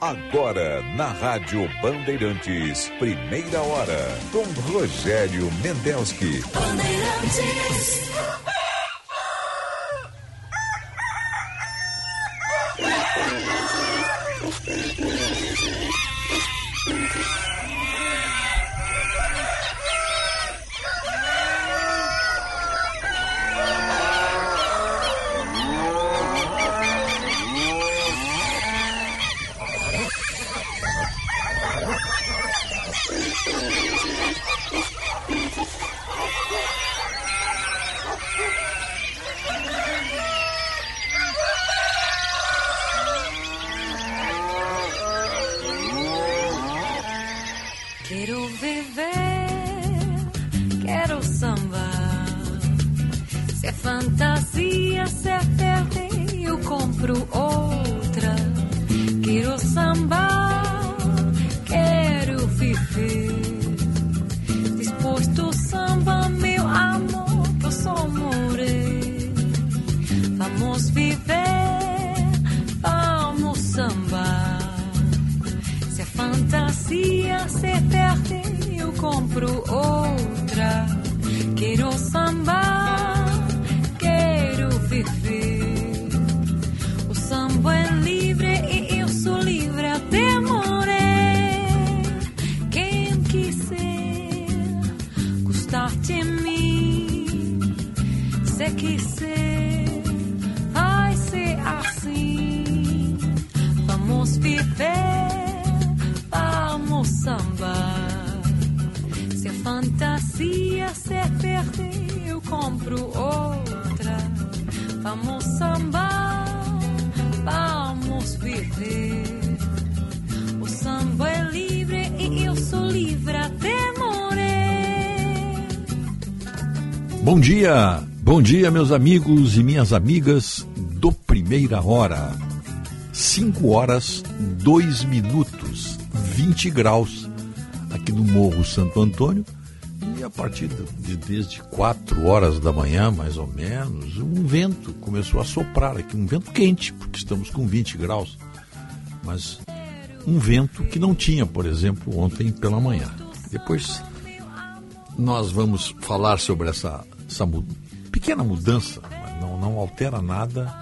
Agora, na Rádio Bandeirantes, primeira hora, com Rogério Mendelski. Bandeirantes. Dia, bom dia, meus amigos e minhas amigas do Primeira Hora. 5 horas, 2 minutos, 20 graus aqui no Morro Santo Antônio. E a partir de desde 4 horas da manhã, mais ou menos, um vento começou a soprar aqui, um vento quente, porque estamos com 20 graus. Mas um vento que não tinha, por exemplo, ontem pela manhã. Depois nós vamos falar sobre essa essa pequena mudança, mas não, não altera nada,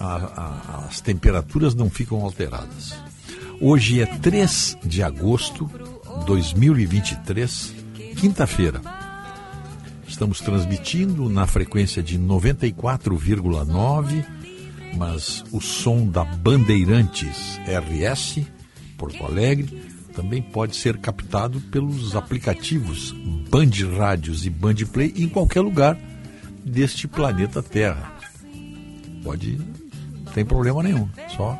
a, a, as temperaturas não ficam alteradas. Hoje é 3 de agosto de 2023, quinta-feira. Estamos transmitindo na frequência de 94,9, mas o som da Bandeirantes RS, Porto Alegre, também pode ser captado pelos aplicativos Band Rádios e Band Play em qualquer lugar deste planeta Terra. Pode, não tem problema nenhum, só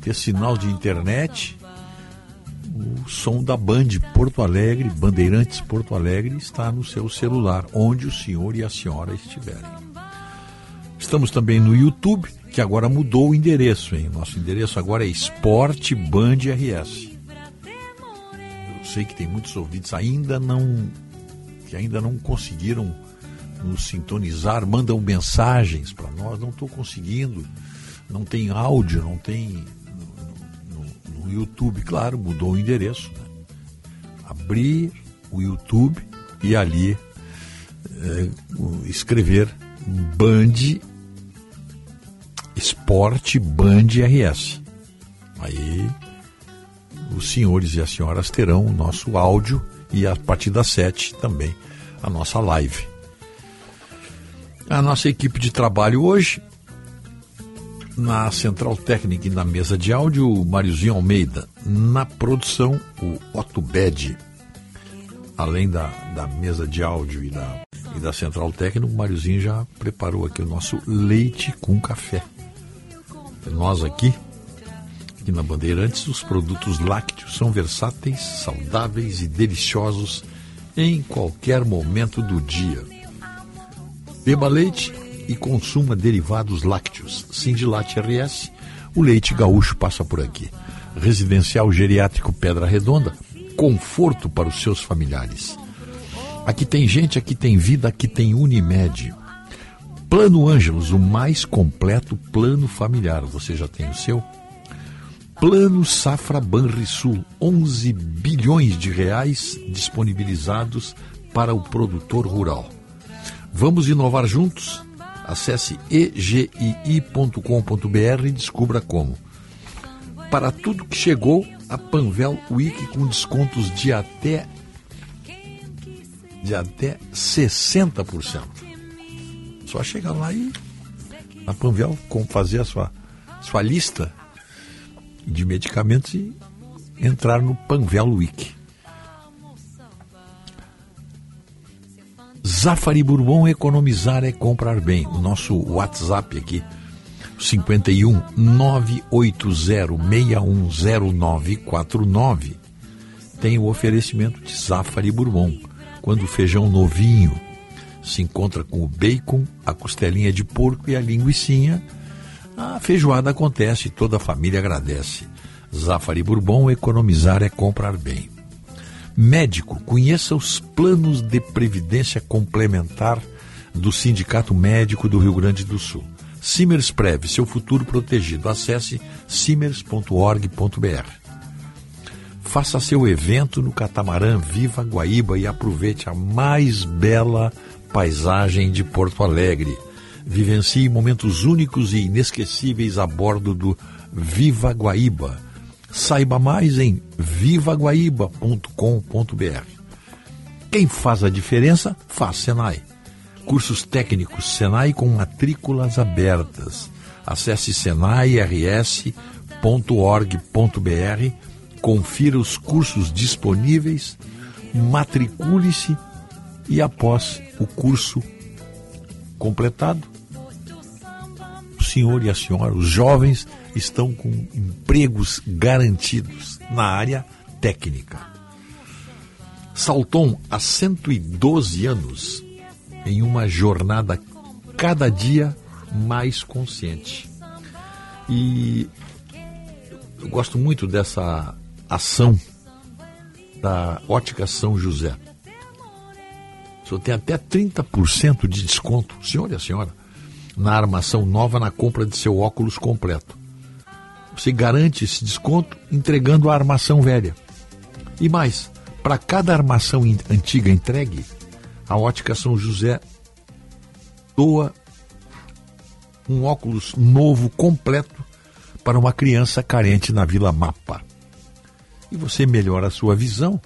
ter sinal de internet. O som da Band Porto Alegre, Bandeirantes Porto Alegre, está no seu celular, onde o senhor e a senhora estiverem. Estamos também no YouTube, que agora mudou o endereço, hein? Nosso endereço agora é Esporte Band RS sei que tem muitos ouvintes ainda não que ainda não conseguiram nos sintonizar, mandam mensagens para nós, não estou conseguindo, não tem áudio, não tem no, no, no YouTube, claro, mudou o endereço. Né? Abrir o YouTube e ali é, escrever Band Esporte Band RS. Aí os senhores e as senhoras terão o nosso áudio e a partir das sete também a nossa live. A nossa equipe de trabalho hoje, na central técnica e na mesa de áudio, o Mariozinho Almeida. Na produção, o Otto Bed. Além da, da mesa de áudio e da, e da central técnica, o Mariozinho já preparou aqui o nosso leite com café. Nós aqui aqui na Bandeirantes, os produtos lácteos são versáteis, saudáveis e deliciosos em qualquer momento do dia. Beba leite e consuma derivados lácteos. Sindilate RS, o leite gaúcho passa por aqui. Residencial Geriátrico Pedra Redonda, conforto para os seus familiares. Aqui tem gente, aqui tem vida, aqui tem Unimed. Plano Ângelos, o mais completo plano familiar. Você já tem o seu? Plano Safra Banrisul, 11 bilhões de reais disponibilizados para o produtor rural. Vamos inovar juntos? Acesse egii.com.br e descubra como. Para tudo que chegou, a Panvel Week com descontos de até de até 60%. Só chegar lá e a Panvel fazer a sua, sua lista de medicamentos e entrar no Panvel Week. Zafari Bourbon, economizar é comprar bem. O nosso WhatsApp aqui, 51 980610949, tem o oferecimento de Zafari Bourbon. Quando o feijão novinho se encontra com o bacon, a costelinha de porco e a linguiçinha, a feijoada acontece e toda a família agradece. Zafari Bourbon, economizar é comprar bem. Médico, conheça os planos de previdência complementar do Sindicato Médico do Rio Grande do Sul. Simers Prev, seu futuro protegido. Acesse simers.org.br. Faça seu evento no catamarã Viva Guaíba e aproveite a mais bela paisagem de Porto Alegre Vivencie momentos únicos e inesquecíveis a bordo do Viva Guaíba. Saiba mais em vivaguaíba.com.br. Quem faz a diferença, faz Senai. Cursos técnicos Senai com matrículas abertas. Acesse senairs.org.br, confira os cursos disponíveis, matricule-se e após o curso completado, senhor e a senhora, os jovens, estão com empregos garantidos na área técnica. Salton, há 112 anos, em uma jornada cada dia mais consciente. E eu gosto muito dessa ação da Ótica São José. O senhor tem até 30% de desconto, senhor e a senhora na armação nova na compra de seu óculos completo. Você garante esse desconto entregando a armação velha. E mais, para cada armação antiga entregue, a Ótica São José doa um óculos novo completo para uma criança carente na Vila Mapa. E você melhora a sua visão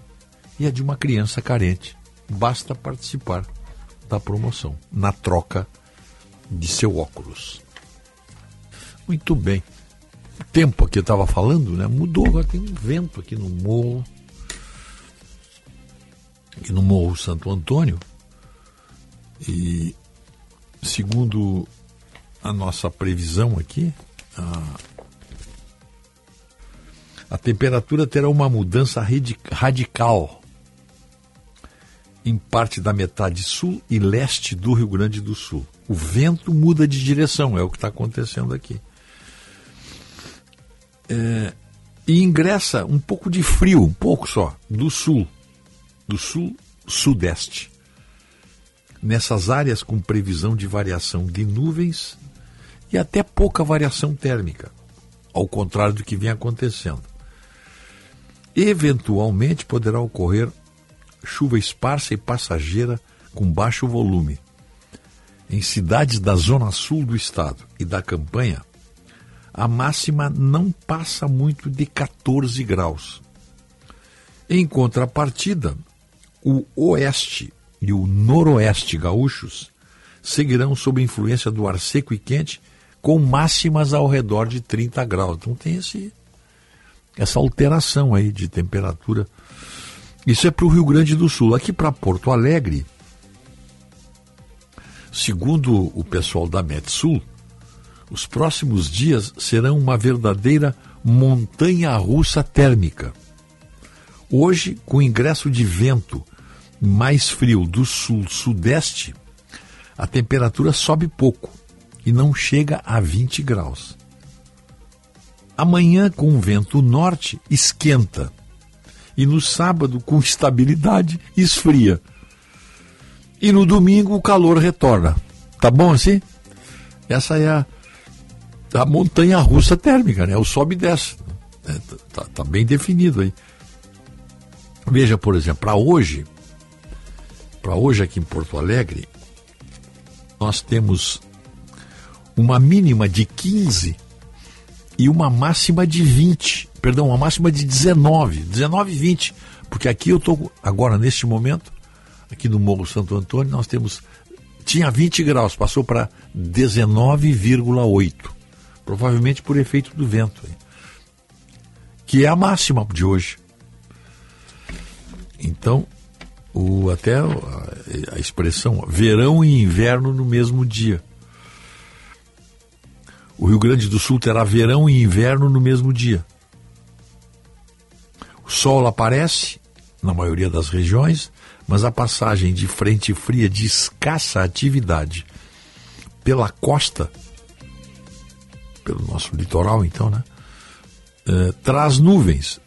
e a de uma criança carente. Basta participar da promoção na troca de seu óculos. Muito bem. O tempo que eu estava falando, né? Mudou, agora tem um vento aqui no morro. Aqui no Morro Santo Antônio. E segundo a nossa previsão aqui, a, a temperatura terá uma mudança radical em parte da metade sul e leste do Rio Grande do Sul. O vento muda de direção, é o que está acontecendo aqui. É, e ingressa um pouco de frio, um pouco só, do sul, do sul-sudeste. Nessas áreas com previsão de variação de nuvens e até pouca variação térmica, ao contrário do que vem acontecendo. Eventualmente poderá ocorrer chuva esparsa e passageira com baixo volume. Em cidades da zona sul do estado e da campanha, a máxima não passa muito de 14 graus. Em contrapartida, o oeste e o noroeste gaúchos seguirão sob influência do ar seco e quente, com máximas ao redor de 30 graus. Então tem esse, essa alteração aí de temperatura isso é para o Rio Grande do Sul. Aqui para Porto Alegre, segundo o pessoal da Metsul, os próximos dias serão uma verdadeira montanha russa térmica. Hoje, com ingresso de vento mais frio do sul-sudeste, a temperatura sobe pouco e não chega a 20 graus. Amanhã, com vento norte, esquenta e no sábado, com estabilidade, esfria. E no domingo o calor retorna. Tá bom assim? Essa é a, a montanha russa térmica, né? O sobe e desce. Está é, tá, tá bem definido aí. Veja, por exemplo, para hoje, para hoje aqui em Porto Alegre, nós temos uma mínima de 15 e uma máxima de 20. Perdão, uma máxima de 19, 19 e 20. Porque aqui eu estou, agora neste momento, aqui no Morro Santo Antônio, nós temos. Tinha 20 graus, passou para 19,8. Provavelmente por efeito do vento. Que é a máxima de hoje. Então, o, até a, a expressão verão e inverno no mesmo dia. O Rio Grande do Sul terá verão e inverno no mesmo dia. O sol aparece na maioria das regiões, mas a passagem de frente fria de escassa atividade pela costa, pelo nosso litoral, então, né? Uh, traz nuvens.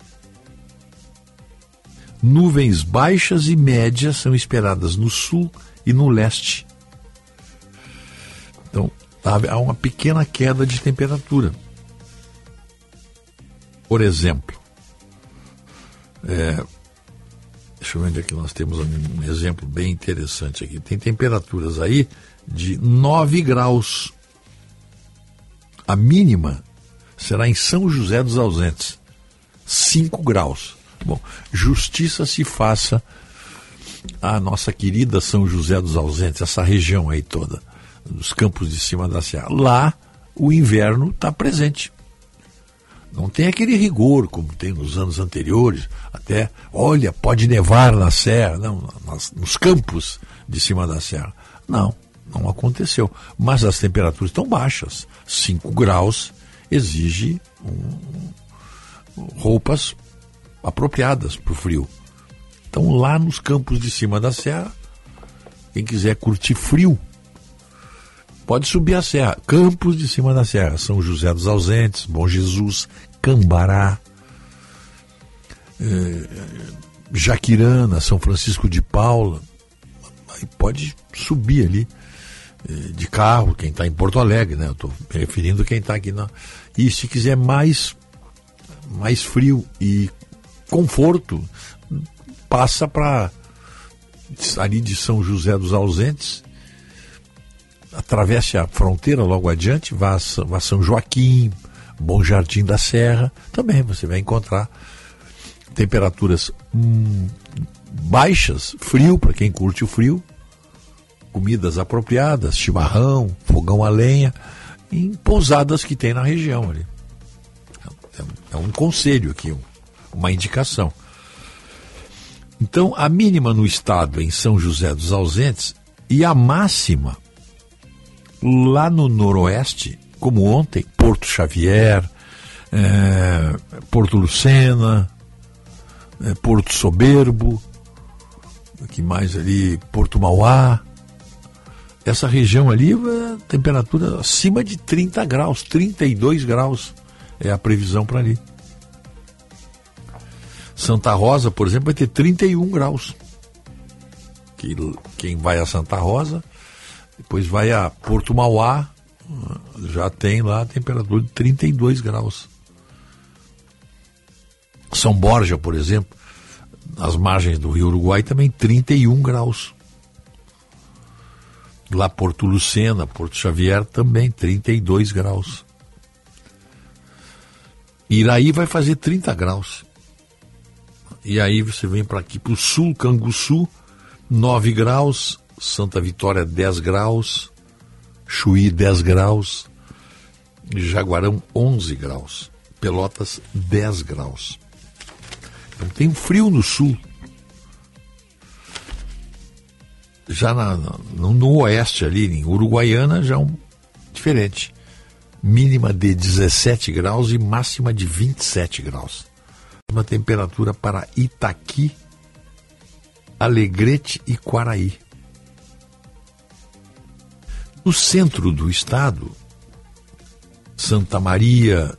Nuvens baixas e médias são esperadas no sul e no leste. Então, há uma pequena queda de temperatura. Por exemplo, é, deixa eu ver onde é que nós temos um exemplo bem interessante aqui. Tem temperaturas aí de 9 graus. A mínima será em São José dos Ausentes, 5 graus. Bom, justiça se faça à nossa querida São José dos Ausentes, essa região aí toda dos campos de cima da serra. Lá o inverno está presente. Não tem aquele rigor como tem nos anos anteriores, até, olha, pode nevar na serra, não, nas, nos campos de cima da serra. Não, não aconteceu. Mas as temperaturas estão baixas. 5 graus exige um, roupas apropriadas para o frio. Então, lá nos campos de cima da serra, quem quiser curtir frio, Pode subir a serra. Campos de cima da serra. São José dos Ausentes, Bom Jesus, Cambará, eh, Jaquirana, São Francisco de Paula. Aí pode subir ali eh, de carro, quem está em Porto Alegre, né? Eu estou referindo quem está aqui na. E se quiser mais, mais frio e conforto, passa para ali de São José dos Ausentes atravesse a fronteira logo adiante, vá a, São Joaquim, Bom Jardim da Serra, também você vai encontrar temperaturas hum, baixas, frio para quem curte o frio, comidas apropriadas, chimarrão, fogão a lenha, em pousadas que tem na região ali. É, é um conselho aqui, uma indicação. Então, a mínima no estado em São José dos Ausentes e a máxima lá no noroeste, como ontem, Porto Xavier, é, Porto Lucena, é, Porto Soberbo, que mais ali, Porto Mauá. Essa região ali, é, temperatura acima de 30 graus, 32 graus é a previsão para ali. Santa Rosa, por exemplo, vai ter 31 graus. Que, quem vai a Santa Rosa depois vai a Porto Mauá, já tem lá a temperatura de 32 graus. São Borja, por exemplo, nas margens do Rio Uruguai também 31 graus. Lá Porto Lucena, Porto Xavier também 32 graus. Iraí vai fazer 30 graus. E aí você vem para aqui para o sul, Canguçu, 9 graus, Santa Vitória 10 graus, Chuí 10 graus, Jaguarão 11 graus, Pelotas 10 graus. Então tem frio no sul. Já na, no, no, oeste ali, em Uruguaiana, já é um diferente. Mínima de 17 graus e máxima de 27 graus. Uma temperatura para Itaqui, Alegrete e Quaraí. No centro do estado, Santa Maria,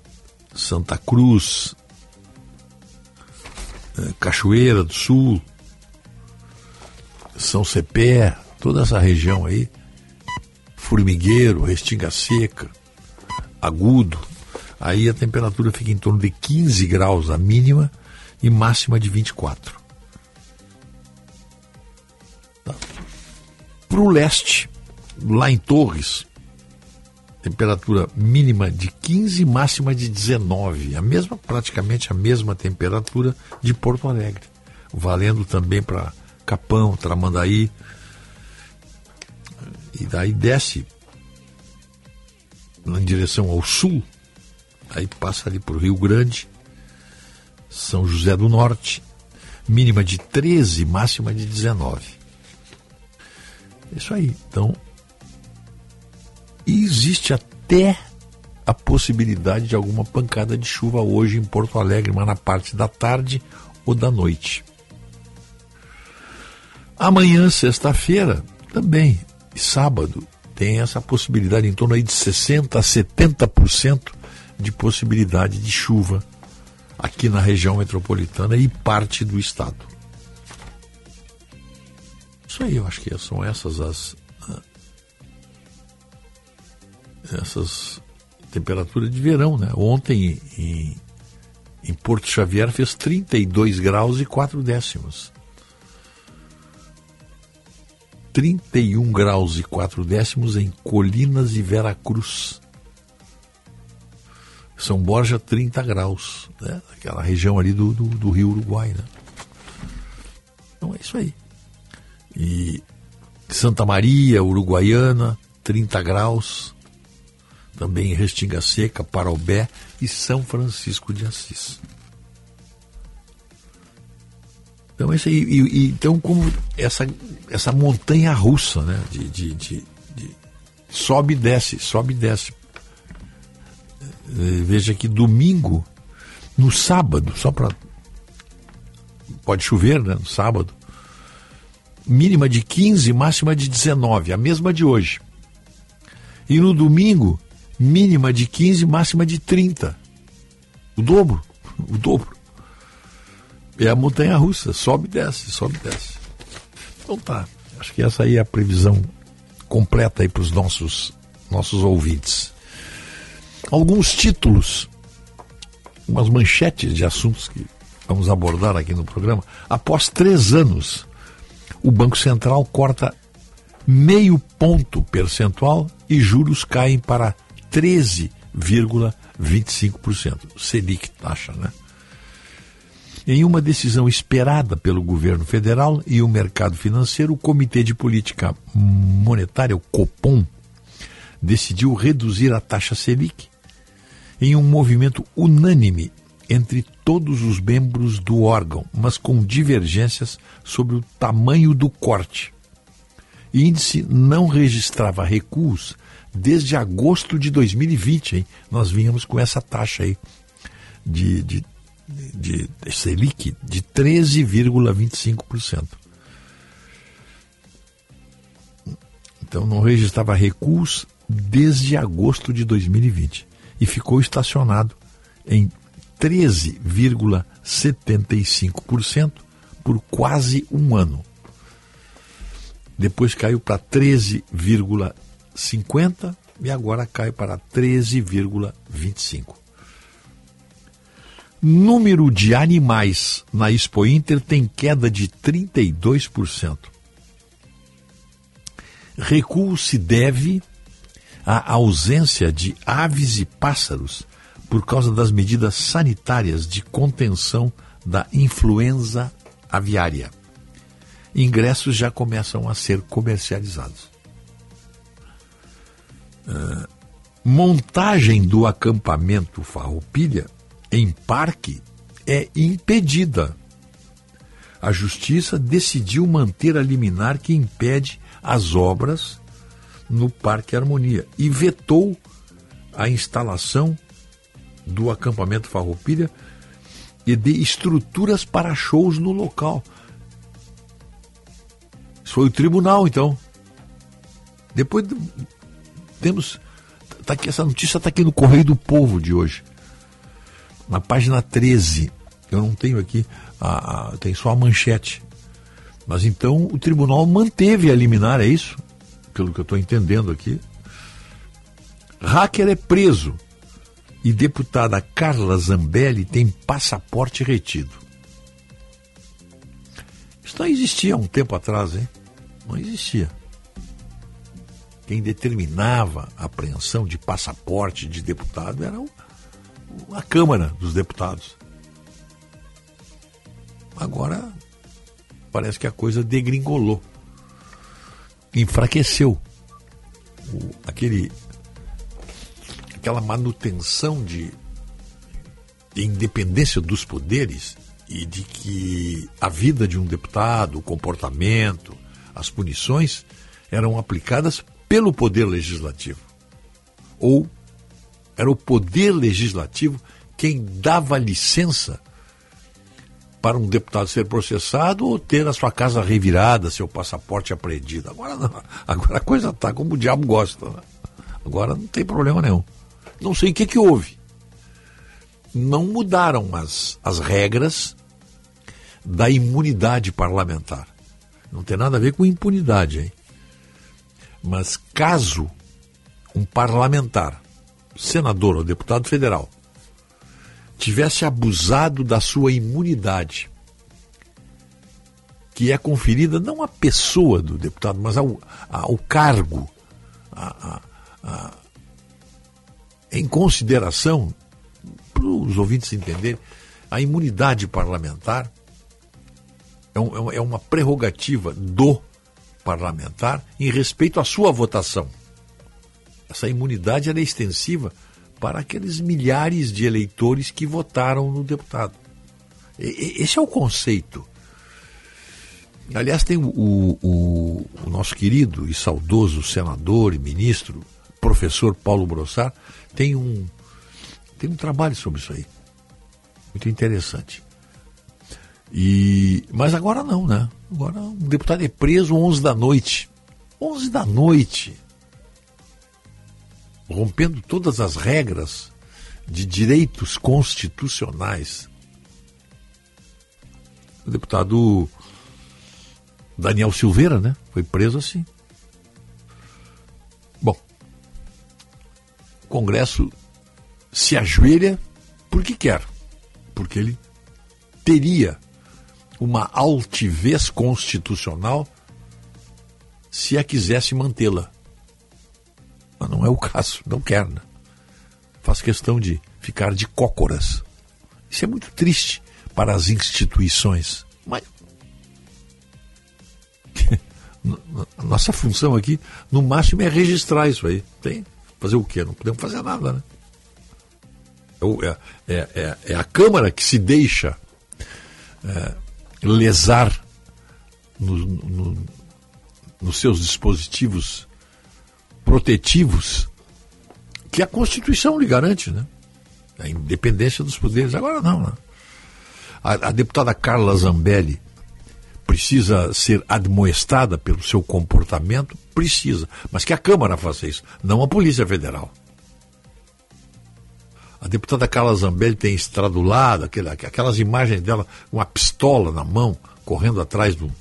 Santa Cruz, eh, Cachoeira do Sul, São Cepé, toda essa região aí, Formigueiro, Restinga Seca, Agudo, Aí a temperatura fica em torno de 15 graus a mínima e máxima de 24. Tá. Para o leste, lá em Torres, temperatura mínima de 15, máxima de 19, a mesma praticamente a mesma temperatura de Porto Alegre, valendo também para Capão, Tramandaí. E daí desce em direção ao sul, aí passa ali para o Rio Grande, São José do Norte, mínima de 13, máxima de 19. Isso aí. Então, existe até a possibilidade de alguma pancada de chuva hoje em Porto Alegre, mas na parte da tarde ou da noite. Amanhã, sexta-feira, também, e sábado, tem essa possibilidade em torno aí de 60% a 70% de possibilidade de chuva aqui na região metropolitana e parte do estado. Isso aí, eu acho que são essas as essas temperaturas de verão, né? Ontem em, em Porto Xavier fez 32 graus e 4 décimos. 31 graus e 4 décimos em Colinas e Veracruz. São Borja, 30 graus, né? aquela região ali do, do, do, Rio Uruguai. Né? Então é isso aí. E Santa Maria, Uruguaiana, 30 graus. Também Restinga Seca, Parobé e São Francisco de Assis. Então, esse, e, e, então como essa, essa montanha russa, né? De, de, de, de sobe e desce, sobe e desce. Eh, veja que domingo, no sábado, só para. Pode chover, né? No sábado. Mínima de 15, máxima de 19, a mesma de hoje. E no domingo, mínima de 15, máxima de 30. O dobro. O dobro. É a montanha russa, sobe e desce, sobe e desce. Então tá, acho que essa aí é a previsão completa aí para os nossos, nossos ouvintes. Alguns títulos, umas manchetes de assuntos que vamos abordar aqui no programa. Após três anos, o Banco Central corta meio ponto percentual e juros caem para 13,25%. Selic taxa, né? Em uma decisão esperada pelo governo federal e o mercado financeiro, o Comitê de Política Monetária, o COPOM, decidiu reduzir a taxa Selic em um movimento unânime entre todos os membros do órgão, mas com divergências sobre o tamanho do corte. O índice não registrava recuos desde agosto de 2020. Hein? Nós vínhamos com essa taxa aí de, de de, de Selic de 13,25%. Então não registrava recuos desde agosto de 2020 e ficou estacionado em 13,75% por quase um ano. Depois caiu para 13,50% e agora cai para 13,25%. Número de animais na Expo Inter tem queda de 32%. Recuo se deve à ausência de aves e pássaros por causa das medidas sanitárias de contenção da influenza aviária. Ingressos já começam a ser comercializados. Uh, montagem do acampamento Farroupilha em parque é impedida. A justiça decidiu manter a liminar que impede as obras no Parque Harmonia e vetou a instalação do acampamento Farroupilha e de estruturas para shows no local. Isso foi o tribunal, então. Depois temos. Tá aqui, essa notícia está aqui no Correio do Povo de hoje na página 13. Eu não tenho aqui, a, a, tem só a manchete. Mas então o tribunal manteve a liminar, é isso? Pelo que eu estou entendendo aqui. Hacker é preso e deputada Carla Zambelli tem passaporte retido. Isso não existia há um tempo atrás, hein? Não existia. Quem determinava a apreensão de passaporte de deputado era a Câmara dos Deputados. Agora parece que a coisa degringolou, enfraqueceu. O, aquele, aquela manutenção de, de independência dos poderes e de que a vida de um deputado, o comportamento, as punições eram aplicadas pelo Poder Legislativo. Ou era o Poder Legislativo quem dava licença para um deputado ser processado ou ter a sua casa revirada, seu passaporte apreendido. Agora não. Agora a coisa está como o diabo gosta. Né? Agora não tem problema nenhum. Não sei o que, que houve. Não mudaram as, as regras da imunidade parlamentar. Não tem nada a ver com impunidade, hein? Mas caso um parlamentar, senador ou deputado federal, tivesse abusado da sua imunidade, que é conferida não à pessoa do deputado, mas ao, ao cargo, a, a, a, em consideração, para os ouvintes entenderem, a imunidade parlamentar é, um, é uma prerrogativa do parlamentar em respeito à sua votação. Essa imunidade era extensiva para aqueles milhares de eleitores que votaram no deputado. E, esse é o conceito. Aliás, tem o, o, o, nosso querido e saudoso senador e ministro, professor Paulo Brossard, tem um, tem um trabalho sobre isso aí. Muito interessante. E, mas agora não, né? Agora um deputado é preso 11 da noite. 11 da noite. Rompendo todas as regras de direitos constitucionais. O deputado Daniel Silveira, né? Foi preso assim. Bom, o Congresso se ajoelha porque quer. Porque ele teria uma altivez constitucional se a quisesse mantê-la. Mas não é o caso, não quer. Né? Faz questão de ficar de cócoras. Isso é muito triste para as instituições. Mas nossa função aqui, no máximo, é registrar isso aí. Tem fazer o quê? Não podemos fazer nada, né? É, é, é, é a Câmara que se deixa é, lesar no, no, nos seus dispositivos protetivos que a Constituição lhe garante, né? A independência dos poderes. Agora não, né? A, a deputada Carla Zambelli precisa ser admoestada pelo seu comportamento? Precisa. Mas que a Câmara faça isso, não a Polícia Federal. A deputada Carla Zambelli tem estradulado aquelas imagens dela com uma pistola na mão, correndo atrás do,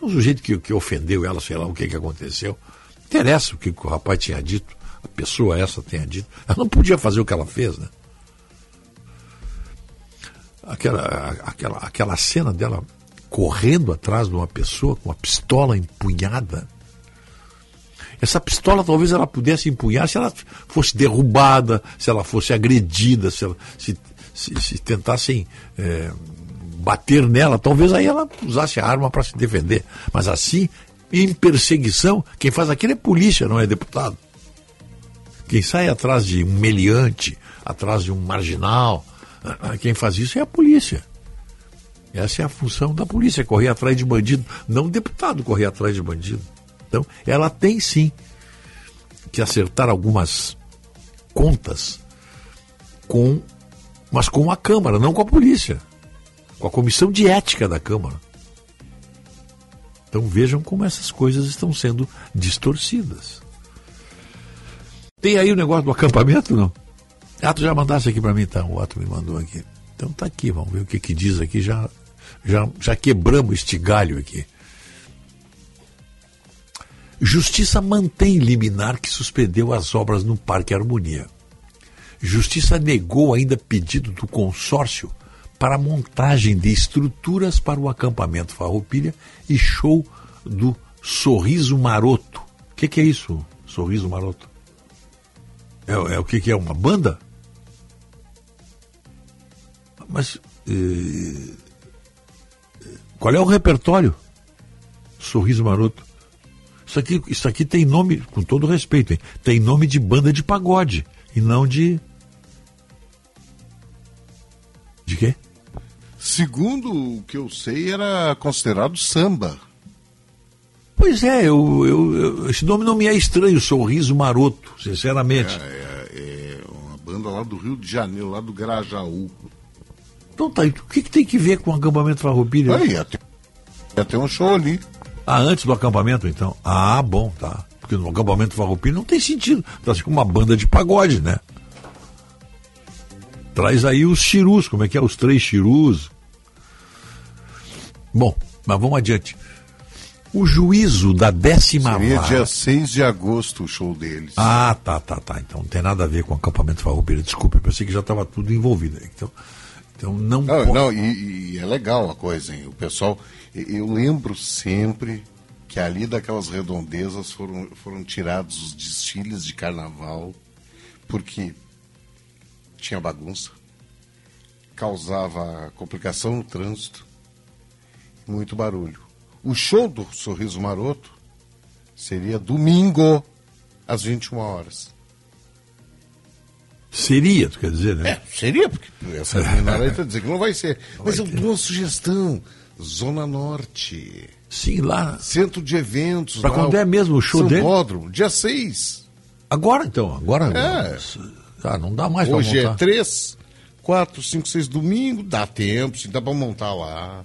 do sujeito que, que ofendeu ela, sei lá o que, que aconteceu. Interessa o que, que o rapaz tinha dito, a pessoa essa tenha dito. Ela não podia fazer o que ela fez, né? Aquela, aquela, aquela cena dela correndo atrás de uma pessoa com uma pistola empunhada essa pistola talvez ela pudesse empunhar se ela fosse derrubada, se ela fosse agredida, se, ela, se, se, se tentassem é, bater nela, talvez aí ela usasse a arma para se defender. Mas assim, em perseguição, quem faz aquilo é polícia, não é deputado. Quem sai atrás de um meliante, atrás de um marginal, quem faz isso é a polícia. Essa é a função da polícia, correr atrás de bandido, não deputado correr atrás de bandido. Então, ela tem sim que acertar algumas contas com mas com a Câmara, não com a polícia, com a comissão de ética da Câmara. Então vejam como essas coisas estão sendo distorcidas. Tem aí o negócio do acampamento, não? Ah, tu já mandasse aqui para mim, tá? O Otto me mandou aqui. Então tá aqui, vamos ver o que, que diz aqui. Já, já, já quebramos este galho aqui. Justiça mantém liminar que suspendeu as obras no Parque Harmonia. Justiça negou ainda pedido do consórcio para montagem de estruturas para o acampamento Farroupilha e show do Sorriso Maroto. O que, que, é isso, Sorriso Maroto? É, é o que, que, é? Uma banda? Mas eh, qual é o repertório? Sorriso Maroto. Isso aqui, isso aqui tem nome, com todo respeito, hein? tem nome de banda de pagode e não de. De quê? Segundo o que eu sei, era considerado samba. Pois é, eu, eu, eu, esse nome não me é estranho, Sorriso Maroto, sinceramente. É, é, é, uma banda lá do Rio de Janeiro, lá do Grajaú. Então tá, o que, que tem que ver com o acampamento Farroupilha? Aí, ia ter um show ali. Ah, antes do acampamento, então? Ah, bom, tá. Porque no acampamento Farroupilha não tem sentido. Tá assim como uma banda de pagode, né? Traz aí os chirus, como é que é? Os três chirus. Bom, mas vamos adiante. O juízo da décima Seria vara... dia 6 de agosto o show deles. Ah, tá, tá, tá. Então não tem nada a ver com o acampamento Farroupilha. Desculpa, eu pensei que já estava tudo envolvido. Então, então não... Não, pode... não e, e, é legal a coisa, hein? O pessoal... Eu lembro sempre que ali daquelas redondezas foram, foram tirados os desfiles de carnaval, porque tinha bagunça, causava complicação no trânsito, muito barulho. O show do Sorriso Maroto seria domingo, às 21 horas. Seria, tu quer dizer, né? É, seria, porque essa menina está dizendo que não vai ser. Mas eu dou uma sugestão. Zona Norte. Sim, lá. Centro de eventos. Para quando é mesmo o show São dele? Sambódromo, dia 6. Agora então, agora. É. Ah, não dá mais Hoje é 3, 4, 5, 6 domingo, dá tempo, sim, dá para montar lá.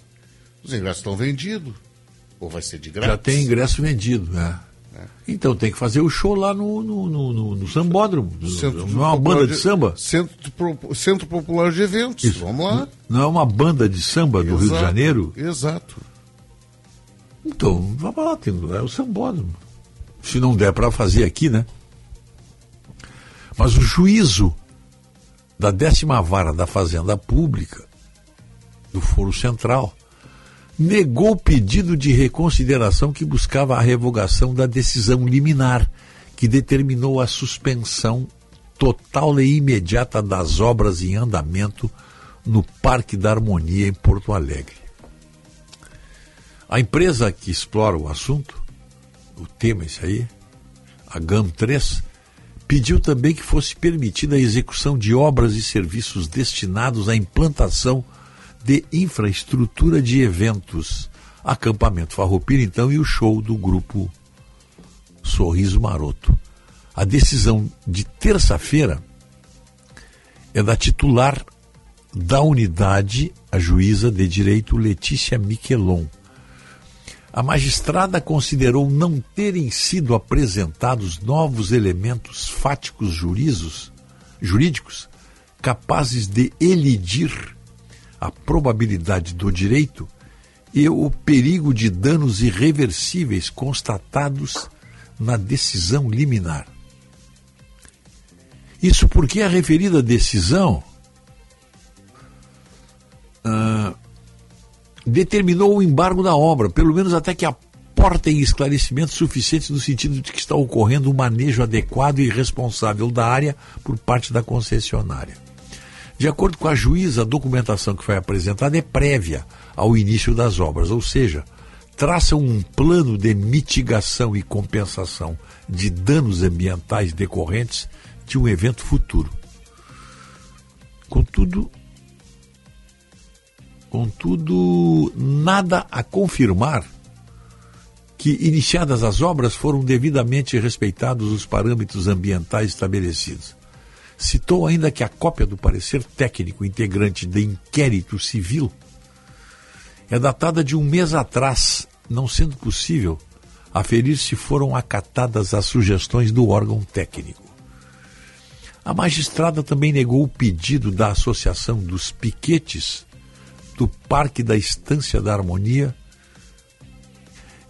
Os ingressos estão vendidos. Ou vai ser de graça? Já tem ingresso vendido, né? Então tem que fazer o show lá no, no, no, no, Sambódromo. Centro não é uma banda de, de, samba? Centro, Centro Popular de Eventos. Isso. Vamos lá. Não é uma banda de samba do exato, Rio de Janeiro? Exato. Então, vamos lá, tem, é o Sambódromo. Se não der para fazer aqui, né? Mas o juízo da décima vara da Fazenda Pública, do Foro Central, negou o pedido de reconsideração que buscava a revogação da decisão liminar que determinou a suspensão total e imediata das obras em andamento no Parque da Harmonia em Porto Alegre. A empresa que explora o assunto, o tema esse aí, a GAM3, pediu também que fosse permitida a execução de obras e serviços destinados à implantação de infraestrutura de eventos. Acampamento Farroupilha, então, e o show do grupo Sorriso Maroto. A decisão de terça-feira é da titular da unidade, a juíza de direito Letícia Miquelon. A magistrada considerou não terem sido apresentados novos elementos fáticos jurízos, jurídicos capazes de elidir a probabilidade do direito e o perigo de danos irreversíveis constatados na decisão liminar. Isso porque a referida decisão ah, determinou o embargo da obra, pelo menos até que aportem esclarecimentos suficientes no sentido de que está ocorrendo um manejo adequado e responsável da área por parte da concessionária. De acordo com a juíza, a documentação que foi apresentada é prévia ao início das obras, ou seja, traça um plano de mitigação e compensação de danos ambientais decorrentes de um evento futuro. Contudo, contudo, nada a confirmar que, iniciadas as obras, foram devidamente respeitados os parâmetros ambientais estabelecidos. Citou ainda que a cópia do parecer técnico integrante de inquérito civil é datada de um mês atrás, não sendo possível aferir se foram acatadas as sugestões do órgão técnico. A magistrada também negou o pedido da Associação dos Piquetes do Parque da Estância da Harmonia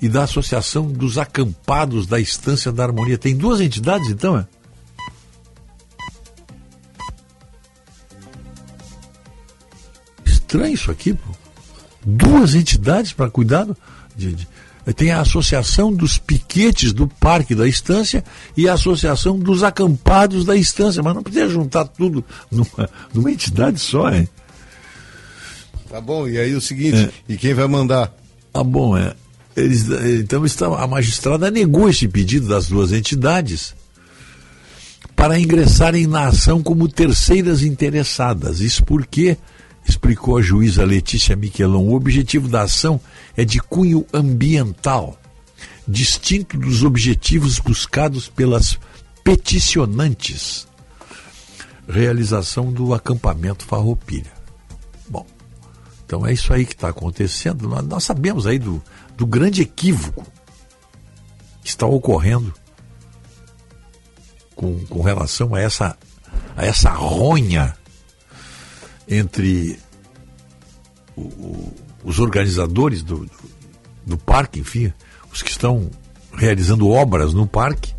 e da Associação dos Acampados da Estância da Harmonia. Tem duas entidades, então, é? Estranho isso aqui, pô. Duas entidades para cuidar de, de, tem a Associação dos Piquetes do Parque da Estância e a Associação dos Acampados da Estância, mas não podia juntar tudo numa, numa entidade só, hein? Tá bom, e aí o seguinte, é. e quem vai mandar? Ah, bom, é. Eles, então a magistrada negou esse pedido das duas entidades para ingressarem na ação como terceiras interessadas. Isso porque, explicou a juíza Letícia Miquelon, o objetivo da ação é de cunho ambiental, distinto dos objetivos buscados pelas peticionantes. Realização do acampamento Farroupilha. Bom, então é isso aí que está acontecendo. Nós, nós sabemos aí do, do grande equívoco que está ocorrendo com, com relação a essa, a essa ronha entre o, o, os organizadores do, do, do parque, enfim, os que estão realizando obras no parque,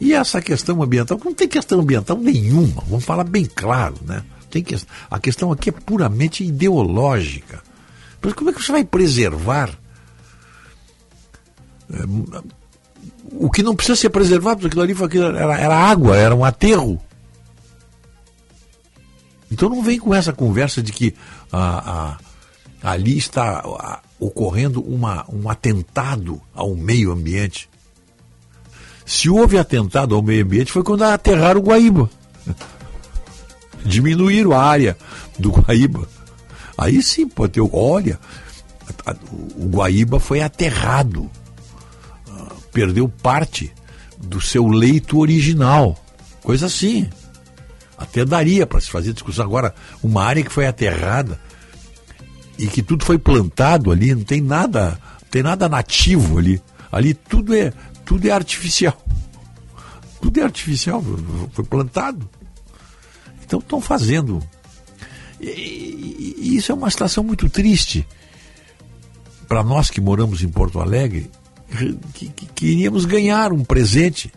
e essa questão ambiental, não tem questão ambiental nenhuma, vamos falar bem claro, né? Tem que, a questão aqui é puramente ideológica. Mas como é que você vai preservar é, o que não precisa ser preservado, porque aquilo ali era, era água, era um aterro. Então não vem com essa conversa de que ah, ah, ali está ah, ocorrendo uma, um atentado ao meio ambiente. Se houve atentado ao meio ambiente foi quando aterraram o Guaíba. Diminuíram a área do Guaíba. Aí sim pode ter. Olha, o Guaíba foi aterrado perdeu parte do seu leito original. Coisa assim. Até daria para se fazer discussão. Agora, uma área que foi aterrada e que tudo foi plantado ali, não tem nada, não tem nada nativo ali. Ali tudo é, tudo é artificial. Tudo é artificial, foi plantado. Então estão fazendo. E, e isso é uma situação muito triste para nós que moramos em Porto Alegre que, que queríamos ganhar um presente.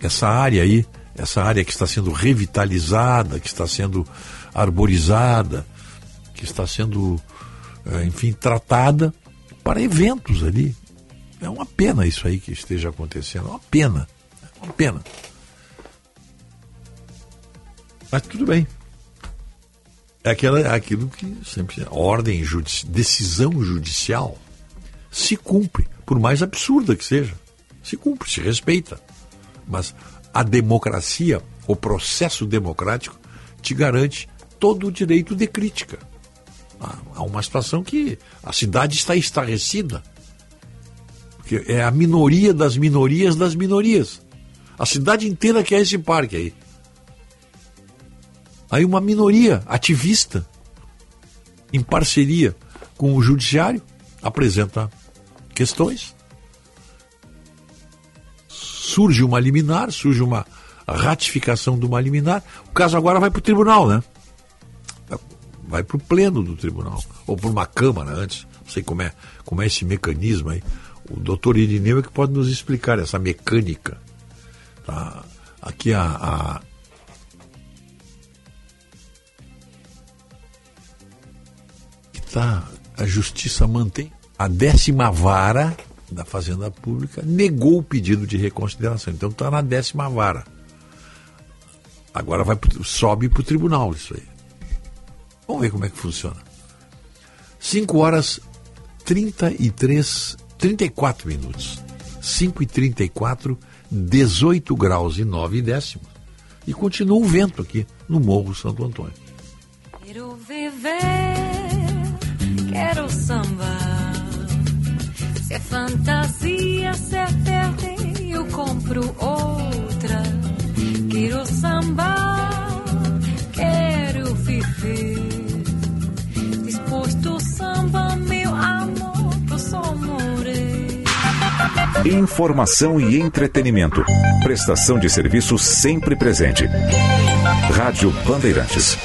Essa área aí, essa área que está sendo revitalizada, que está sendo arborizada, que está sendo, eh, enfim, tratada para eventos ali. É uma pena isso aí que esteja acontecendo, é uma pena, é uma pena. Mas tudo bem. É aquela, é aquilo que sempre. Ordem judici decisão judicial se cumpre, por mais absurda que seja. Se cumpre, se respeita. Mas a democracia, o processo democrático, te garante todo o direito de crítica. Há uma situação que a cidade está estarrecida. Porque é a minoria das minorias das minorias. A cidade inteira quer esse parque aí. Aí uma minoria ativista, em parceria com o judiciário, apresenta questões. Surge uma liminar, surge uma ratificação de uma liminar. O caso agora vai para o tribunal, né? Vai para o pleno do tribunal, ou para uma câmara antes. Não sei como é, como é esse mecanismo aí. O doutor Irineu é que pode nos explicar essa mecânica. Tá? Aqui a, a tá, a justiça mantém a décima vara da Fazenda Pública negou o pedido de reconsideração. Então está na décima vara. Agora vai sobe para o tribunal isso aí. Vamos ver como é que funciona. 5 horas 33, 34 minutos. 5 e 34, 18 graus e 9 décimos. E continua o vento aqui no Morro Santo Antônio. Quero viver, quero sambar. Fantasia, se perde, eu compro outra. Quero samba, quero viver. Disposto samba, meu amor, eu só morrer. Informação e entretenimento. Prestação de serviço sempre presente. Rádio Bandeirantes.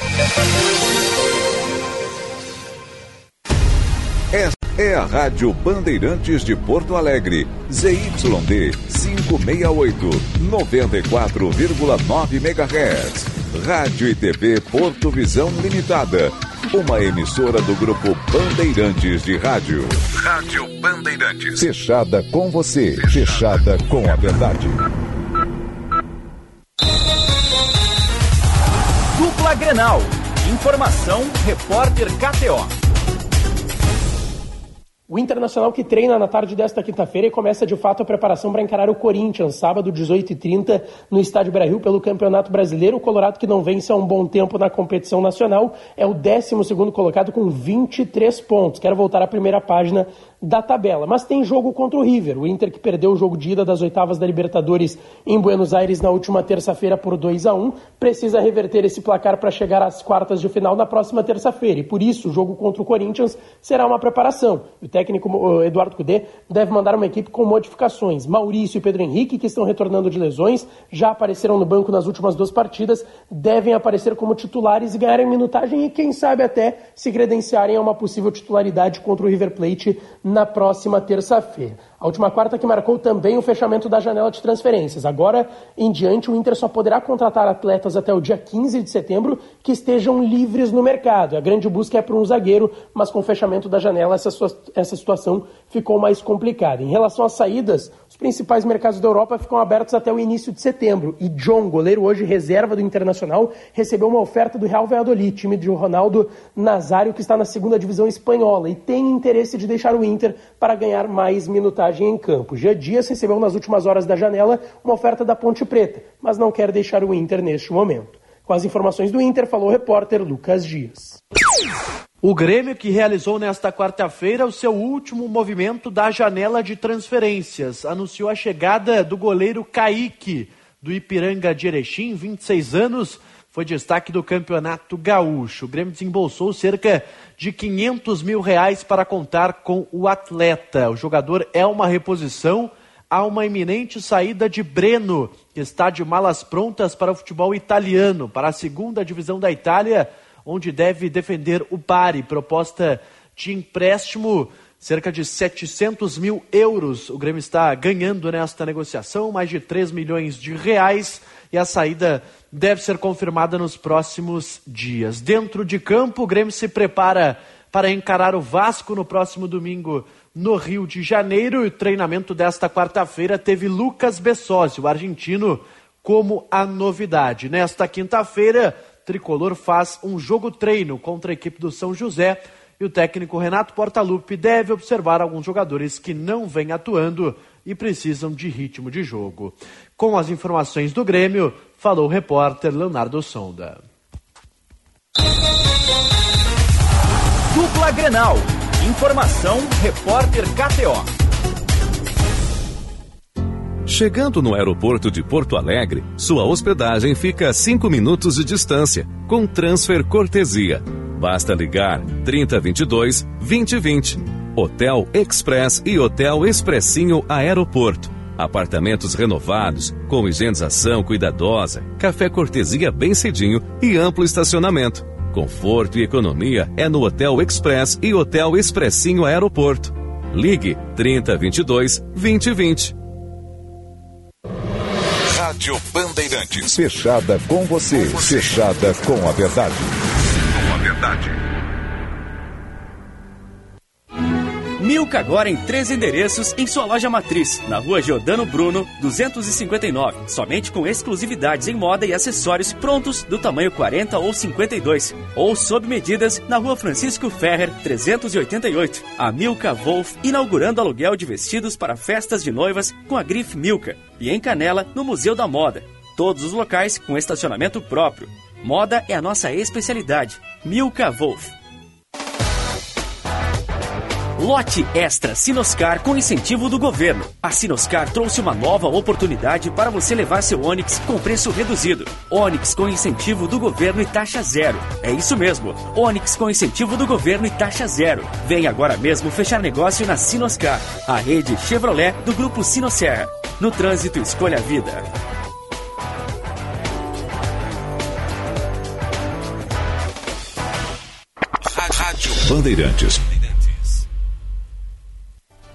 É a Rádio Bandeirantes de Porto Alegre, ZYD 568, 94,9 MHz. Rádio e TV Porto Visão Limitada. Uma emissora do grupo Bandeirantes de Rádio. Rádio Bandeirantes. Fechada com você. Fechada com a verdade. Dupla Grenal. Informação, repórter KTO. O Internacional que treina na tarde desta quinta-feira e começa de fato a preparação para encarar o Corinthians, sábado 18h30, no Estádio Brasil pelo Campeonato Brasileiro. O Colorado que não vence há um bom tempo na competição nacional é o 12 colocado com 23 pontos. Quero voltar à primeira página da tabela. Mas tem jogo contra o River. O Inter que perdeu o jogo de ida das oitavas da Libertadores em Buenos Aires na última terça-feira por 2 a 1 precisa reverter esse placar para chegar às quartas de final na próxima terça-feira. E por isso o jogo contra o Corinthians será uma preparação. O técnico Eduardo Cudê deve mandar uma equipe com modificações. Maurício e Pedro Henrique, que estão retornando de lesões, já apareceram no banco nas últimas duas partidas, devem aparecer como titulares e ganharem minutagem e quem sabe até se credenciarem a uma possível titularidade contra o River Plate na próxima terça-feira. A última quarta que marcou também o fechamento da janela de transferências. Agora em diante, o Inter só poderá contratar atletas até o dia 15 de setembro que estejam livres no mercado. A grande busca é para um zagueiro, mas com o fechamento da janela, essa, essa situação ficou mais complicada. Em relação às saídas, os principais mercados da Europa ficam abertos até o início de setembro. E John, goleiro hoje reserva do Internacional, recebeu uma oferta do Real Valladolid, time de Ronaldo Nazário, que está na segunda divisão espanhola e tem interesse de deixar o Inter para ganhar mais minutagem em campo. Gia Dias recebeu nas últimas horas da janela uma oferta da Ponte Preta, mas não quer deixar o Inter neste momento. Com as informações do Inter, falou o repórter Lucas Dias. O Grêmio, que realizou nesta quarta-feira o seu último movimento da janela de transferências, anunciou a chegada do goleiro Kaique, do Ipiranga de Erechim, 26 anos, foi destaque do Campeonato Gaúcho. O Grêmio desembolsou cerca de 500 mil reais para contar com o atleta. O jogador é uma reposição a uma iminente saída de Breno, que está de malas prontas para o futebol italiano, para a segunda divisão da Itália, onde deve defender o Bari. Proposta de empréstimo cerca de 700 mil euros. O Grêmio está ganhando nesta negociação, mais de 3 milhões de reais, e a saída deve ser confirmada nos próximos dias. Dentro de campo, o Grêmio se prepara para encarar o Vasco no próximo domingo no Rio de Janeiro. E o treinamento desta quarta-feira teve Lucas Bessosi, o argentino, como a novidade. Nesta quinta-feira, Tricolor faz um jogo treino contra a equipe do São José e o técnico Renato Portaluppi deve observar alguns jogadores que não vêm atuando e precisam de ritmo de jogo. Com as informações do Grêmio, falou o repórter Leonardo Sonda. Dupla Grenal. Informação, repórter KTO. Chegando no aeroporto de Porto Alegre, sua hospedagem fica a 5 minutos de distância, com transfer cortesia. Basta ligar 3022 2020. Hotel Express e Hotel Expressinho Aeroporto Apartamentos renovados, com higienização cuidadosa, café cortesia bem cedinho e amplo estacionamento. Conforto e economia é no Hotel Express e Hotel Expressinho Aeroporto. Ligue 3022 2020. Rádio Bandeirantes. Fechada com você. Fechada com a verdade. Com a verdade. Milka agora em três endereços em sua loja matriz, na rua Giordano Bruno, 259. Somente com exclusividades em moda e acessórios prontos do tamanho 40 ou 52. Ou sob medidas na rua Francisco Ferrer, 388. A Milka Wolf inaugurando aluguel de vestidos para festas de noivas com a grife Milka. E em Canela, no Museu da Moda. Todos os locais com estacionamento próprio. Moda é a nossa especialidade. Milka Wolf. Lote Extra Sinoscar com incentivo do governo. A Sinoscar trouxe uma nova oportunidade para você levar seu Onix com preço reduzido. Onix com incentivo do governo e taxa zero. É isso mesmo. Onix com incentivo do governo e taxa zero. Vem agora mesmo fechar negócio na Sinoscar, a rede Chevrolet do grupo Sinosserra. No trânsito, escolha a vida. Bandeirantes.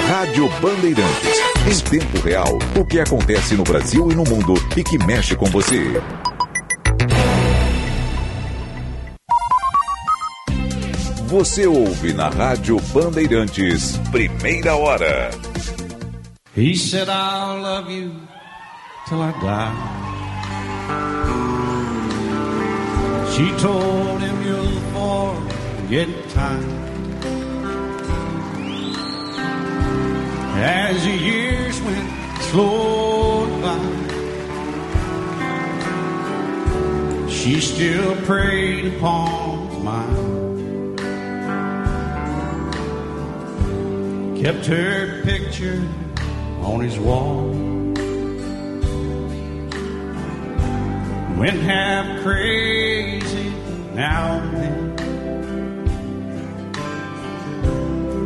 Rádio Bandeirantes. Em tempo real, o que acontece no Brasil e no mundo e que mexe com você. Você ouve na Rádio Bandeirantes, primeira hora. He said, I'll love you till I die. She told him, You'll forget time. As the years went slowed by, she still preyed upon mind. Kept her picture on his wall. Went half crazy now and then.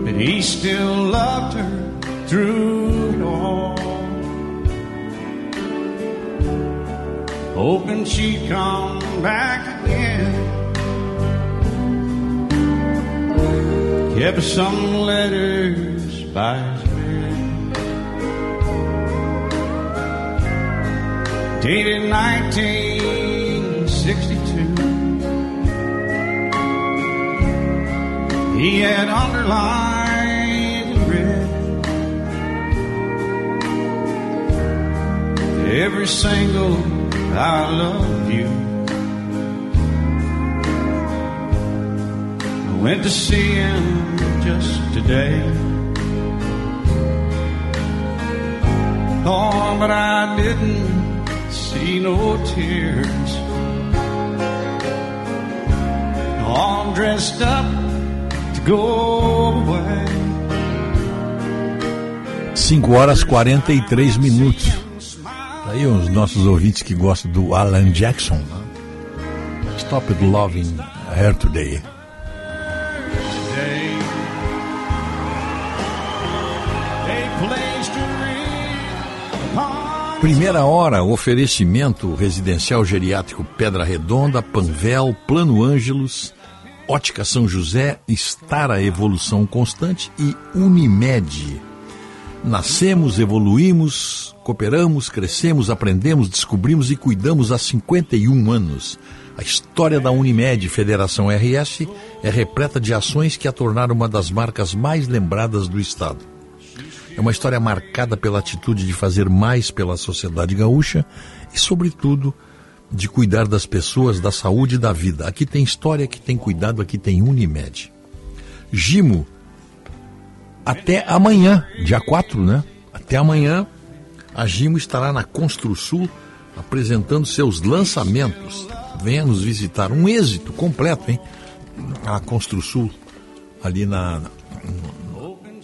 But he still loved her through it all. Hoping she'd come back again. Kept some letters by his bed. dated 1962. He had underlined every single I love you. I went to see him just today. Oh, but I didn't see no tears. All dressed up to go away. 5 horas 43 minutos. Aí os nossos ouvintes que gostam do Alan Jackson. Né? Stop it loving her today. Primeira hora, oferecimento residencial geriátrico Pedra Redonda, Panvel, Plano Ângelos, Ótica São José, Estar a Evolução Constante e Unimed. Nascemos, evoluímos, cooperamos, crescemos, aprendemos, descobrimos e cuidamos há 51 anos. A história da Unimed Federação RS é repleta de ações que a tornaram uma das marcas mais lembradas do Estado. É uma história marcada pela atitude de fazer mais pela sociedade gaúcha e, sobretudo, de cuidar das pessoas, da saúde e da vida. Aqui tem história, aqui tem cuidado, aqui tem Unimed. Gimo, até amanhã, dia 4, né? Até amanhã, a Gimo estará na Construsul apresentando seus lançamentos. Venha nos visitar. Um êxito completo, hein? A Construsul, ali na,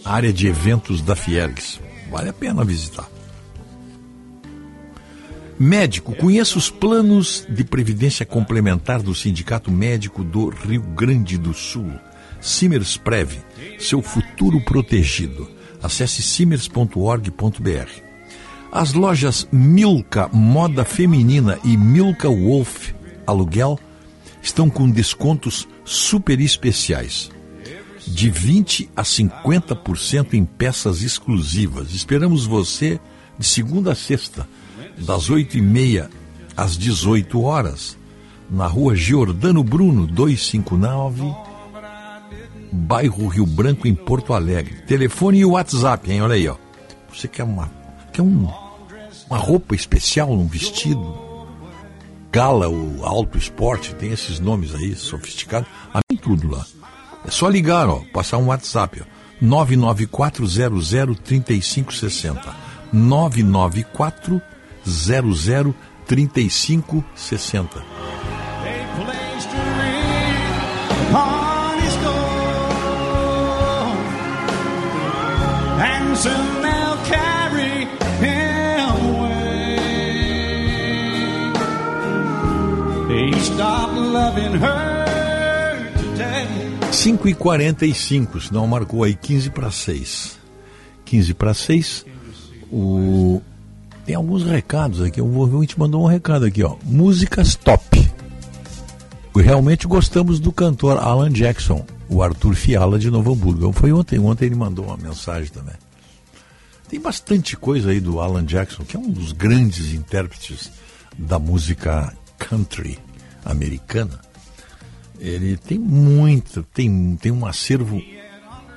área de eventos da Fiergs. Vale a pena visitar. Médico, conheça os planos de previdência complementar do Sindicato Médico do Rio Grande do Sul. Simers Prev, seu futuro protegido. Acesse simers.org.br. As lojas Milka Moda Feminina e Milka Wolf Aluguel estão com descontos super especiais de 20 a 50% em peças exclusivas. Esperamos você de segunda a sexta, das 8h30 às 18 horas, na rua Giordano Bruno, 259, bairro Rio Branco, em Porto Alegre. Telefone e WhatsApp, hein? Olha aí, ó. Você quer uma, quer um, uma roupa especial, um vestido? Scala, o Alto Esporte, tem esses nomes aí sofisticados. A mim tudo lá. É só ligar, ó, passar um WhatsApp, ó. 994003560. 994003560. 5 e 45 senão marcou aí 15 para 6. 15 para 6. O... Tem alguns recados aqui. O ouvinte mandou um recado aqui, ó. Músicas top. Realmente gostamos do cantor Alan Jackson, o Arthur Fiala de Novo Hamburgo. Foi ontem, ontem ele mandou uma mensagem também. Tem bastante coisa aí do Alan Jackson, que é um dos grandes intérpretes da música country americana. Ele tem muito, tem, tem um acervo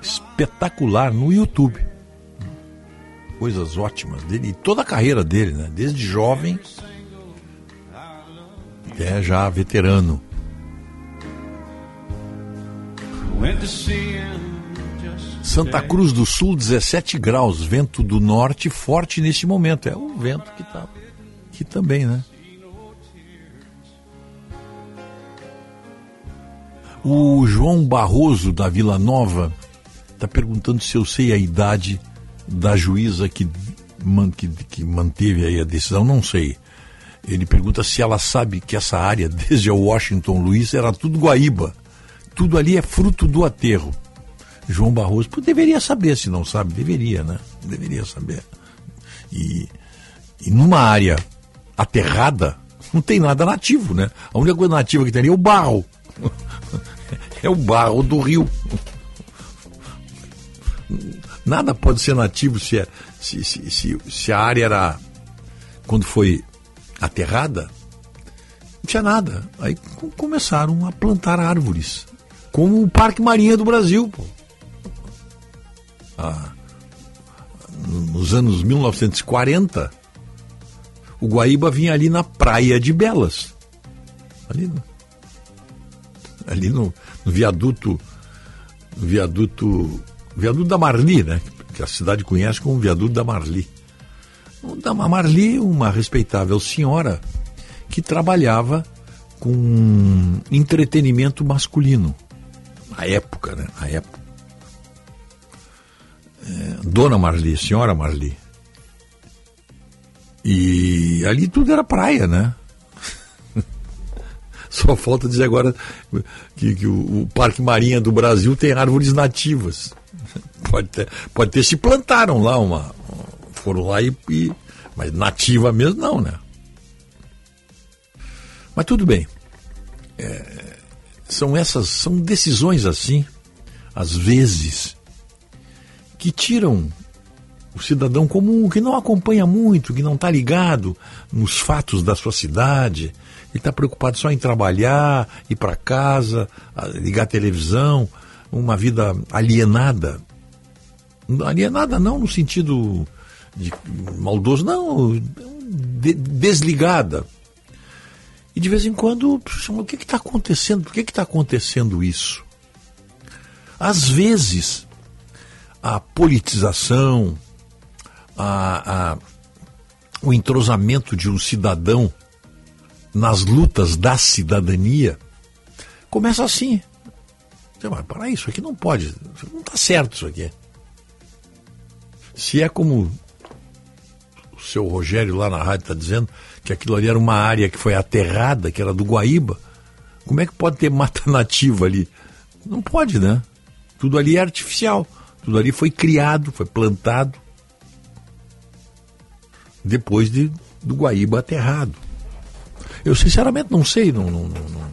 espetacular no YouTube. Coisas ótimas dele e toda a carreira dele, né? Desde jovem até já veterano. Santa Cruz do Sul, 17 graus, vento do norte forte neste momento. É o vento que está aqui também, né? O João Barroso, da Vila Nova, está perguntando se eu sei a idade da juíza que, man, que, que manteve aí a decisão. Não sei. Ele pergunta se ela sabe que essa área, desde a Washington Luiz, era tudo Guaíba. Tudo ali é fruto do aterro. João Barroso pô, deveria saber, se não sabe, deveria, né? Deveria saber. E, e numa área aterrada, não tem nada nativo, né? A única coisa nativa que tem é o barro. É o barro do rio. Nada pode ser nativo se, é, se, se, se, se a área era. Quando foi aterrada, não tinha nada. Aí começaram a plantar árvores. Como o Parque Marinha do Brasil. Pô. Ah, nos anos 1940, o Guaíba vinha ali na Praia de Belas. Ali ali no, no viaduto, no viaduto, viaduto da Marli, né? Que a cidade conhece como viaduto da Marli. Da Marli, uma respeitável senhora que trabalhava com entretenimento masculino. Na época, né? Na época. É, Dona Marli, senhora Marli. E ali tudo era praia, né? Só falta dizer agora que, que o, o, Parque Marinha do Brasil tem árvores nativas. Pode ter, pode ter se plantaram lá uma. Foram lá e, e. Mas nativa mesmo não, né? Mas tudo bem. É, são essas. São decisões assim, às vezes, que tiram o cidadão comum, que não acompanha muito, que não está ligado nos fatos da sua cidade, ele está preocupado só em trabalhar, ir para casa, ligar televisão, uma vida alienada. Alienada não no sentido de maldoso, não, de, desligada. E de vez em quando, o que está acontecendo? Por que está acontecendo isso? Às vezes, a politização, a, a, o entrosamento de um cidadão nas lutas da cidadania, começa assim. Mas para isso aqui não pode, não está certo isso aqui. Se é como o seu Rogério lá na rádio está dizendo, que aquilo ali era uma área que foi aterrada, que era do Guaíba, como é que pode ter mata nativa ali? Não pode, né? Tudo ali é artificial. Tudo ali foi criado, foi plantado depois de, do Guaíba aterrado. Eu sinceramente não sei, não, não, não, não,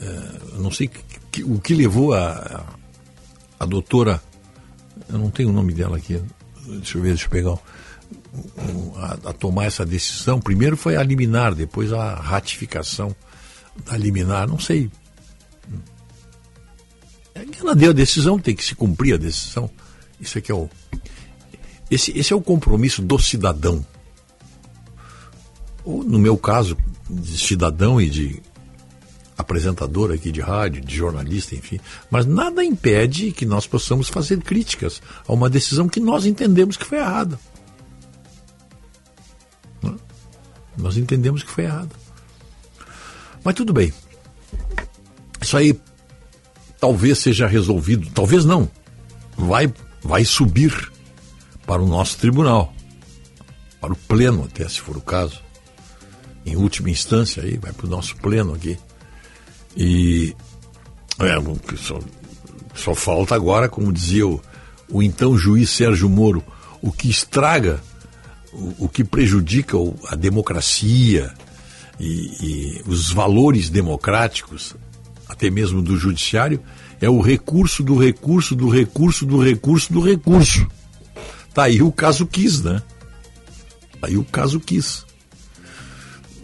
é, não sei que, que, o que levou a, a, a, doutora, eu não tenho o nome dela aqui, deixa eu ver, deixa eu pegar, a, a tomar essa decisão. Primeiro foi a liminar, depois a ratificação da liminar, não sei. Ela deu a decisão, tem que se cumprir a decisão. Isso aqui é o. Esse, esse é o compromisso do cidadão ou no meu caso, de cidadão e de apresentador aqui de rádio, de jornalista, enfim. Mas nada impede que nós possamos fazer críticas a uma decisão que nós entendemos que foi errada. Nós entendemos que foi errada. Mas tudo bem. Isso aí talvez seja resolvido, talvez não. Vai, vai subir para o nosso tribunal, para o pleno, até se for o caso. Em última instância, aí vai para o nosso pleno aqui. E é, só, só falta agora, como dizia o, o então juiz Sérgio Moro, o que estraga, o, o que prejudica a democracia e, e os valores democráticos, até mesmo do judiciário, é o recurso do recurso do recurso do recurso do recurso. Tá aí o caso quis, né? Tá aí o caso quis.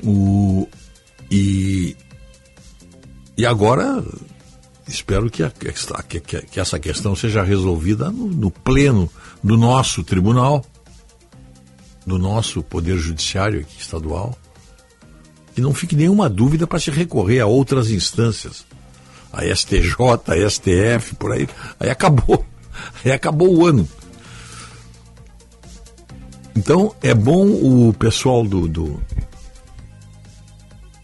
O, e, e agora espero que, a, que, que, essa questão seja resolvida no, no pleno do nosso tribunal, do nosso Poder Judiciário aqui estadual, que não fique nenhuma dúvida para se recorrer a outras instâncias, a STJ, a STF, por aí. Aí acabou. Aí acabou o ano. Então é bom o pessoal do, do,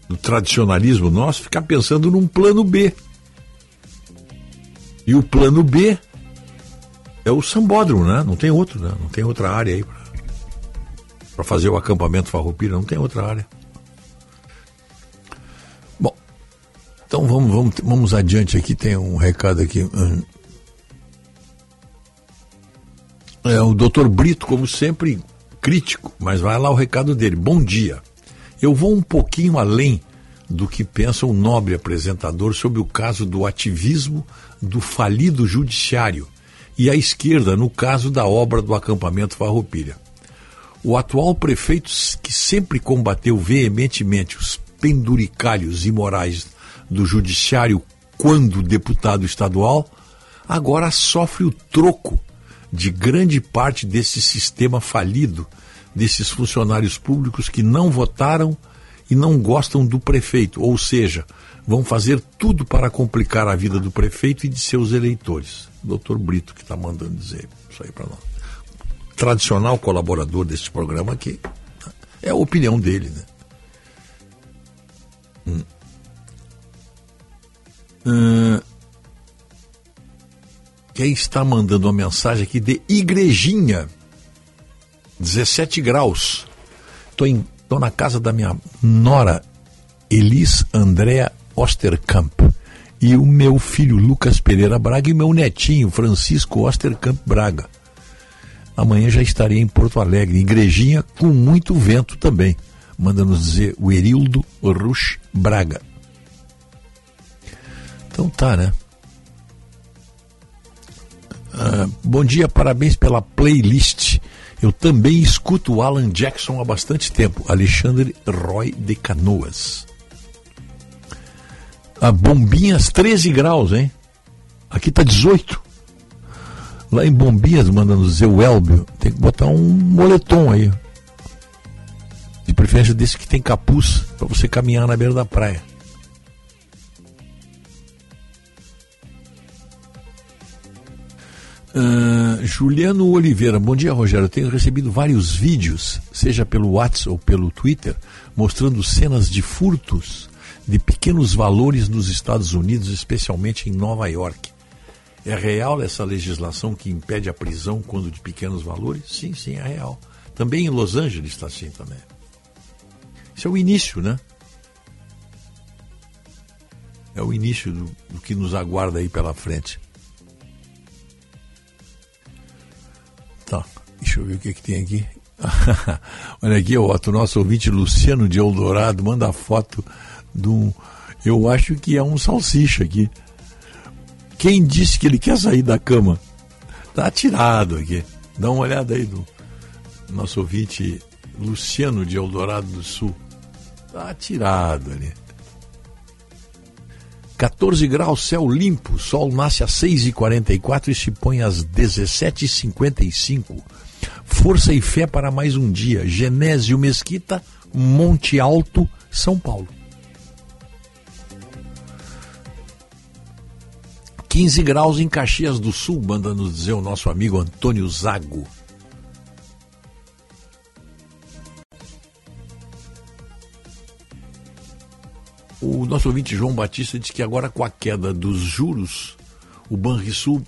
do tradicionalismo nosso ficar pensando num plano B. E o plano B é o sambódromo, né? Não tem outro, né? Não tem outra área aí para fazer o acampamento farroupilha, não tem outra área. Bom, então vamos, vamos, vamos adiante aqui, tem um recado aqui. É, o doutor Brito, como sempre, crítico, mas vai lá o recado dele. Bom dia. Eu vou um pouquinho além do que pensa o nobre apresentador sobre o caso do ativismo do falido judiciário e a esquerda no caso da obra do acampamento Farroupilha. O atual prefeito, que sempre combateu veementemente os penduricalhos imorais do judiciário quando deputado estadual, agora sofre o troco de grande parte desse sistema falido, desses funcionários públicos que não votaram e não gostam do prefeito, ou seja, vão fazer tudo para complicar a vida do prefeito e de seus eleitores. Doutor Brito que está mandando dizer isso aí para nós. Tradicional colaborador deste programa aqui. É a opinião dele, né? Hum. Hum. Quem está mandando uma mensagem aqui de Igrejinha, 17 graus. Estou na casa da minha nora, Elis Andréa Osterkamp. E o meu filho Lucas Pereira Braga e meu netinho Francisco Osterkamp Braga. Amanhã já estarei em Porto Alegre, igrejinha com muito vento também. Manda nos dizer o Erildo Rush Braga. Então tá, né? Ah, bom dia, parabéns pela playlist. Eu também escuto Alan Jackson há bastante tempo. Alexandre Roy de Canoas. A Bombinhas 13 graus, hein? Aqui tá 18. Lá em Bombinhas, mandando o Elbio, tem que botar um moletom aí. De preferência desse que tem capuz para você caminhar na beira da praia. Uh, Juliano Oliveira, bom dia Rogério. Tenho recebido vários vídeos, seja pelo WhatsApp ou pelo Twitter, mostrando cenas de furtos de pequenos valores nos Estados Unidos, especialmente em Nova York. É real essa legislação que impede a prisão quando de pequenos valores? Sim, sim, é real. Também em Los Angeles está assim também. Isso é o início, né? É o início do, do que nos aguarda aí pela frente. Deixa eu ver o que, que tem aqui. Olha aqui, o nosso ouvinte Luciano de Eldorado manda a foto de um. Eu acho que é um salsicha aqui. Quem disse que ele quer sair da cama? Tá atirado aqui. Dá uma olhada aí do nosso ouvinte Luciano de Eldorado do Sul. Tá atirado ali. 14 graus, céu limpo, sol nasce às 6h44 e se põe às 17h55. Força e fé para mais um dia. Genésio Mesquita, Monte Alto, São Paulo. 15 graus em Caxias do Sul, manda nos dizer o nosso amigo Antônio Zago. O nosso ouvinte João Batista diz que agora com a queda dos juros, o Banrisul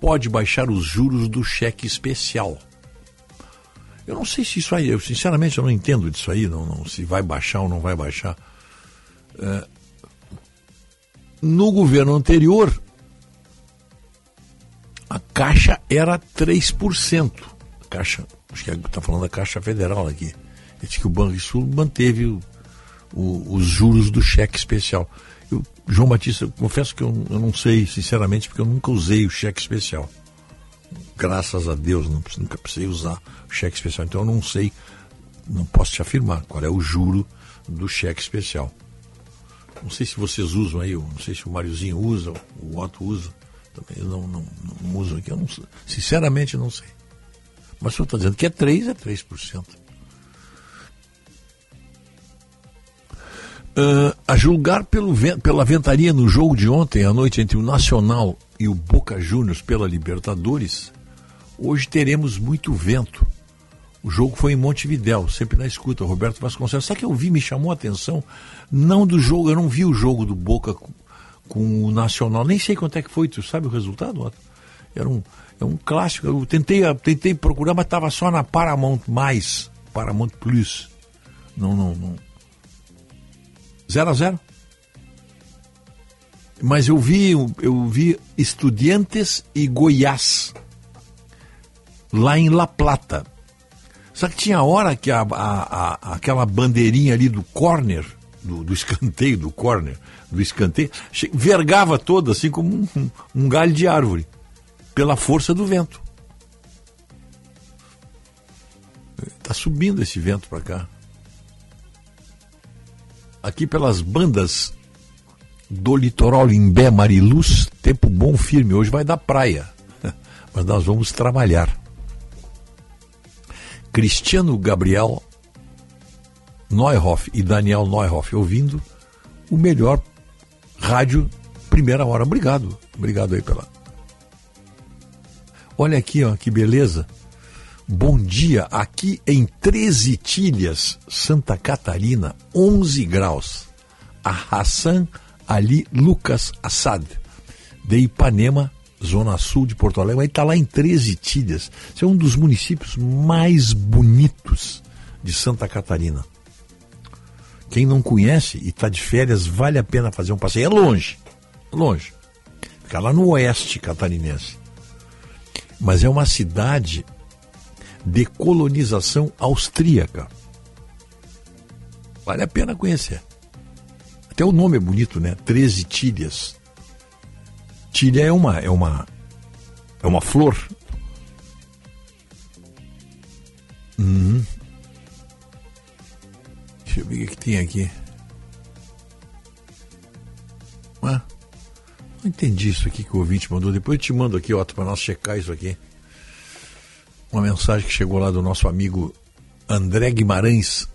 pode baixar os juros do cheque especial. Eu não sei se isso aí, eu sinceramente eu não entendo disso aí, não, não se vai baixar ou não vai baixar. É, no governo anterior, a Caixa era 3%. A Caixa, acho que está falando da Caixa Federal aqui. Diz que o Banrisul manteve o, o, os juros do cheque especial. João Batista, confesso que eu, eu, não sei, sinceramente, porque eu nunca usei o cheque especial. Graças a Deus, não, nunca precisei usar o cheque especial. Então eu não sei, não posso te afirmar qual é o juro do cheque especial. Não sei se vocês usam aí, não sei se o Mariozinho usa, o Otto usa. Também não, não, não uso aqui, eu não, sinceramente não sei. Mas o senhor está dizendo que é 3, é 3%. Uh, a julgar pelo, pela ventaria no jogo de ontem à noite entre o Nacional e o Boca Juniors pela Libertadores, hoje teremos muito vento. O jogo foi em Montevidéu, sempre na escuta. Roberto Vasconcelos. Sabe que eu vi, me chamou a atenção? Não do jogo, eu não vi o jogo do Boca com, com o Nacional. Nem sei quanto é que foi, tu sabe o resultado? Era um, é um clássico. Eu tentei, tentei procurar, mas estava só na Paramount Mais, Paramount Plus. Não, não, não 0 a 0 Mas eu vi, eu vi Estudiantes e Goiás, lá em La Plata. Só que tinha hora que a, a, a, aquela bandeirinha ali do corner, do, do, escanteio, do corner, do escanteio, vergava toda assim como um, um galho de árvore, pela força do vento. Está subindo esse vento para cá aqui pelas bandas do litoral Imbé Mariluz, tempo bom, firme. Hoje vai dar praia, mas nós vamos trabalhar. Cristiano Gabriel Neuhoff e Daniel Neuhoff ouvindo o melhor rádio primeira hora. Obrigado, obrigado aí pela. Olha aqui, ó, que beleza. Bom dia, aqui em Treze Tilhas, Santa Catarina, 11 graus. A Hassan Ali Lucas Assad, de Ipanema, Zona Sul de Porto Alegre, está lá em Treze Tilhas. Esse é um dos municípios mais bonitos de Santa Catarina. Quem não conhece e está de férias, vale a pena fazer um passeio. É longe, longe. Fica lá no oeste catarinense. Mas é uma cidade de colonização austríaca. Vale a pena conhecer. Até o nome é bonito, né? Treze Tílias. Tília é uma é uma é uma flor. Uhum. Deixa eu ver o que tem aqui. Ah, não entendi isso aqui que o ouvinte mandou. Depois eu te mando aqui, Otto, para nós checar isso aqui uma mensagem que chegou lá do nosso amigo André Guimarães,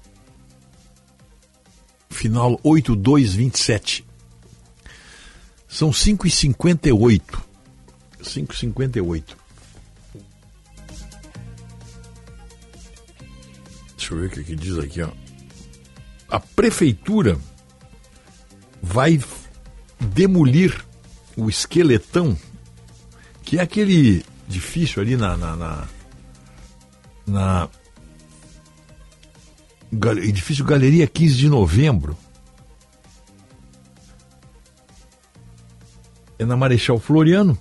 final 8227. São 5h58. 5h58. Deixa eu ver o que, que diz aqui, ó. A prefeitura vai demolir o esqueletão, que é aquele edifício ali na, na, na na edifício Galeria 15 de Novembro. É na Marechal Floriano.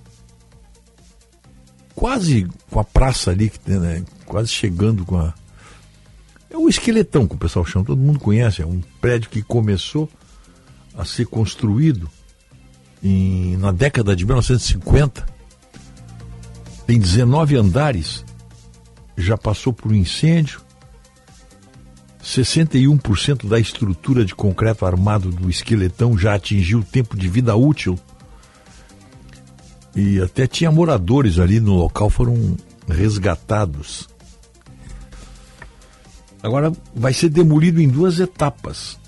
Quase com a praça ali, né, quase chegando com a. É o esqueletão que o pessoal chama, todo mundo conhece. É um prédio que começou a ser construído em, na década de 1950. Tem 19 andares já passou por um incêndio. 61% da estrutura de concreto armado do esqueletão já atingiu o tempo de vida útil. E até tinha moradores ali no local, foram resgatados. Agora vai ser demolido em duas etapas.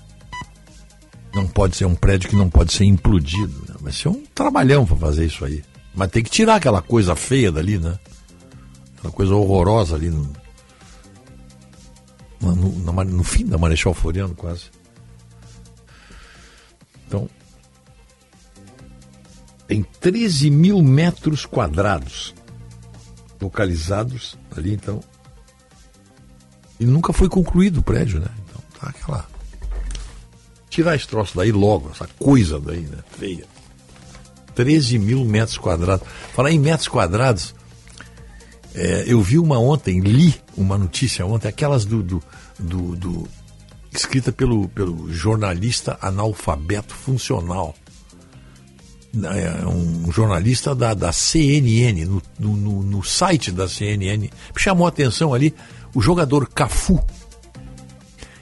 Não pode ser um prédio que não pode ser implodido. Né? Vai ser um trabalhão para fazer isso aí. Mas tem que tirar aquela coisa feia dali, né? Aquela coisa horrorosa ali no, no, no, no fim da Marechal Floriano, quase. Então, tem 13 mil metros quadrados localizados ali, então. E nunca foi concluído o prédio, né? Então tá aquela. Tirar esse troço daí logo, essa coisa daí, né? Feia. 13 mil metros quadrados. Falar em metros quadrados, é, eu vi uma ontem, li uma notícia ontem, aquelas do, do, do, do escrita pelo, pelo jornalista analfabeto funcional. É um jornalista da, da CNN, no, no, no site da CNN, chamou a atenção ali, o jogador Cafu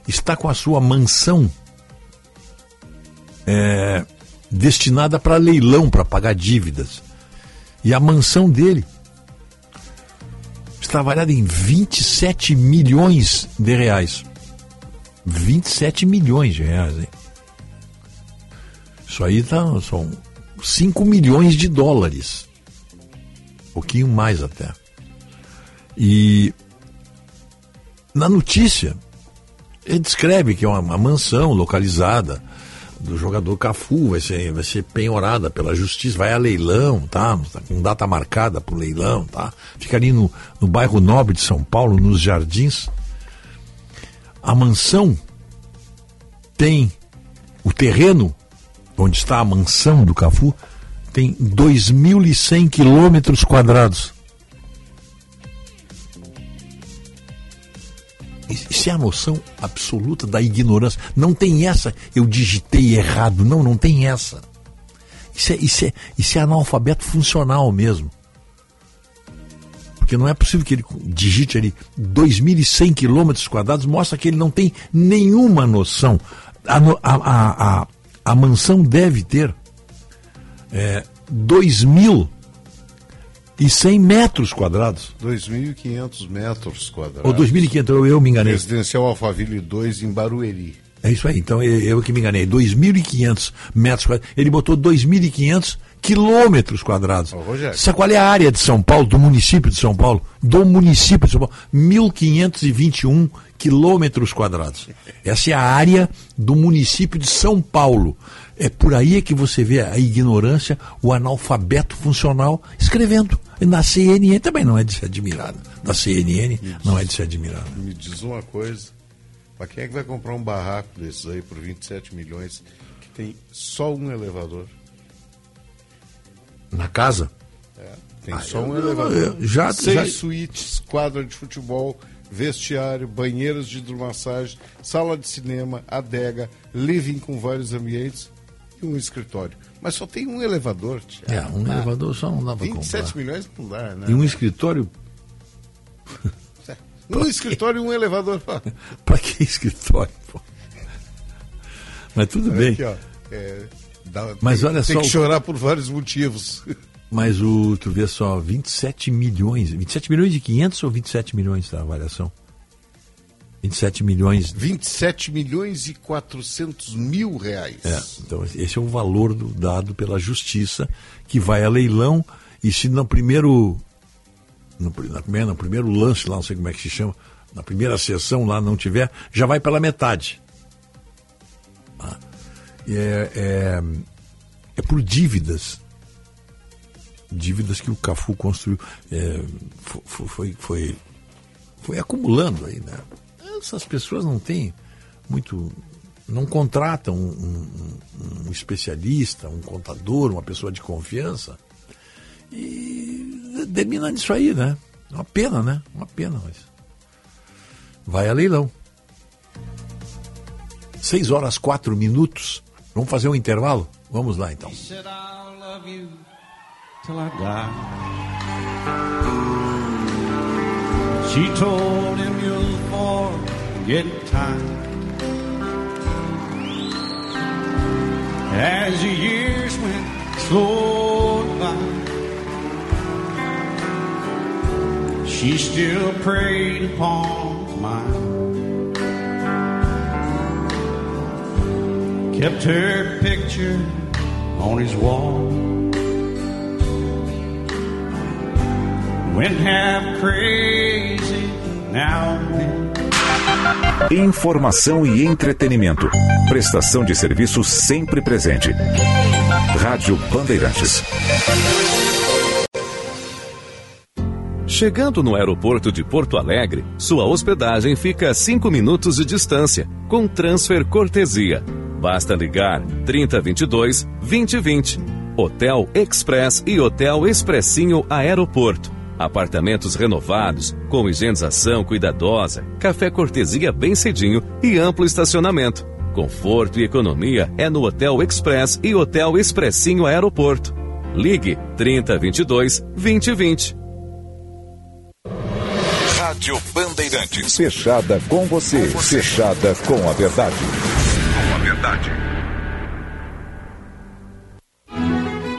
está com a sua mansão é, destinada para leilão, para pagar dívidas. E a mansão dele está avaliada em 27 milhões de reais. 27 milhões de reais, hein? Isso aí tá, são 5 milhões de dólares. Um pouquinho mais até. E na notícia, ele descreve que é uma, uma mansão localizada do jogador Cafu, vai ser, vai ser penhorada pela justiça, vai a leilão, tá? com data marcada para o leilão, tá? Fica ali no, no bairro Nobre de São Paulo, nos Jardins. A mansão tem o terreno onde está a mansão do Cafu, tem 2.100 quilômetros quadrados. Isso é a noção absoluta da ignorância. Não tem essa, eu digitei errado. Não, não tem essa. Isso é, isso é, isso é analfabeto funcional mesmo. Porque não é possível que ele digite ali 2.100 quilômetros quadrados, mostra que ele não tem nenhuma noção. A, a, a, a mansão deve ter é, 2.000 e 100 metros quadrados. 2.500 metros quadrados. Ou 2.500, eu, eu me enganei. Residencial Alphaville 2 em Barueri. É isso aí, então eu, eu que me enganei. 2.500 metros quadrados. Ele botou 2.500 quilômetros quadrados. Ô, Sabe qual é a área de São Paulo, do município de São Paulo? Do município de São Paulo. 1.521 quilômetros quadrados. Essa é a área do município de São Paulo. É por aí que você vê a ignorância, o analfabeto funcional escrevendo. Na CNN também não é de se admirar. Na CNN não é de se admirar. Me diz uma coisa. Para quem é que vai comprar um barraco desses aí por 27 milhões que tem só um elevador? Na casa? É, tem ah, só um eu, elevador. Eu, já, Seis já... suítes, quadra de futebol, vestiário, banheiros de hidromassagem, sala de cinema, adega, living com vários ambientes um escritório. Mas só tem um elevador. Thiago. É, um ah, elevador só não dá para comprar. 27 milhões por dar, né? E um escritório... um escritório e um elevador. para que escritório, pô? Mas tudo olha bem. Aqui, ó, é, dá, Mas tem, olha tem só... Tem que chorar por vários motivos. Mas o, tu vê só, 27 milhões. 27 milhões de 500 ou 27 milhões da avaliação? 27 milhões. 27 milhões e 400 mil reais. É, então esse é o valor do, dado pela justiça que vai a leilão e se no primeiro no, na primeira, no primeiro lance lá, não sei como é que se chama, na primeira sessão lá não tiver, já vai pela metade. Ah, é, é, é por dívidas. Dívidas que o Cafu construiu. É, foi, foi, foi, foi acumulando aí, né? Essas pessoas não têm muito. não contratam um, um, um especialista, um contador, uma pessoa de confiança. E termina nisso aí, né? Uma pena, né? Uma pena, mas. Vai a leilão. Seis horas quatro minutos. Vamos fazer um intervalo? Vamos lá então. She told him Forget get tired. As the years went slowly by, she still preyed upon mine. Kept her picture on his wall. Went half crazy Informação e entretenimento. Prestação de serviço sempre presente. Rádio Bandeirantes. Chegando no aeroporto de Porto Alegre, sua hospedagem fica a 5 minutos de distância, com transfer cortesia. Basta ligar 3022 2020. Hotel Express e Hotel Expressinho Aeroporto. Apartamentos renovados, com higienização cuidadosa, café cortesia bem cedinho e amplo estacionamento. Conforto e economia é no Hotel Express e Hotel Expressinho Aeroporto. Ligue 3022 2020. Rádio Bandeirantes. Fechada com você. Fechada com a verdade. Com a verdade.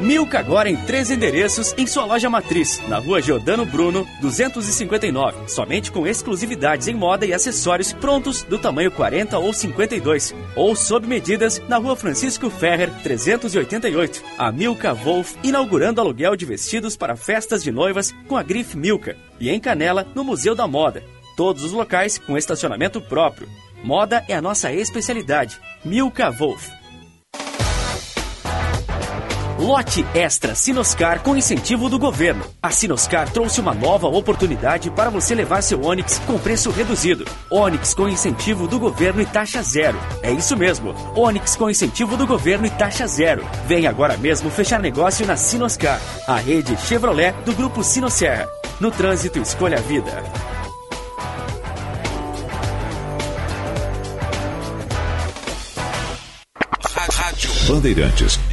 Milka agora em três endereços em sua loja matriz, na rua Giordano Bruno, 259, somente com exclusividades em moda e acessórios prontos do tamanho 40 ou 52, ou sob medidas na rua Francisco Ferrer, 388. A Milka Wolf inaugurando aluguel de vestidos para festas de noivas com a grife Milka, e em Canela, no Museu da Moda. Todos os locais com estacionamento próprio. Moda é a nossa especialidade. Milka Wolf. Lote Extra Sinoscar com incentivo do governo. A Sinoscar trouxe uma nova oportunidade para você levar seu Onix com preço reduzido. Onix com incentivo do governo e taxa zero. É isso mesmo. Onix com incentivo do governo e taxa zero. Vem agora mesmo fechar negócio na Sinoscar, a rede Chevrolet do grupo Sinosserra. No trânsito, escolha a vida. Bandeirantes.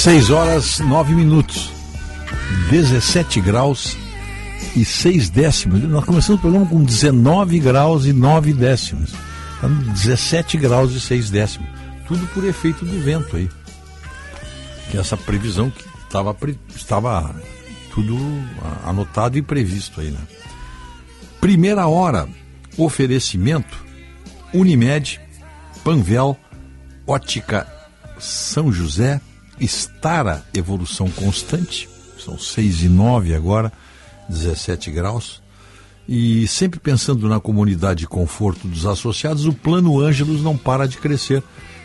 Seis horas, nove minutos. 17 graus e 6 décimos. Nós começamos o programa com 19 graus e 9 décimos. 17 graus e 6 décimos. Tudo por efeito do vento aí. Que essa previsão que tava, estava tudo anotado e previsto aí, né? Primeira hora, oferecimento Unimed, Panvel, Ótica São José, Estara Evolução Constante, são 6 e 9 agora, 17 graus. E sempre pensando na comunidade e conforto dos associados, o Plano Ângelos não para de crescer.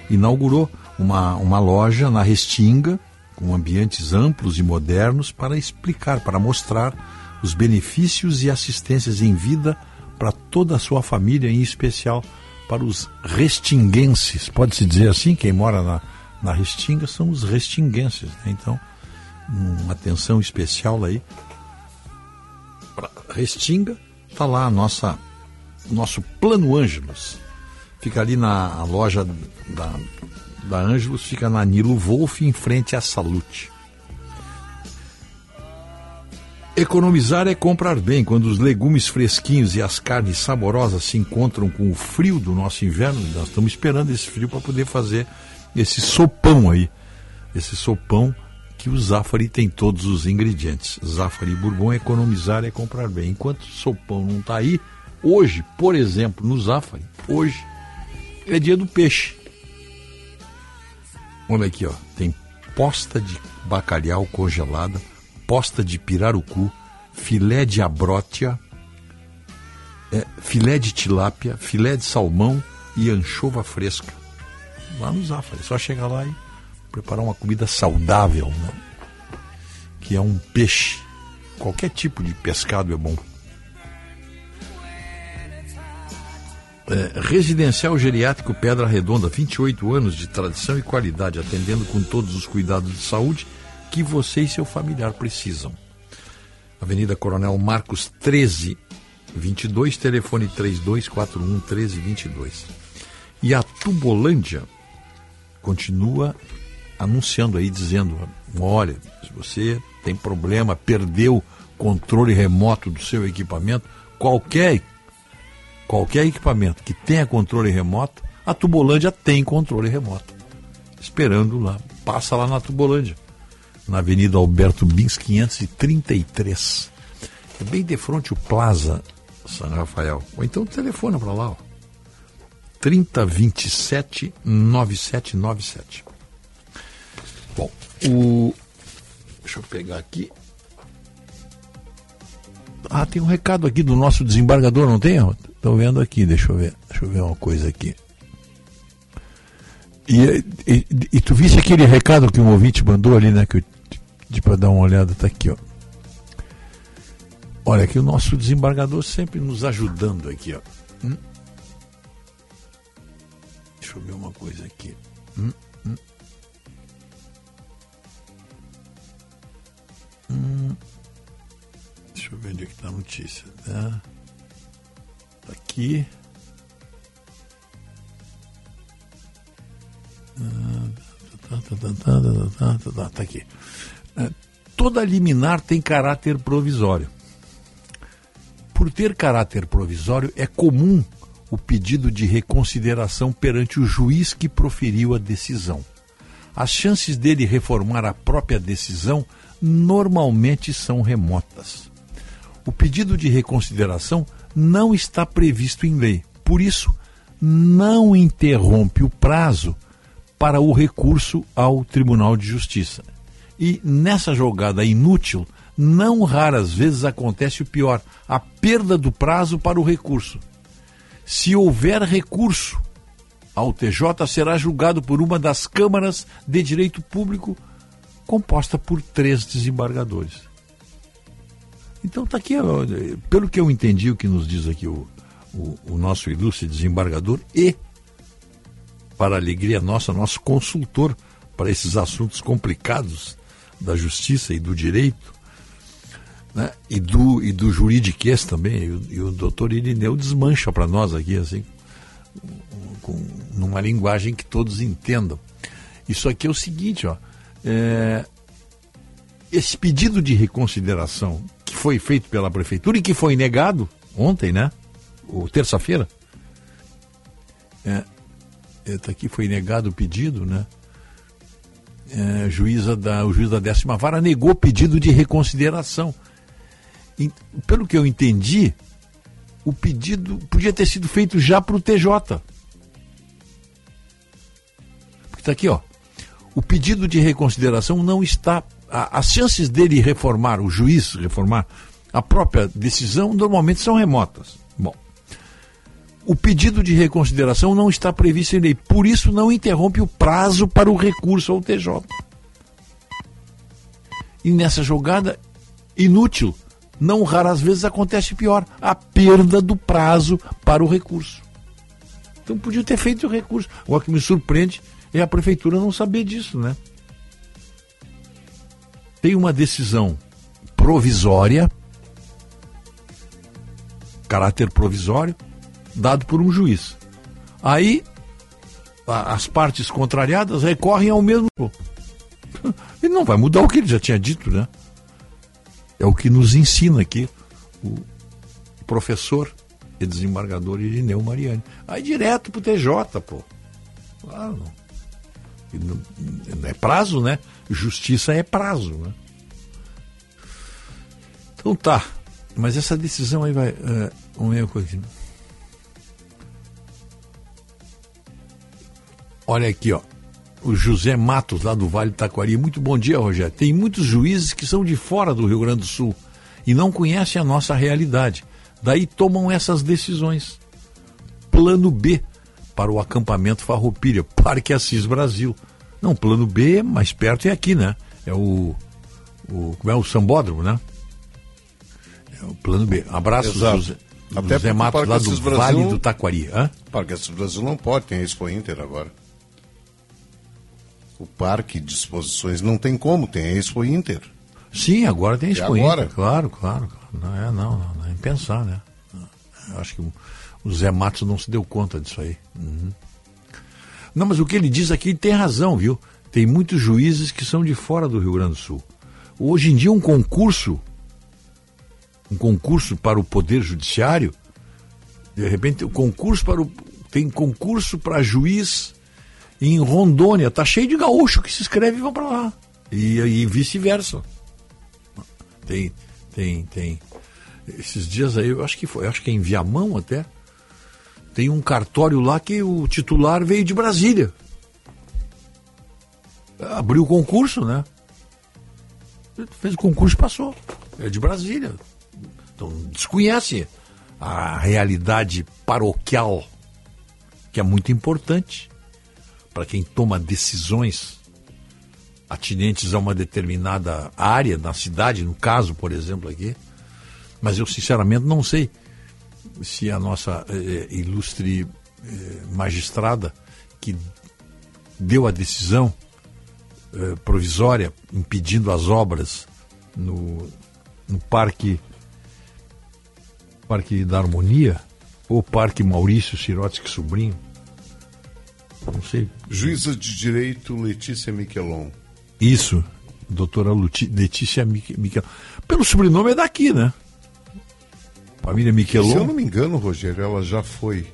Inaugurou uma, uma loja na Restinga, com ambientes amplos e modernos, para explicar, para mostrar os benefícios e assistências em vida para toda a sua família, em especial para os restinguenses. Pode-se dizer assim, quem mora na, na Restinga são os restinguenses. Né? Então, uma atenção especial aí. Para Restinga, está lá a nossa, nosso Plano Ângelos. Fica ali na loja da, da Ângelos, fica na Nilo Wolf, em frente à Salute. Economizar é comprar bem. Quando os legumes fresquinhos e as carnes saborosas se encontram com o frio do nosso inverno, nós estamos esperando esse frio para poder fazer esse sopão aí. Esse sopão que o Zafari tem todos os ingredientes. Zafari Bourbon, economizar é comprar bem. Enquanto o sopão não está aí, hoje, por exemplo, no Zafari, hoje é dia do peixe. Olha aqui, ó, tem posta de bacalhau congelada posta de pirarucu, filé de abrótia, é, filé de tilápia, filé de salmão e anchova fresca. Lá no Zafra, é só chegar lá e preparar uma comida saudável, né? que é um peixe. Qualquer tipo de pescado é bom. É, residencial Geriátrico Pedra Redonda, 28 anos de tradição e qualidade, atendendo com todos os cuidados de saúde que você e seu familiar precisam. Avenida Coronel Marcos 13, 22, telefone 3241 1322. E a Tubolândia continua anunciando aí, dizendo: olha, se você tem problema, perdeu controle remoto do seu equipamento, qualquer, qualquer equipamento que tenha controle remoto, a Tubolândia tem controle remoto. Esperando lá, passa lá na Tubolândia na Avenida Alberto Bins 533. É bem de frente o Plaza São Rafael. Ou então telefona para lá, ó. 3027 9797. Bom, o. Deixa eu pegar aqui. Ah, tem um recado aqui do nosso desembargador, não tem? Estou vendo aqui, deixa eu ver. Deixa eu ver uma coisa aqui. E, e, e, tu viste aquele recado que um ouvinte mandou ali, né? Que eu de para dar uma olhada, está aqui, ó. Olha aqui o nosso desembargador sempre nos ajudando aqui, ó. Hum? Deixa eu ver uma coisa aqui. Hum, hum. Hum. Deixa eu ver onde é que está a notícia. Né? Tá aqui. Tá, tá, tá, tá, tá, tá, tá, tá aqui. Toda liminar tem caráter provisório. Por ter caráter provisório, é comum o pedido de reconsideração perante o juiz que proferiu a decisão. As chances dele reformar a própria decisão normalmente são remotas. O pedido de reconsideração não está previsto em lei, por isso, não interrompe o prazo para o recurso ao Tribunal de Justiça. E nessa jogada inútil, não raras vezes acontece o pior: a perda do prazo para o recurso. Se houver recurso ao TJ, será julgado por uma das câmaras de direito público, composta por três desembargadores. Então está aqui, pelo que eu entendi, o que nos diz aqui o, o, o nosso ilustre desembargador e, para alegria nossa, nosso consultor para esses assuntos complicados da justiça e do direito, né? e, do, e do juridiquês também, e o, e o doutor Irineu desmancha para nós aqui, assim, com, numa linguagem que todos entendam. Isso aqui é o seguinte, ó, é, esse pedido de reconsideração que foi feito pela prefeitura e que foi negado ontem, né? Ou terça-feira. É, é, tá aqui foi negado o pedido, né? é, juíza da, o juiz da décima vara negou pedido de reconsideração. Pelo que eu entendi, o pedido podia ter sido feito já para o TJ. Porque está aqui, ó. O pedido de reconsideração não está. A, as chances dele reformar, o juiz reformar a própria decisão, normalmente são remotas. Bom, O pedido de reconsideração não está previsto em lei, por isso não interrompe o prazo para o recurso ao TJ. E nessa jogada inútil, não raras vezes acontece pior, a perda do prazo para o recurso. Então podia ter feito o recurso. O que me surpreende é a prefeitura não saber disso, né? Tem uma decisão provisória, caráter provisório, dado por um juiz. Aí as partes contrariadas recorrem ao mesmo. Ele não vai mudar o que ele já tinha dito, né? É o que nos ensina aqui o professor e desembargador Irineu Mariani. Aí direto pro TJ, pô. Claro. É prazo, né? Justiça é prazo, né? Então tá. Mas essa decisão aí vai. Uh, um meio coisa. Olha aqui, ó. O José Matos, lá do Vale do Taquari. Muito bom dia, Rogério. Tem muitos juízes que são de fora do Rio Grande do Sul e não conhecem a nossa realidade. Daí tomam essas decisões. Plano B para o acampamento Farroupilha, Parque Assis Brasil. Não, plano B mais perto é aqui, né? É o, o como é o Sambódromo, né? É o plano B. Abraço, Exato. José, Até José Matos, lá do Brasil- Vale do Taquari. Hã? Parque Assis Brasil não pode, tem a Expo Inter agora. O parque de exposições não tem como, tem a Expo Inter. Sim, agora tem E Expo agora? Inter, claro, claro. claro. Não é, não, não, é em pensar, né? Eu acho que o- o Zé Matos não se deu conta disso aí. Uhum. Não, mas o que ele diz aqui ele tem razão, viu? Tem muitos juízes que são de fora do Rio Grande do Sul. Hoje em dia, um concurso, um concurso para o Poder Judiciário, de repente, o concurso para o. Tem concurso para juiz em Rondônia. Tá cheio de gaúcho que se inscreve e vão para lá. E, e vice-versa. Tem, tem, tem. Esses dias aí, eu acho que foi, acho que é em Viamão até. Tem um cartório lá que o titular veio de Brasília. Abriu o concurso, né? Fez o concurso e passou. É de Brasília. Então desconhece a realidade paroquial, que é muito importante para quem toma decisões atinentes a uma determinada área na cidade, no caso, por exemplo, aqui. Mas eu, sinceramente, não sei se a nossa eh, ilustre eh, magistrada que deu a decisão eh, provisória impedindo as obras no, no Parque Parque da Harmonia ou Parque Maurício Sirotsky Sobrinho. Não sei. Juíza de Direito Letícia Miquelon. Isso, doutora Luti- Letícia Mique- Miquel. Pelo sobrenome é daqui, né? Família Se eu Miquelon. não me engano, Rogério, ela já foi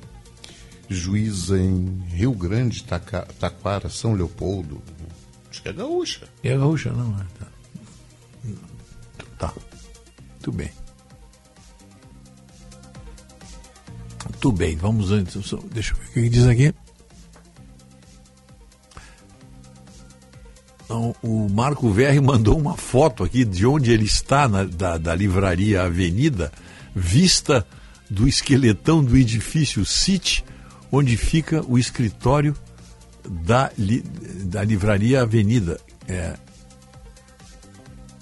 juíza em Rio Grande, Taca- Taquara, São Leopoldo. Acho que é gaúcha. É gaúcha, não, é. Tá. tá. Tudo bem. Tudo bem, vamos antes. Deixa eu ver o que diz aqui. O Marco Verri mandou uma foto aqui de onde ele está, na, da, da livraria Avenida, vista do esqueletão do edifício City, onde fica o escritório da, li- da livraria Avenida. É,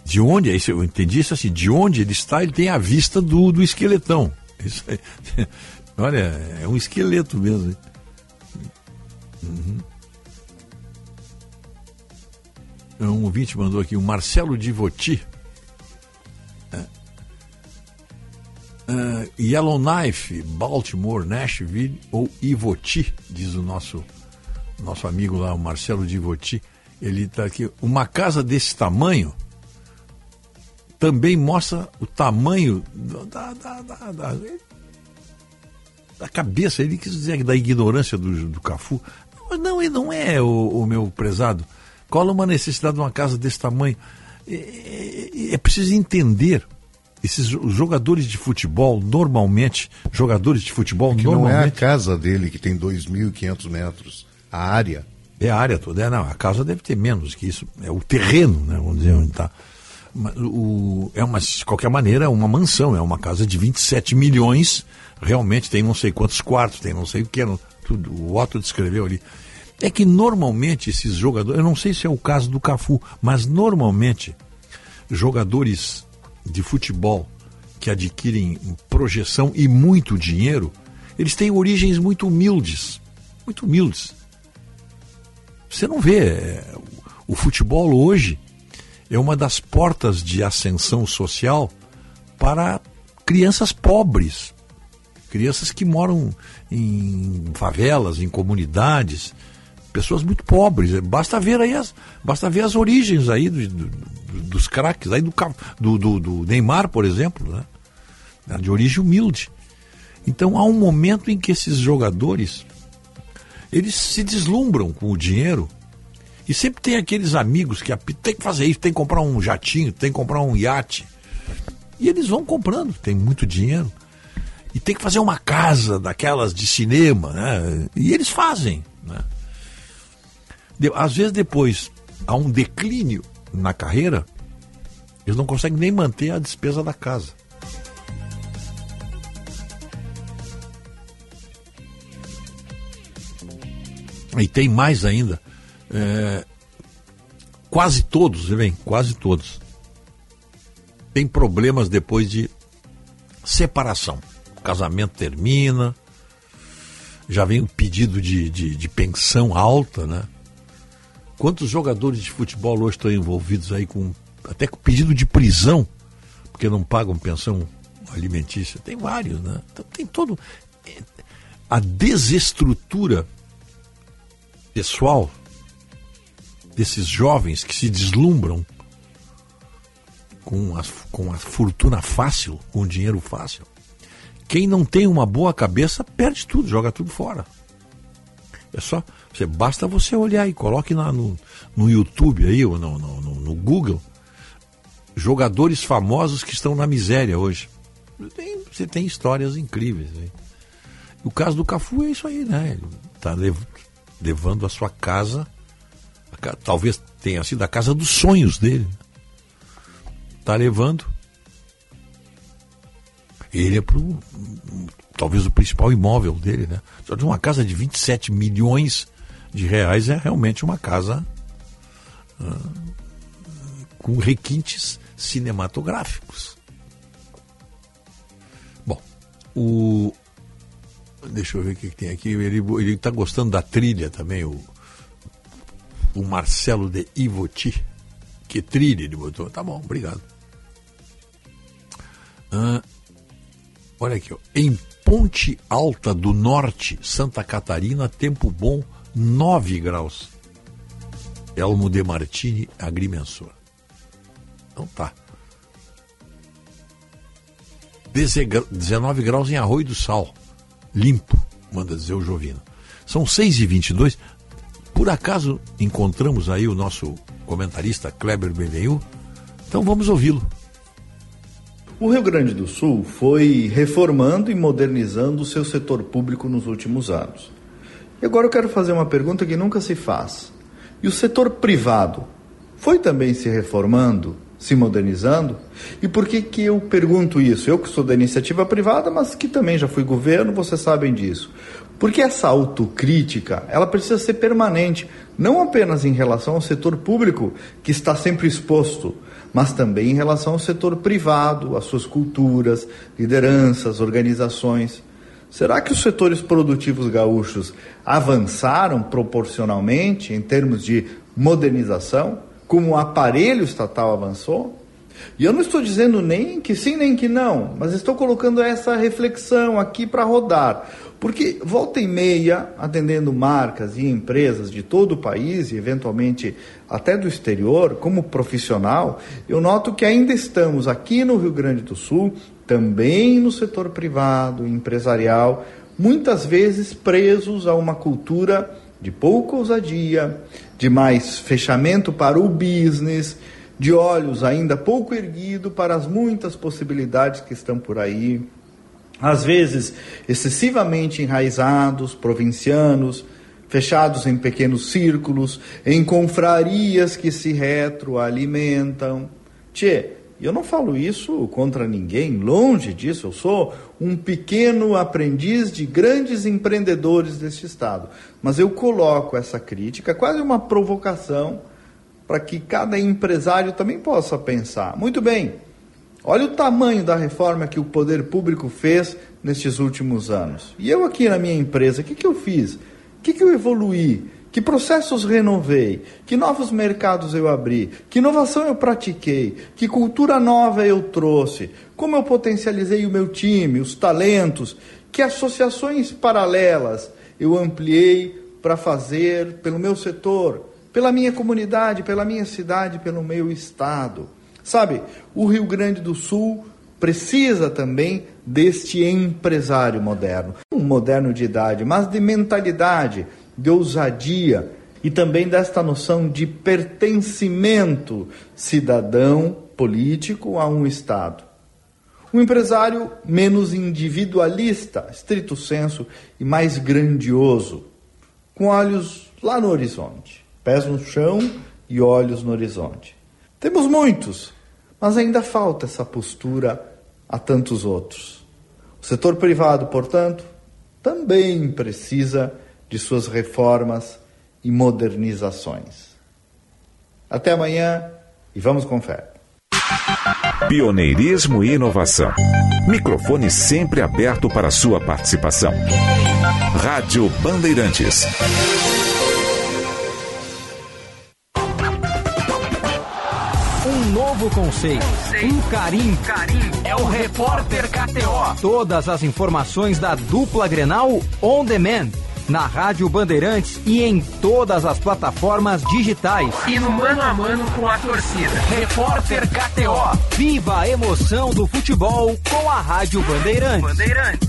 de onde, é eu entendi isso assim, de onde ele está, ele tem a vista do, do esqueletão. Isso aí. Olha, é um esqueleto mesmo. Uhum. Um ouvinte mandou aqui, o Marcelo Divoti. É. Ah, Yellowknife, Baltimore, Nashville ou Ivoti, diz o nosso, nosso amigo lá, o Marcelo Divoti. Ele está aqui. Uma casa desse tamanho também mostra o tamanho da, da, da, da, da cabeça. Ele quis dizer da ignorância do, do Cafu. Mas não, ele não é o, o meu prezado. Qual é uma necessidade de uma casa desse tamanho? É, é- é preciso entender. Esses jo- jogadores de futebol, normalmente, jogadores de futebol, Que não é a normalmente. casa dele, que tem 2.500 metros. A área. É a área toda. É, não, a casa deve ter menos que isso. É o terreno, né? Vamos dizer onde está. O, é uma, de qualquer maneira, é uma mansão, é uma casa de 27 milhões. Realmente tem não sei quantos quartos, tem não sei o que. Tudo, o Otto descreveu ali. É que normalmente esses jogadores, eu não sei se é o caso do Cafu, mas normalmente jogadores de futebol que adquirem projeção e muito dinheiro, eles têm origens muito humildes. Muito humildes. Você não vê. É, o futebol hoje é uma das portas de ascensão social para crianças pobres, crianças que moram em favelas, em comunidades, pessoas muito pobres. Basta ver aí as, basta ver as origens aí do, do, dos craques, aí do, do, do, Neymar, por exemplo, né? de origem humilde. Então há um momento em que esses jogadores eles se deslumbram com o dinheiro e sempre tem aqueles amigos que tem que fazer isso, tem que comprar um jatinho, tem que comprar um iate. E eles vão comprando, tem muito dinheiro. E tem que fazer uma casa daquelas de cinema, né? E eles fazem? Às vezes depois há um declínio na carreira, eles não conseguem nem manter a despesa da casa. E tem mais ainda é, quase todos, vem, quase todos, têm problemas depois de separação. O casamento termina, já vem o pedido de, de, de pensão alta, né? Quantos jogadores de futebol hoje estão envolvidos aí com até com pedido de prisão, porque não pagam pensão alimentícia? Tem vários, né? Então tem todo. A desestrutura pessoal desses jovens que se deslumbram com a, com a fortuna fácil, com o dinheiro fácil. Quem não tem uma boa cabeça perde tudo, joga tudo fora. É só, você, basta você olhar e coloque lá no, no YouTube aí, ou no, no, no Google, jogadores famosos que estão na miséria hoje. Tem, você tem histórias incríveis. O caso do Cafu é isso aí, né? Ele está levando a sua casa talvez tenha sido a casa dos sonhos dele. Está levando. Ele é pro, talvez o principal imóvel dele, né? Só de uma casa de 27 milhões de reais é realmente uma casa uh, com requintes cinematográficos. Bom, o deixa eu ver o que, que tem aqui. Ele está gostando da trilha também, o o Marcelo de Ivoti. Que trilha ele botou. Tá bom, obrigado. Ah, olha aqui, ó. em Ponte Alta do Norte, Santa Catarina, tempo bom, 9 graus. Elmo de Martini, agrimensor. Então tá. 19 graus em Arroio do Sal. Limpo, manda dizer o Jovino. São 6 e 22 por acaso encontramos aí o nosso comentarista Kleber Benvenu? Então vamos ouvi-lo. O Rio Grande do Sul foi reformando e modernizando o seu setor público nos últimos anos. E agora eu quero fazer uma pergunta que nunca se faz. E o setor privado foi também se reformando, se modernizando? E por que, que eu pergunto isso? Eu que sou da iniciativa privada, mas que também já fui governo, vocês sabem disso. Porque essa autocrítica, ela precisa ser permanente, não apenas em relação ao setor público, que está sempre exposto, mas também em relação ao setor privado, às suas culturas, lideranças, organizações. Será que os setores produtivos gaúchos avançaram proporcionalmente em termos de modernização, como o aparelho estatal avançou? E eu não estou dizendo nem que sim nem que não, mas estou colocando essa reflexão aqui para rodar. Porque volta e meia, atendendo marcas e empresas de todo o país e eventualmente até do exterior, como profissional, eu noto que ainda estamos aqui no Rio Grande do Sul, também no setor privado, empresarial, muitas vezes presos a uma cultura de pouca ousadia, de mais fechamento para o business, de olhos ainda pouco erguido para as muitas possibilidades que estão por aí às vezes excessivamente enraizados, provincianos, fechados em pequenos círculos, em confrarias que se retroalimentam, Tchê, eu não falo isso contra ninguém, longe disso. Eu sou um pequeno aprendiz de grandes empreendedores deste Estado. Mas eu coloco essa crítica, quase uma provocação, para que cada empresário também possa pensar. Muito bem, olha o tamanho da reforma que o poder público fez nestes últimos anos. E eu aqui na minha empresa, o que, que eu fiz? O que, que eu evoluí? Que processos renovei? Que novos mercados eu abri? Que inovação eu pratiquei? Que cultura nova eu trouxe? Como eu potencializei o meu time, os talentos? Que associações paralelas eu ampliei para fazer pelo meu setor, pela minha comunidade, pela minha cidade, pelo meu estado? Sabe, o Rio Grande do Sul precisa também deste empresário moderno, um moderno de idade, mas de mentalidade de ousadia e também desta noção de pertencimento cidadão político a um Estado. Um empresário menos individualista, estrito senso, e mais grandioso, com olhos lá no horizonte, pés no chão e olhos no horizonte. Temos muitos, mas ainda falta essa postura a tantos outros. O setor privado, portanto, também precisa de suas reformas e modernizações. Até amanhã e vamos com fé. Pioneirismo e inovação. Microfone sempre aberto para sua participação. Rádio Bandeirantes. Um conceito, um carinho, é o Repórter KTO. Todas as informações da dupla Grenal on demand na Rádio Bandeirantes e em todas as plataformas digitais. E no mano a mano com a torcida. Repórter KTO. Viva a emoção do futebol com a Rádio. Bandeirantes, Bandeirantes.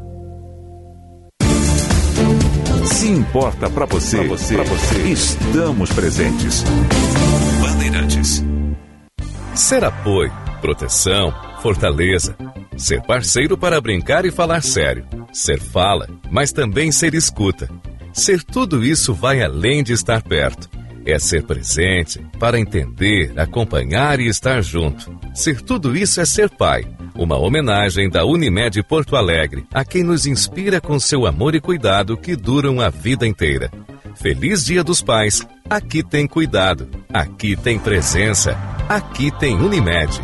Se importa para você, pra você, pra você, estamos presentes. Bandeirantes. Ser apoio, proteção, fortaleza. Ser parceiro para brincar e falar sério. Ser fala, mas também ser escuta. Ser tudo isso vai além de estar perto. É ser presente para entender, acompanhar e estar junto. Ser tudo isso é ser pai. Uma homenagem da Unimed Porto Alegre a quem nos inspira com seu amor e cuidado que duram a vida inteira. Feliz Dia dos Pais. Aqui tem cuidado. Aqui tem presença. Aqui tem Unimed.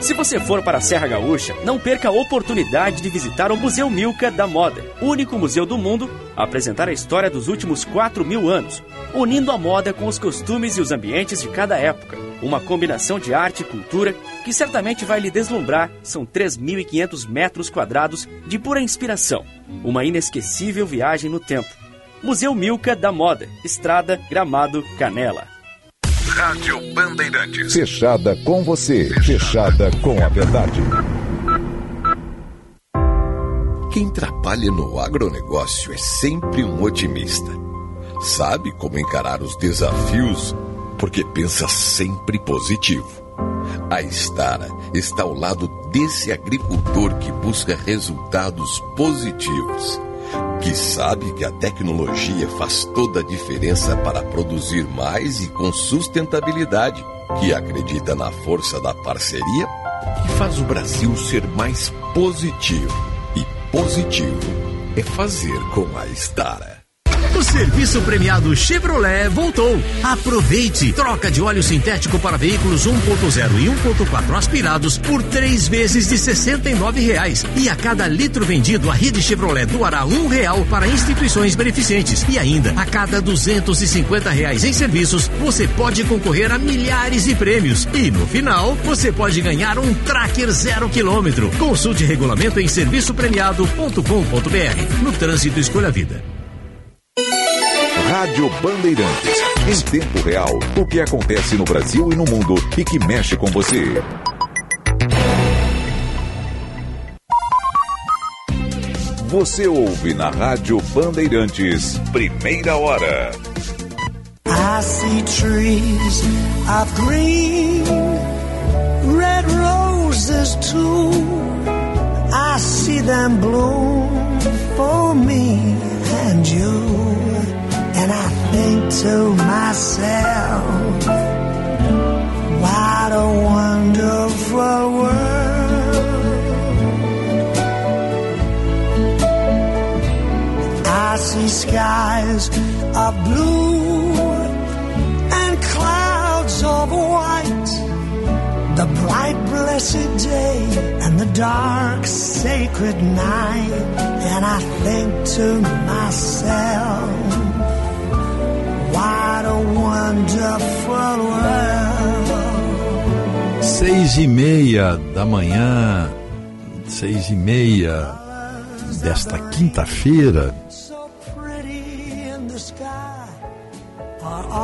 Se você for para a Serra Gaúcha, não perca a oportunidade de visitar o Museu Milka da Moda, único museu do mundo a apresentar a história dos últimos 4 mil anos, unindo a moda com os costumes e os ambientes de cada época. Uma combinação de arte e cultura que certamente vai lhe deslumbrar. São 3.500 metros quadrados de pura inspiração. Uma inesquecível viagem no tempo. Museu Milka da Moda, Estrada Gramado Canela. Rádio Bandeirantes. Fechada com você. Fechada com a verdade. Quem trabalha no agronegócio é sempre um otimista. Sabe como encarar os desafios porque pensa sempre positivo. A Estara está ao lado desse agricultor que busca resultados positivos que sabe que a tecnologia faz toda a diferença para produzir mais e com sustentabilidade, que acredita na força da parceria e faz o Brasil ser mais positivo. E positivo é fazer com a Estara. O serviço premiado Chevrolet voltou. Aproveite! Troca de óleo sintético para veículos 1.0 e 1.4 aspirados por três vezes de R$ reais. E a cada litro vendido, a rede Chevrolet doará um real para instituições beneficentes. E ainda, a cada 250 reais em serviços, você pode concorrer a milhares de prêmios. E no final, você pode ganhar um tracker zero quilômetro. Consulte regulamento em serviçopremiado.com.br. No trânsito, escolha vida. Rádio Bandeirantes. Em tempo real, o que acontece no Brasil e no mundo e que mexe com você. Você ouve na Rádio Bandeirantes, primeira hora. I see trees of green, red roses too. I see them bloom for me and you. Think to myself, what a wonderful world. I see skies of blue and clouds of white. The bright blessed day and the dark sacred night. And I think to myself, Seis e meia da manhã, seis e meia desta quinta-feira,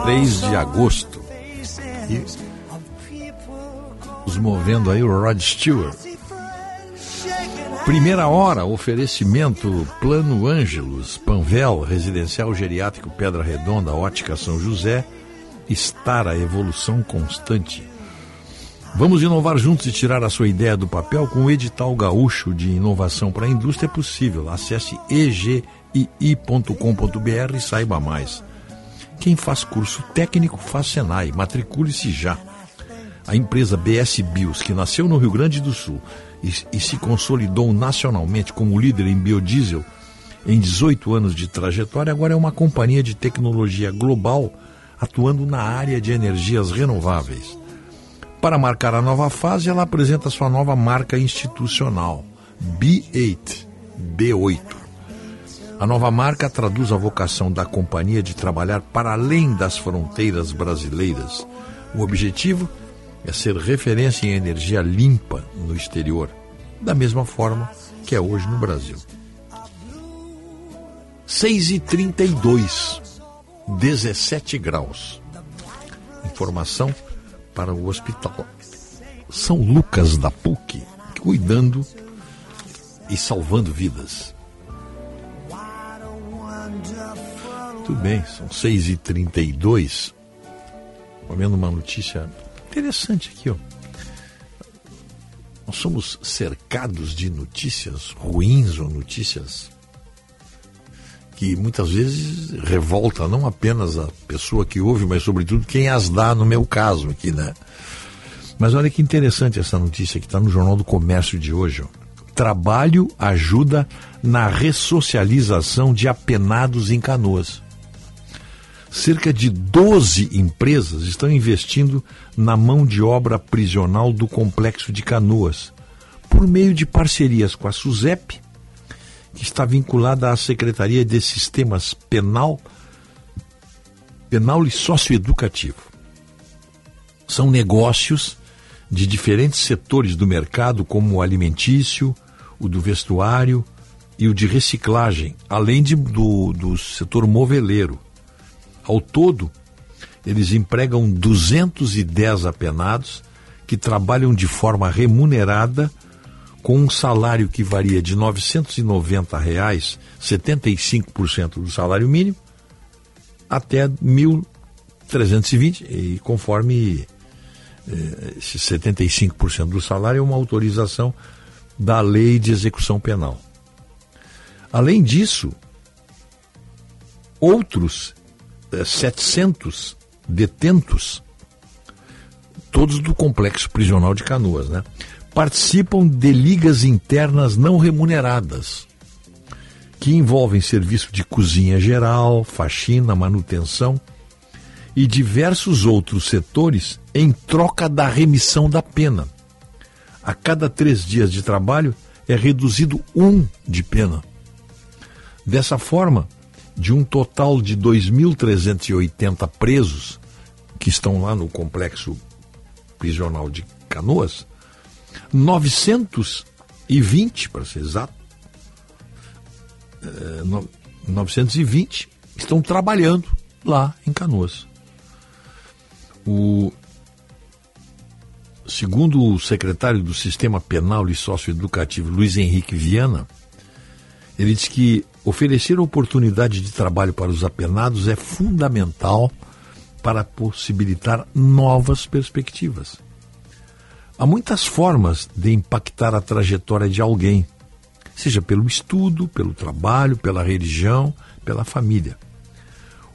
3 de agosto. E nos movendo aí o Rod Stewart. Primeira hora, oferecimento Plano Ângelos, Panvel, Residencial Geriátrico Pedra Redonda, Ótica São José, estar a evolução constante. Vamos inovar juntos e tirar a sua ideia do papel com o edital gaúcho de inovação para a indústria é possível. Acesse egii.com.br e saiba mais. Quem faz curso técnico faz Senai, matricule-se já. A empresa BS Bios, que nasceu no Rio Grande do Sul e, e se consolidou nacionalmente como líder em biodiesel em 18 anos de trajetória, agora é uma companhia de tecnologia global atuando na área de energias renováveis. Para marcar a nova fase, ela apresenta sua nova marca institucional, B8. B8. A nova marca traduz a vocação da companhia de trabalhar para além das fronteiras brasileiras. O objetivo é ser referência em energia limpa no exterior, da mesma forma que é hoje no Brasil. 6 e 32 17 graus. Informação para o Hospital São Lucas da PUC, cuidando e salvando vidas. Tudo bem, são 6h32. Estou vendo uma notícia interessante aqui, ó. Nós somos cercados de notícias ruins ou notícias que muitas vezes revolta não apenas a pessoa que ouve, mas sobretudo quem as dá, no meu caso aqui, né? Mas olha que interessante essa notícia que está no Jornal do Comércio de hoje. Ó. Trabalho ajuda na ressocialização de apenados em canoas. Cerca de 12 empresas estão investindo na mão de obra prisional do complexo de canoas, por meio de parcerias com a SUSEP, que está vinculada à Secretaria de Sistemas Penal, Penal e Socioeducativo. São negócios de diferentes setores do mercado, como o alimentício, o do vestuário e o de reciclagem, além de, do, do setor moveleiro. Ao todo, eles empregam 210 apenados que trabalham de forma remunerada com um salário que varia de 990 reais, 75% do salário mínimo, até 1.320, e conforme eh, esse 75% do salário é uma autorização da lei de execução penal. Além disso, outros 700 detentos, todos do complexo prisional de Canoas, né? participam de ligas internas não remuneradas, que envolvem serviço de cozinha geral, faxina, manutenção e diversos outros setores em troca da remissão da pena. A cada três dias de trabalho é reduzido um de pena. Dessa forma, de um total de 2.380 presos que estão lá no complexo prisional de Canoas, 920, para ser exato, é, 920 estão trabalhando lá em Canoas. O, segundo o secretário do Sistema Penal e Socioeducativo, Luiz Henrique Viana, ele diz que oferecer oportunidade de trabalho para os apenados é fundamental para possibilitar novas perspectivas. Há muitas formas de impactar a trajetória de alguém, seja pelo estudo, pelo trabalho, pela religião, pela família.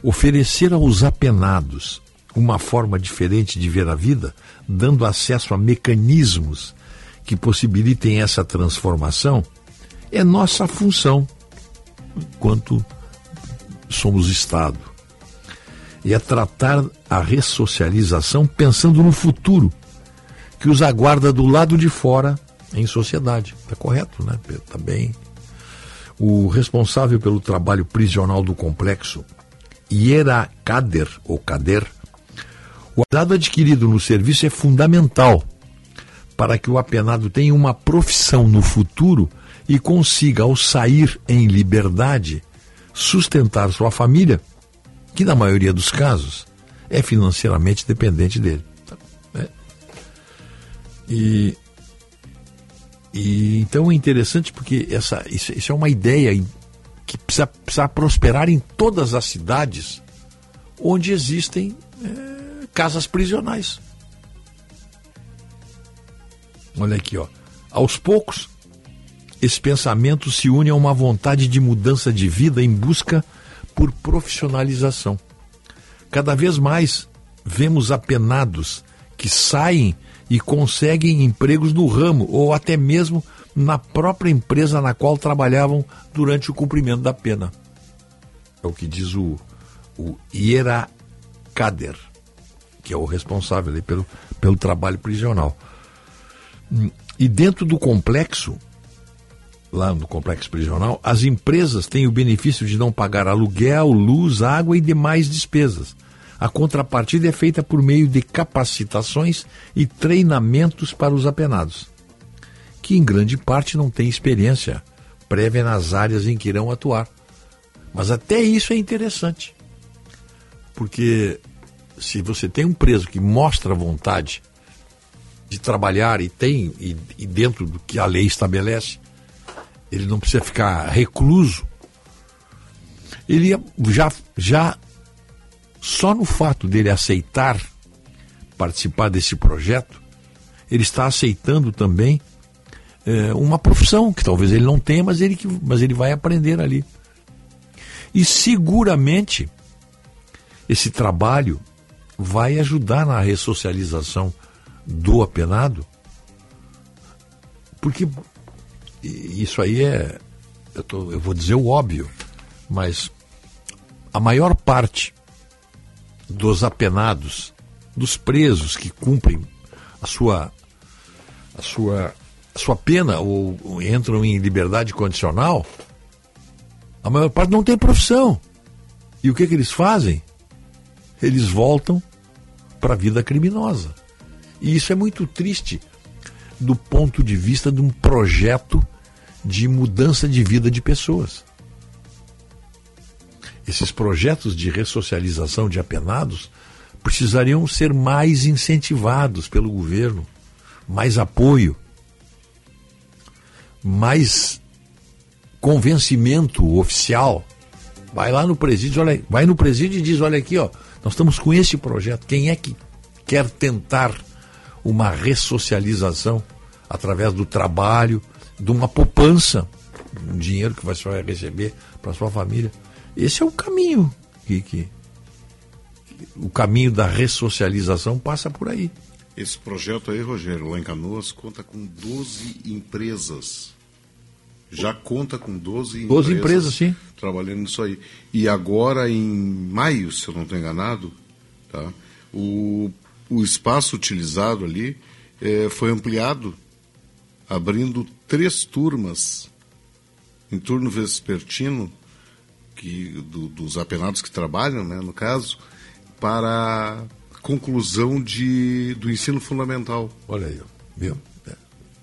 Oferecer aos apenados uma forma diferente de ver a vida, dando acesso a mecanismos que possibilitem essa transformação, é nossa função enquanto somos Estado. E é tratar a ressocialização pensando no futuro que os aguarda do lado de fora em sociedade. Está correto, né? Está bem. O responsável pelo trabalho prisional do complexo, Iera Kader, ou Kader, o dado adquirido no serviço é fundamental para que o apenado tenha uma profissão no futuro e consiga, ao sair em liberdade, sustentar sua família, que na maioria dos casos é financeiramente dependente dele. É. E, e, então é interessante porque essa, isso, isso é uma ideia que precisa, precisa, prosperar em todas as cidades onde existem é, casas prisionais. Olha aqui, ó. Aos poucos, esse pensamento se une a uma vontade de mudança de vida em busca por profissionalização. Cada vez mais vemos apenados que saem e conseguem empregos no ramo ou até mesmo na própria empresa na qual trabalhavam durante o cumprimento da pena. É o que diz o, o Iera Kader, que é o responsável pelo, pelo trabalho prisional. E dentro do complexo, lá no complexo prisional, as empresas têm o benefício de não pagar aluguel, luz, água e demais despesas. A contrapartida é feita por meio de capacitações e treinamentos para os apenados, que em grande parte não têm experiência prévia nas áreas em que irão atuar. Mas até isso é interessante, porque se você tem um preso que mostra vontade de trabalhar e tem, e, e dentro do que a lei estabelece, ele não precisa ficar recluso. Ele já, já só no fato dele aceitar participar desse projeto, ele está aceitando também é, uma profissão que talvez ele não tenha, mas ele, mas ele vai aprender ali. E seguramente esse trabalho vai ajudar na ressocialização do apenado, porque isso aí é. Eu, tô, eu vou dizer o óbvio, mas a maior parte dos apenados, dos presos que cumprem a sua, a sua, a sua pena ou, ou entram em liberdade condicional, a maior parte não tem profissão. E o que, que eles fazem? Eles voltam para a vida criminosa. E isso é muito triste do ponto de vista de um projeto de mudança de vida de pessoas. Esses projetos de ressocialização de apenados precisariam ser mais incentivados pelo governo, mais apoio, mais convencimento oficial. Vai lá no presídio, olha, vai no presídio e diz, olha aqui, ó, nós estamos com esse projeto. Quem é que quer tentar uma ressocialização através do trabalho, de uma poupança, um dinheiro que você vai receber para sua família. Esse é o caminho que, que o caminho da ressocialização passa por aí. Esse projeto aí, Rogério, lá em Canoas, conta com 12 empresas. Já conta com 12, 12 empresas, empresas sim. trabalhando nisso aí. E agora, em maio, se eu não estou enganado, tá, o, o espaço utilizado ali eh, foi ampliado abrindo três turmas em turno vespertino que, do, dos apenados que trabalham, né, no caso, para conclusão de, do ensino fundamental. Olha aí, viu? É.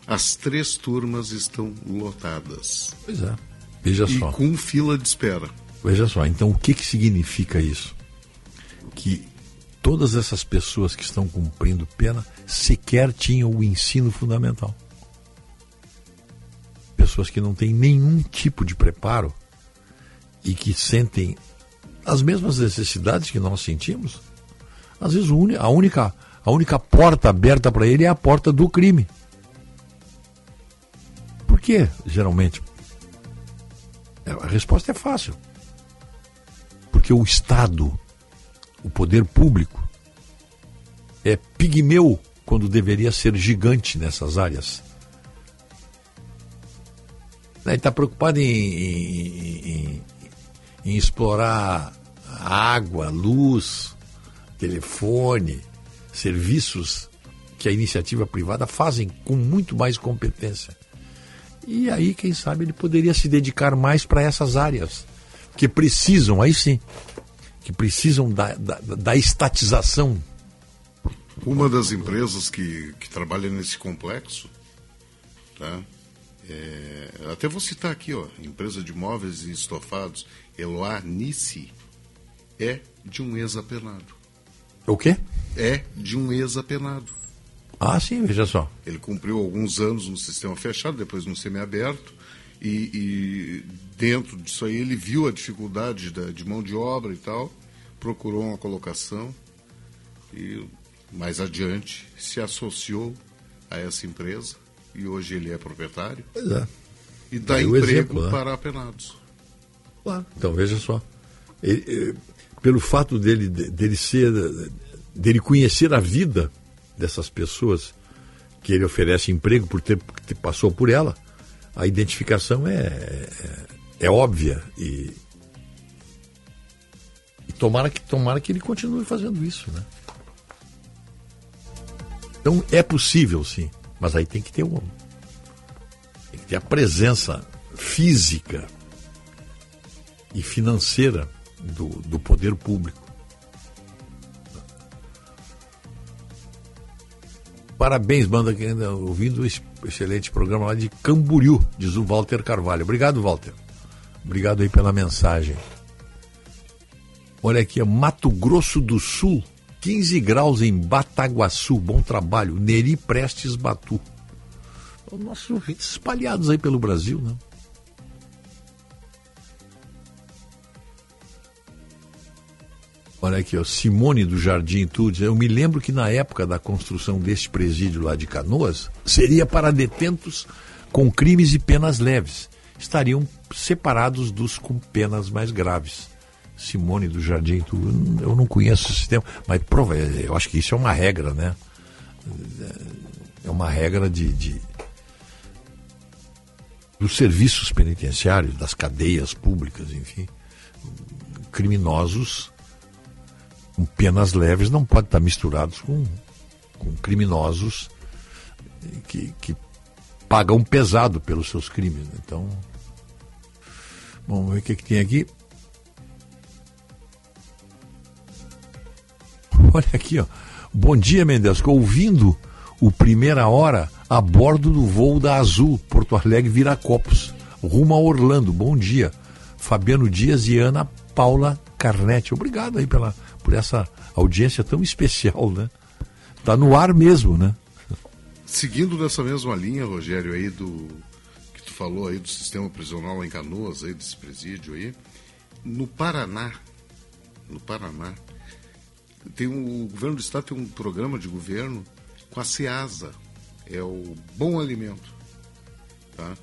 As três turmas estão lotadas. Pois é, veja e só. com fila de espera. Veja só, então o que, que significa isso? que todas essas pessoas que estão cumprindo pena sequer tinham o ensino fundamental. Pessoas que não têm nenhum tipo de preparo e que sentem as mesmas necessidades que nós sentimos. Às vezes a única, a única porta aberta para ele é a porta do crime. Por quê, geralmente? É, a resposta é fácil. Porque o Estado, o poder público, é pigmeu quando deveria ser gigante nessas áreas. Ele está preocupado em, em, em, em explorar água, luz, telefone, serviços que a iniciativa privada fazem com muito mais competência. E aí, quem sabe, ele poderia se dedicar mais para essas áreas que precisam, aí sim, que precisam da, da, da estatização. Uma das empresas que, que trabalha nesse complexo, tá? É, até vou citar aqui, ó, empresa de móveis e estofados, Eloá Nice, é de um ex-apenado. O quê? É de um ex-apenado. Ah, sim, veja só. Ele cumpriu alguns anos no sistema fechado, depois no semiaberto, e, e dentro disso aí ele viu a dificuldade da, de mão de obra e tal, procurou uma colocação e mais adiante se associou a essa empresa e hoje ele é proprietário. Pois é. E dá emprego exemplo, né? para apenados. Claro. Então veja só. Ele, ele, pelo fato dele, dele ser, dele conhecer a vida dessas pessoas que ele oferece emprego por ter, ter passou por ela, a identificação é, é, é óbvia e, e, tomara que tomara que ele continue fazendo isso, né? Então é possível sim, mas aí tem que ter um tem que ter a presença física e financeira do, do poder público. Parabéns, banda, que ainda ouvindo esse excelente programa lá de Camboriú, diz o Walter Carvalho. Obrigado, Walter. Obrigado aí pela mensagem. Olha aqui, Mato Grosso do Sul, 15 graus em Bataguaçu. Bom trabalho. Neri Prestes Batu. Nossos ouvintes espalhados aí pelo Brasil, né? Olha aqui, ó, Simone do Jardim Tudes. Eu me lembro que na época da construção deste presídio lá de Canoas, seria para detentos com crimes e penas leves. Estariam separados dos com penas mais graves. Simone do Jardim Tudes, eu não conheço esse sistema, mas prova, eu acho que isso é uma regra, né? É uma regra de, de dos serviços penitenciários, das cadeias públicas, enfim. Criminosos com penas leves não podem estar misturados com, com criminosos que, que pagam pesado pelos seus crimes. Né? Então, vamos ver o que, que tem aqui. Olha aqui, ó. Bom dia, Mendesco. Ouvindo o Primeira Hora a bordo do voo da Azul, Porto Alegre Viracopos, rumo a Orlando. Bom dia. Fabiano Dias e Ana Paula Carnete. Obrigado aí pela, por essa audiência tão especial, né? Tá no ar mesmo, né? Seguindo nessa mesma linha, Rogério, aí do que tu falou aí do sistema prisional em Canoas, aí desse presídio aí, no Paraná, no Paraná, tem um, o governo do estado tem um programa de governo com a SEASA, é o Bom Alimento, tá?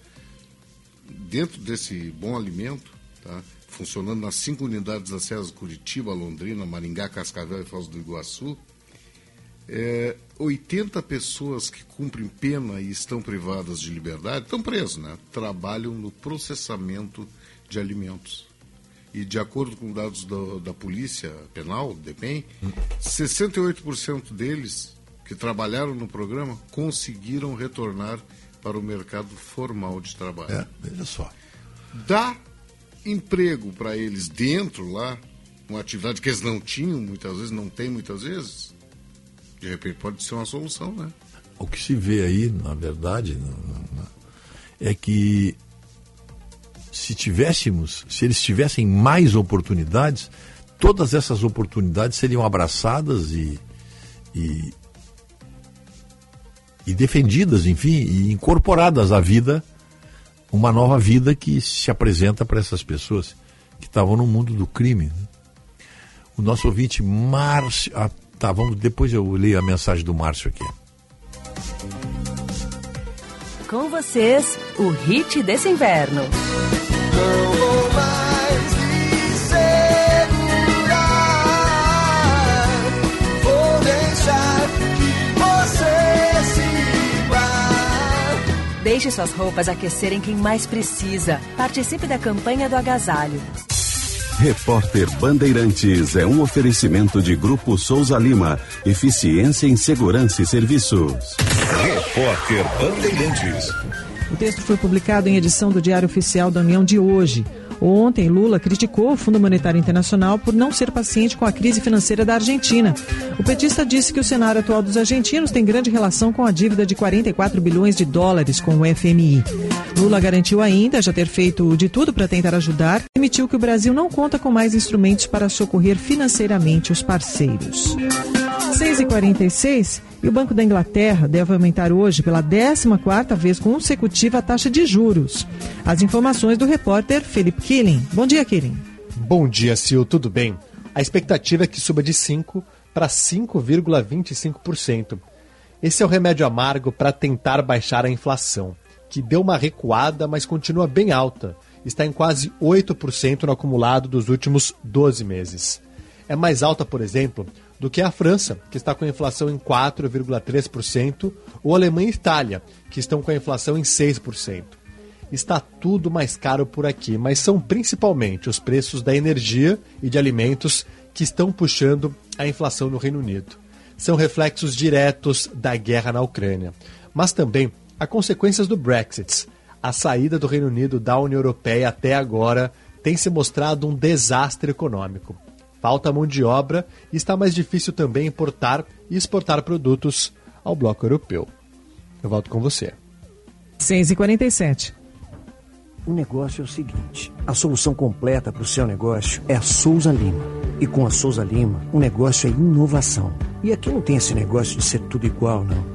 Dentro desse Bom Alimento, tá? funcionando nas cinco unidades da SESA Curitiba, Londrina, Maringá, Cascavel e Foz do Iguaçu, é, 80 pessoas que cumprem pena e estão privadas de liberdade, estão presos, né? Trabalham no processamento de alimentos. E de acordo com dados da, da Polícia Penal, DEPEN, 68% deles que trabalharam no programa conseguiram retornar para o mercado formal de trabalho. É, veja só. Dá emprego para eles dentro lá, uma atividade que eles não tinham muitas vezes, não tem muitas vezes, de repente pode ser uma solução, né? O que se vê aí, na verdade, é que se tivéssemos, se eles tivessem mais oportunidades, todas essas oportunidades seriam abraçadas e, e, e defendidas, enfim, e incorporadas à vida, uma nova vida que se apresenta para essas pessoas que estavam no mundo do crime. Né? O nosso ouvinte Márcio. Ah, tá, vamos, depois eu leio a mensagem do Márcio aqui. Com vocês, o hit desse inverno. Não vou mais me segurar. Vou deixar que você se vá. Deixe suas roupas aquecerem quem mais precisa. Participe da campanha do agasalho. Repórter Bandeirantes é um oferecimento de Grupo Souza Lima. Eficiência em Segurança e Serviços. Repórter Bandeirantes. O texto foi publicado em edição do Diário Oficial da União de hoje. Ontem, Lula criticou o Fundo Monetário Internacional por não ser paciente com a crise financeira da Argentina. O petista disse que o cenário atual dos argentinos tem grande relação com a dívida de 44 bilhões de dólares com o FMI. Lula garantiu ainda já ter feito de tudo para tentar ajudar admitiu que o Brasil não conta com mais instrumentos para socorrer financeiramente os parceiros. 6h46 e o Banco da Inglaterra deve aumentar hoje pela 14ª vez consecutiva a taxa de juros. As informações do repórter Felipe Killing. Bom dia, Killing. Bom dia, Sil. Tudo bem? A expectativa é que suba de 5 para 5,25%. Esse é o remédio amargo para tentar baixar a inflação, que deu uma recuada, mas continua bem alta. Está em quase 8% no acumulado dos últimos 12 meses. É mais alta, por exemplo, do que a França, que está com a inflação em 4,3%, ou Alemanha e Itália, que estão com a inflação em 6%. Está tudo mais caro por aqui, mas são principalmente os preços da energia e de alimentos que estão puxando a inflação no Reino Unido. São reflexos diretos da guerra na Ucrânia, mas também há consequências do Brexit. A saída do Reino Unido da União Europeia até agora tem se mostrado um desastre econômico falta mão de obra e está mais difícil também importar e exportar produtos ao bloco europeu. Eu volto com você. 6h47. O negócio é o seguinte: a solução completa para o seu negócio é a Souza Lima. E com a Souza Lima, o negócio é inovação. E aqui não tem esse negócio de ser tudo igual, não.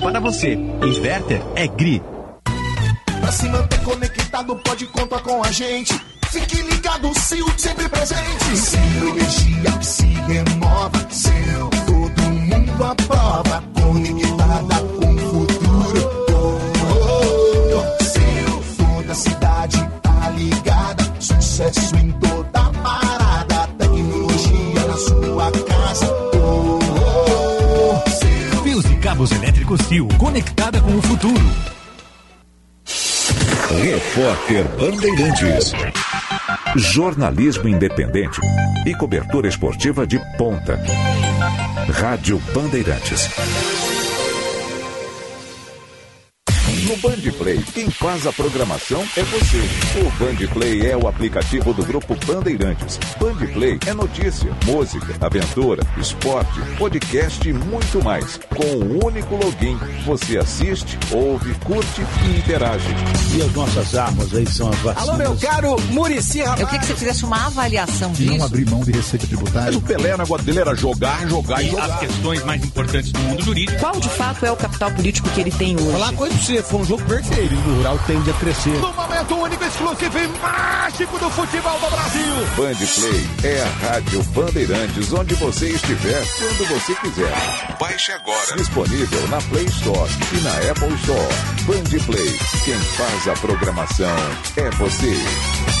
para você. Inverter é GRI. Pra se manter conectado, pode contar com a gente. Fique ligado, Sil, sempre presente. Sil, energia que se renova. Sil, todo mundo aprova. Conectada com o futuro. Oh. Sil, toda cidade tá ligada. Sucesso em cabos elétricos Sil, conectada com o futuro. Repórter Bandeirantes. Jornalismo independente e cobertura esportiva de ponta. Rádio Bandeirantes. No Band Play, quem faz a programação é você. O Band Play é o aplicativo do Grupo Bandeirantes. Band Play é notícia, música, aventura, esporte, podcast e muito mais. Com um único login, você assiste, ouve, curte e interage. E as nossas armas aí são as vacinas. Alô, meu caro Murici Eu queria que você fizesse uma avaliação E não disso. abrir mão de receita tributária. Mas o Pelé, o negócio dele era jogar, jogar e jogar. As questões mais importantes do mundo jurídico. Qual de fato é o capital político que ele tem hoje? Falar coisa pra você, foi um jogo perfeito. O rural tende a crescer. No momento único, exclusivo e mágico do futebol do Brasil. Band Play é a Rádio Bandeirantes, onde você estiver, quando você quiser. Baixe agora. Disponível na Play Store e na Apple Store. Band Play. Quem faz a programação é você.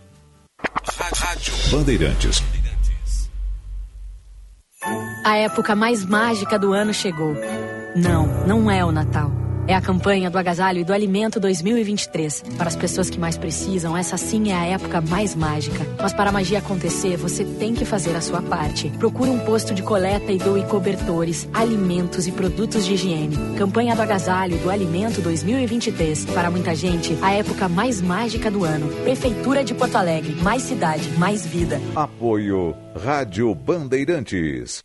Rádio Bandeirantes. A época mais mágica do ano chegou. Não, não é o Natal. É a campanha do agasalho e do alimento 2023. Para as pessoas que mais precisam, essa sim é a época mais mágica. Mas para a magia acontecer, você tem que fazer a sua parte. Procure um posto de coleta e doe cobertores, alimentos e produtos de higiene. Campanha do agasalho e do alimento 2023. Para muita gente, a época mais mágica do ano. Prefeitura de Porto Alegre. Mais cidade, mais vida. Apoio Rádio Bandeirantes.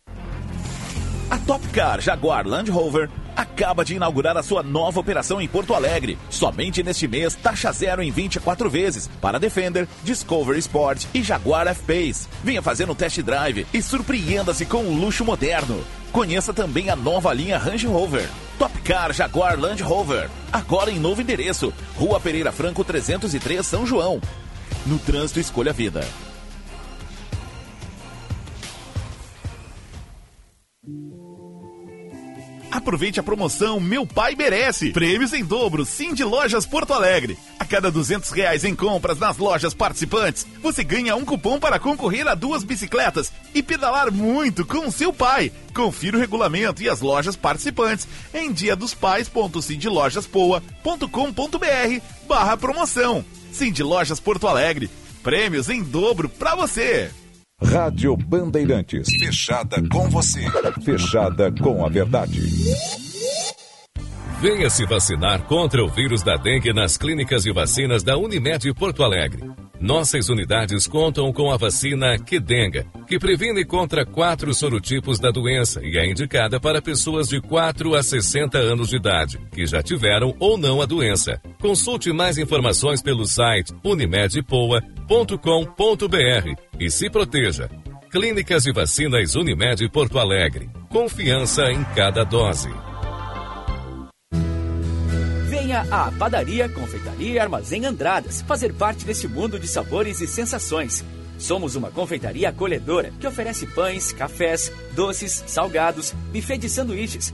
A Topcar Jaguar Land Rover acaba de inaugurar a sua nova operação em Porto Alegre. Somente neste mês, taxa zero em 24 vezes para Defender, Discovery Sport e Jaguar F-Pace. Venha fazer um test drive e surpreenda-se com um luxo moderno. Conheça também a nova linha Range Rover. Topcar Jaguar Land Rover. Agora em novo endereço. Rua Pereira Franco 303, São João. No trânsito, escolha a vida. Aproveite a promoção Meu Pai Merece. Prêmios em dobro, Sim de Lojas Porto Alegre. A cada duzentos reais em compras nas lojas participantes, você ganha um cupom para concorrer a duas bicicletas e pedalar muito com seu pai. Confira o regulamento e as lojas participantes em diadospais.cindlojaspoa.com.br barra promoção. Sim de Lojas Porto Alegre. Prêmios em dobro para você. Rádio Bandeirantes. Fechada com você. Fechada com a verdade. Venha se vacinar contra o vírus da dengue nas clínicas de vacinas da Unimed Porto Alegre. Nossas unidades contam com a vacina Quedenga, que previne contra quatro sorotipos da doença e é indicada para pessoas de 4 a 60 anos de idade, que já tiveram ou não a doença. Consulte mais informações pelo site unimedpoa.com.br e se proteja. Clínicas de Vacinas Unimed Porto Alegre. Confiança em cada dose. Venha à Padaria, Confeitaria e Armazém Andradas fazer parte desse mundo de sabores e sensações. Somos uma confeitaria acolhedora que oferece pães, cafés, doces, salgados, buffet de sanduíches,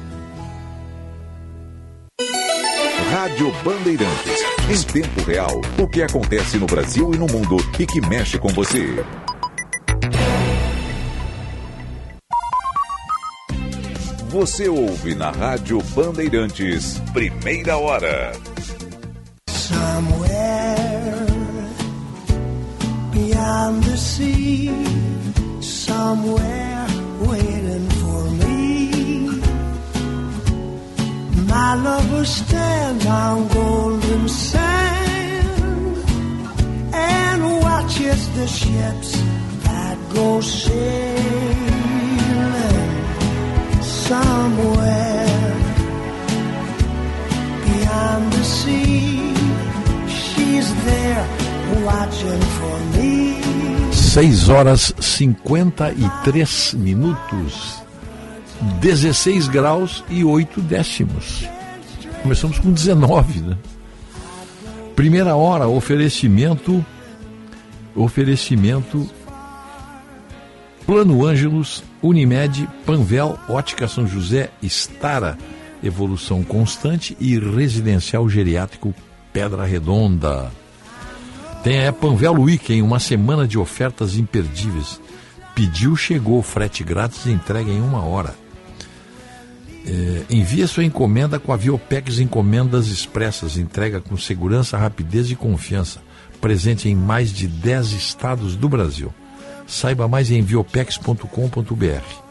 Rádio Bandeirantes. Em tempo real, o que acontece no Brasil e no mundo e que mexe com você. Você ouve na Rádio Bandeirantes, primeira hora. Somewhere beyond the sea, somewhere waiting My lover stands on golden sand and watches the ships that go sailing somewhere beyond the sea. She's there watching for me. 6 horas 53 minutos, 16 graus e 8 décimos. Começamos com 19, né? Primeira hora, oferecimento. Oferecimento. Plano Ângelos, Unimed, Panvel, Ótica São José, Estara, Evolução Constante e Residencial Geriátrico Pedra Redonda. Tem a Panvel Week, em uma semana de ofertas imperdíveis. Pediu, chegou, frete grátis e entrega em uma hora. É, envie sua encomenda com a Viopex Encomendas Expressas, entrega com segurança, rapidez e confiança. Presente em mais de 10 estados do Brasil. Saiba mais em viopex.com.br.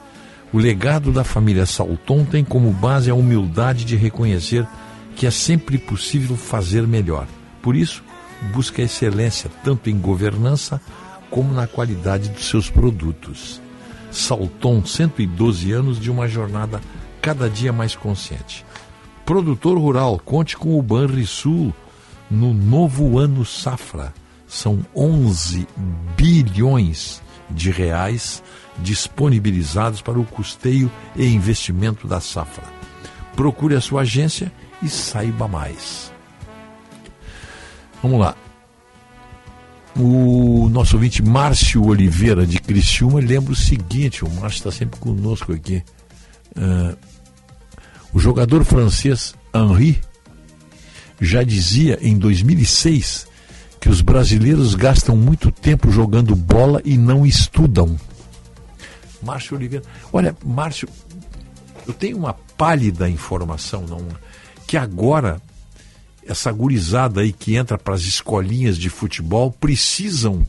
O legado da família Salton tem como base a humildade de reconhecer que é sempre possível fazer melhor. Por isso, busca excelência tanto em governança como na qualidade dos seus produtos. Salton, 112 anos de uma jornada cada dia mais consciente. Produtor rural, conte com o Banrisul no novo ano safra. São 11 bilhões de reais disponibilizados para o custeio e investimento da safra. Procure a sua agência e saiba mais. Vamos lá. O nosso ouvinte Márcio Oliveira de Criciúma lembra o seguinte: o Márcio está sempre conosco aqui. Uh, o jogador francês Henri já dizia em 2006 que os brasileiros gastam muito tempo jogando bola e não estudam. Márcio Oliveira. Olha, Márcio, eu tenho uma pálida informação, não, que agora essa gurizada aí que entra para as escolinhas de futebol precisam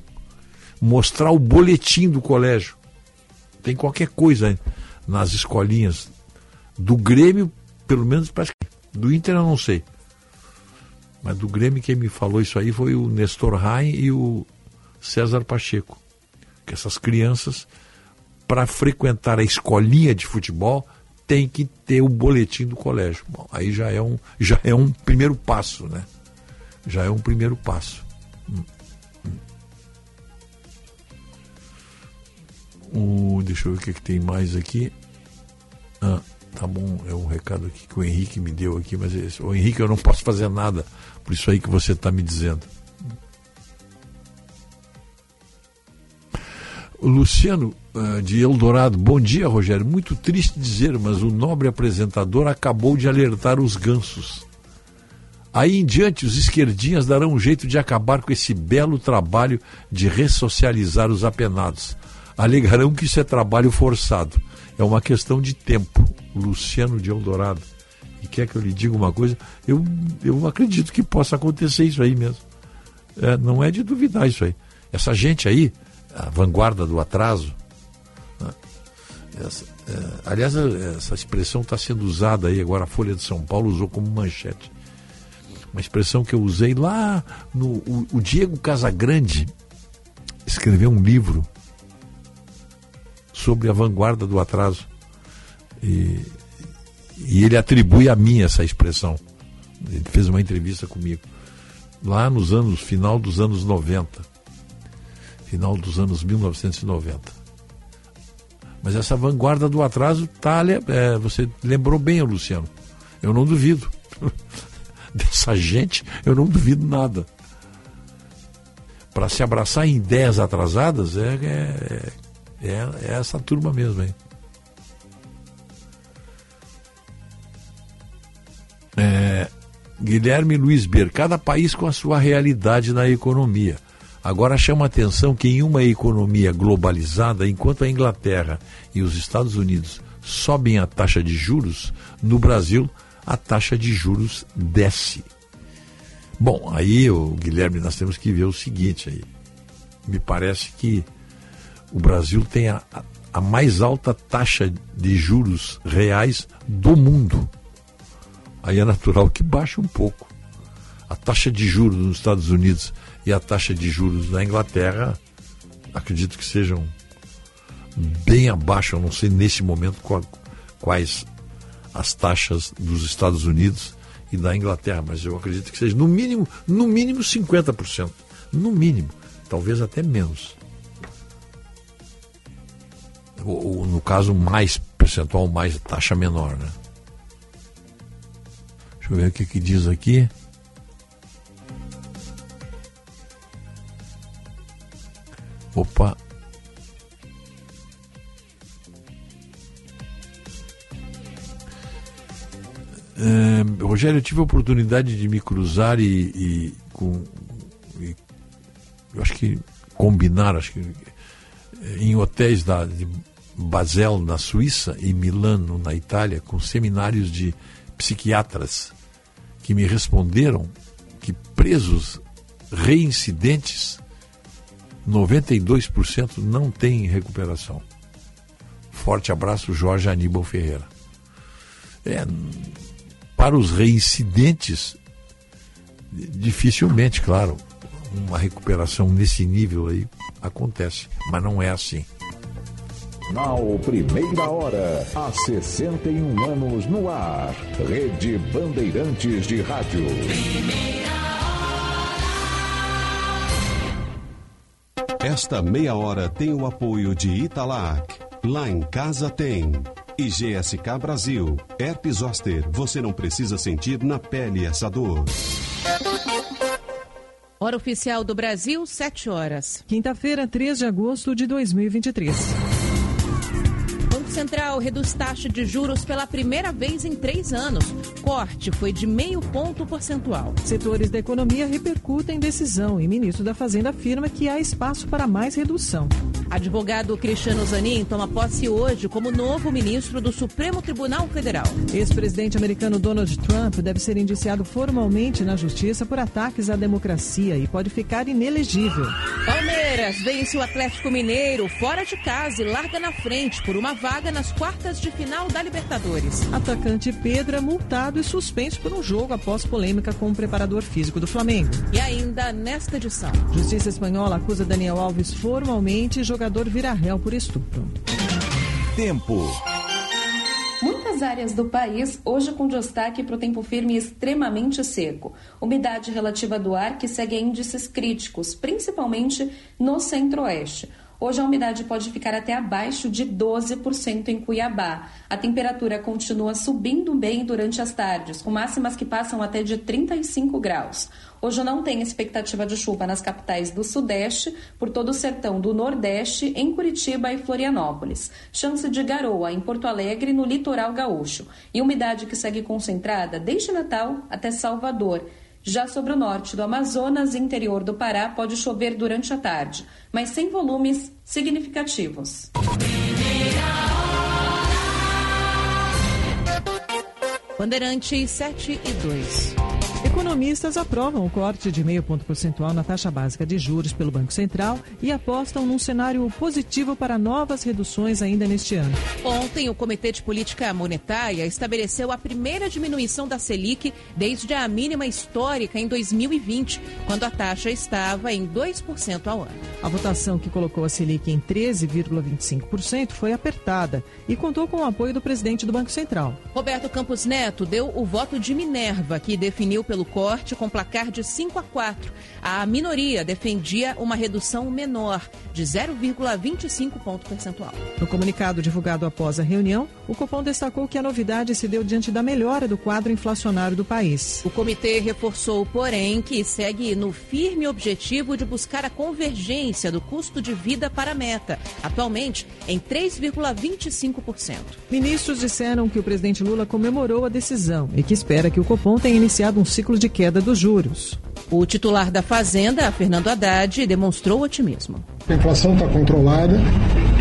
mostrar o boletim do colégio. Tem qualquer coisa nas escolinhas do Grêmio, pelo menos que do Inter eu não sei. Mas do Grêmio quem me falou isso aí foi o Nestor Rain e o César Pacheco. Que essas crianças, para frequentar a escolinha de futebol, tem que ter o boletim do colégio. Bom, aí já é um, já é um primeiro passo, né? Já é um primeiro passo. Hum, hum. O, deixa eu ver o que, que tem mais aqui. Ah, tá bom, é um recado aqui que o Henrique me deu aqui, mas esse, o Henrique eu não posso fazer nada por isso aí que você está me dizendo. Luciano uh, de Eldorado, bom dia, Rogério. Muito triste dizer, mas o nobre apresentador acabou de alertar os gansos. Aí em diante, os esquerdinhas darão um jeito de acabar com esse belo trabalho de ressocializar os apenados. Alegarão que isso é trabalho forçado. É uma questão de tempo. Luciano de Eldorado e quer que eu lhe diga uma coisa, eu, eu acredito que possa acontecer isso aí mesmo. É, não é de duvidar isso aí. Essa gente aí, a vanguarda do atraso, né? essa, é, aliás, essa expressão está sendo usada aí agora, a Folha de São Paulo usou como manchete. Uma expressão que eu usei lá no. O, o Diego Casagrande escreveu um livro sobre a vanguarda do atraso. E e ele atribui a mim essa expressão. Ele fez uma entrevista comigo. Lá nos anos, final dos anos 90. Final dos anos 1990. Mas essa vanguarda do atraso tá, é, você lembrou bem, Luciano. Eu não duvido. Dessa gente, eu não duvido nada. Para se abraçar em ideias atrasadas, é, é, é, é essa turma mesmo, hein? É, Guilherme Luiz Ber, cada país com a sua realidade na economia. Agora chama atenção que em uma economia globalizada, enquanto a Inglaterra e os Estados Unidos sobem a taxa de juros, no Brasil a taxa de juros desce. Bom, aí, o Guilherme, nós temos que ver o seguinte aí. Me parece que o Brasil tem a, a mais alta taxa de juros reais do mundo aí é natural que baixe um pouco. A taxa de juros nos Estados Unidos e a taxa de juros na Inglaterra, acredito que sejam bem abaixo, eu não sei nesse momento quais as taxas dos Estados Unidos e da Inglaterra, mas eu acredito que seja no mínimo, no mínimo 50%, no mínimo, talvez até menos. Ou, ou no caso mais percentual, mais taxa menor, né? Deixa eu ver o que, que diz aqui. Opa. É, Rogério, eu tive a oportunidade de me cruzar e, e com. E, eu acho que combinar, acho que em hotéis da, de Basel, na Suíça, e Milano, na Itália, com seminários de psiquiatras que me responderam que presos reincidentes 92% não tem recuperação. Forte abraço, Jorge Aníbal Ferreira. É, para os reincidentes, dificilmente, claro, uma recuperação nesse nível aí acontece, mas não é assim. Now, primeira hora, há 61 anos no ar. Rede Bandeirantes de Rádio. Esta meia hora tem o apoio de Italac. Lá em casa tem. E GSK Brasil. Herpes Zoster, você não precisa sentir na pele essa dor. Hora oficial do Brasil, 7 horas. Quinta-feira, 3 de agosto de 2023. Central reduz taxa de juros pela primeira vez em três anos. Corte foi de meio ponto percentual. Setores da economia repercutem decisão e ministro da Fazenda afirma que há espaço para mais redução. Advogado Cristiano Zanin toma posse hoje como novo ministro do Supremo Tribunal Federal. Ex-presidente americano Donald Trump deve ser indiciado formalmente na justiça por ataques à democracia e pode ficar inelegível. Palmeiras vence o Atlético Mineiro fora de casa e larga na frente por uma vaga nas quartas de final da Libertadores. Atacante Pedro é multado e suspenso por um jogo após polêmica com o preparador físico do Flamengo. E ainda nesta edição. Justiça espanhola acusa Daniel Alves formalmente e jogador vira réu por estupro. Tempo. Muitas áreas do país hoje com destaque para o tempo firme e extremamente seco. Umidade relativa do ar que segue índices críticos, principalmente no centro-oeste. Hoje a umidade pode ficar até abaixo de 12% em Cuiabá. A temperatura continua subindo bem durante as tardes, com máximas que passam até de 35 graus. Hoje não tem expectativa de chuva nas capitais do Sudeste, por todo o sertão do Nordeste, em Curitiba e Florianópolis. Chance de garoa em Porto Alegre, no litoral gaúcho. E umidade que segue concentrada desde Natal até Salvador. Já sobre o norte do Amazonas e interior do Pará, pode chover durante a tarde, mas sem volumes significativos. Bandeirantes 7 e 2. Economistas aprovam o corte de meio ponto percentual na taxa básica de juros pelo Banco Central e apostam num cenário positivo para novas reduções ainda neste ano. Ontem, o Comitê de Política Monetária estabeleceu a primeira diminuição da Selic desde a mínima histórica em 2020, quando a taxa estava em 2% ao ano. A votação que colocou a Selic em 13,25% foi apertada e contou com o apoio do presidente do Banco Central. Roberto Campos Neto deu o voto de Minerva, que definiu pelo corte com placar de 5 a 4. A minoria defendia uma redução menor, de 0,25 ponto percentual. No comunicado divulgado após a reunião, o Copom destacou que a novidade se deu diante da melhora do quadro inflacionário do país. O comitê reforçou, porém, que segue no firme objetivo de buscar a convergência do custo de vida para a meta, atualmente em 3,25%. Ministros disseram que o presidente Lula comemorou a decisão e que espera que o Copom tenha iniciado um ciclo de queda dos juros. O titular da Fazenda, Fernando Haddad, demonstrou otimismo. A inflação está controlada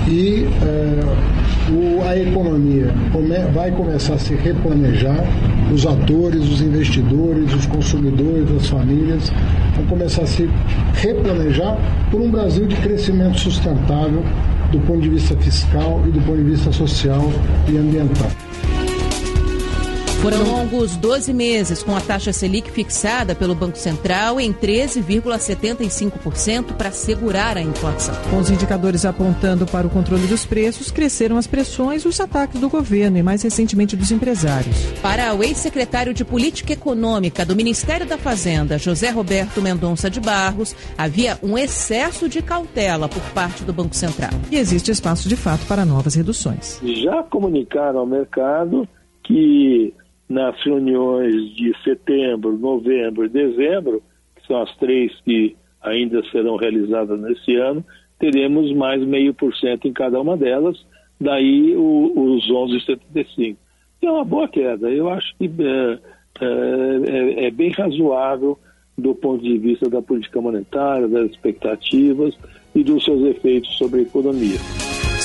e é, o, a economia come, vai começar a se replanejar. Os atores, os investidores, os consumidores, as famílias vão começar a se replanejar por um Brasil de crescimento sustentável do ponto de vista fiscal e do ponto de vista social e ambiental. Foram longos 12 meses com a taxa Selic fixada pelo Banco Central em 13,75% para segurar a inflação. Com os indicadores apontando para o controle dos preços, cresceram as pressões e os ataques do governo e, mais recentemente, dos empresários. Para o ex-secretário de Política Econômica do Ministério da Fazenda, José Roberto Mendonça de Barros, havia um excesso de cautela por parte do Banco Central. E existe espaço de fato para novas reduções. Já comunicaram ao mercado que nas reuniões de setembro, novembro e dezembro, que são as três que ainda serão realizadas nesse ano, teremos mais meio por cento em cada uma delas, daí o, os 11,75. É uma boa queda. Eu acho que é, é, é bem razoável do ponto de vista da política monetária, das expectativas e dos seus efeitos sobre a economia.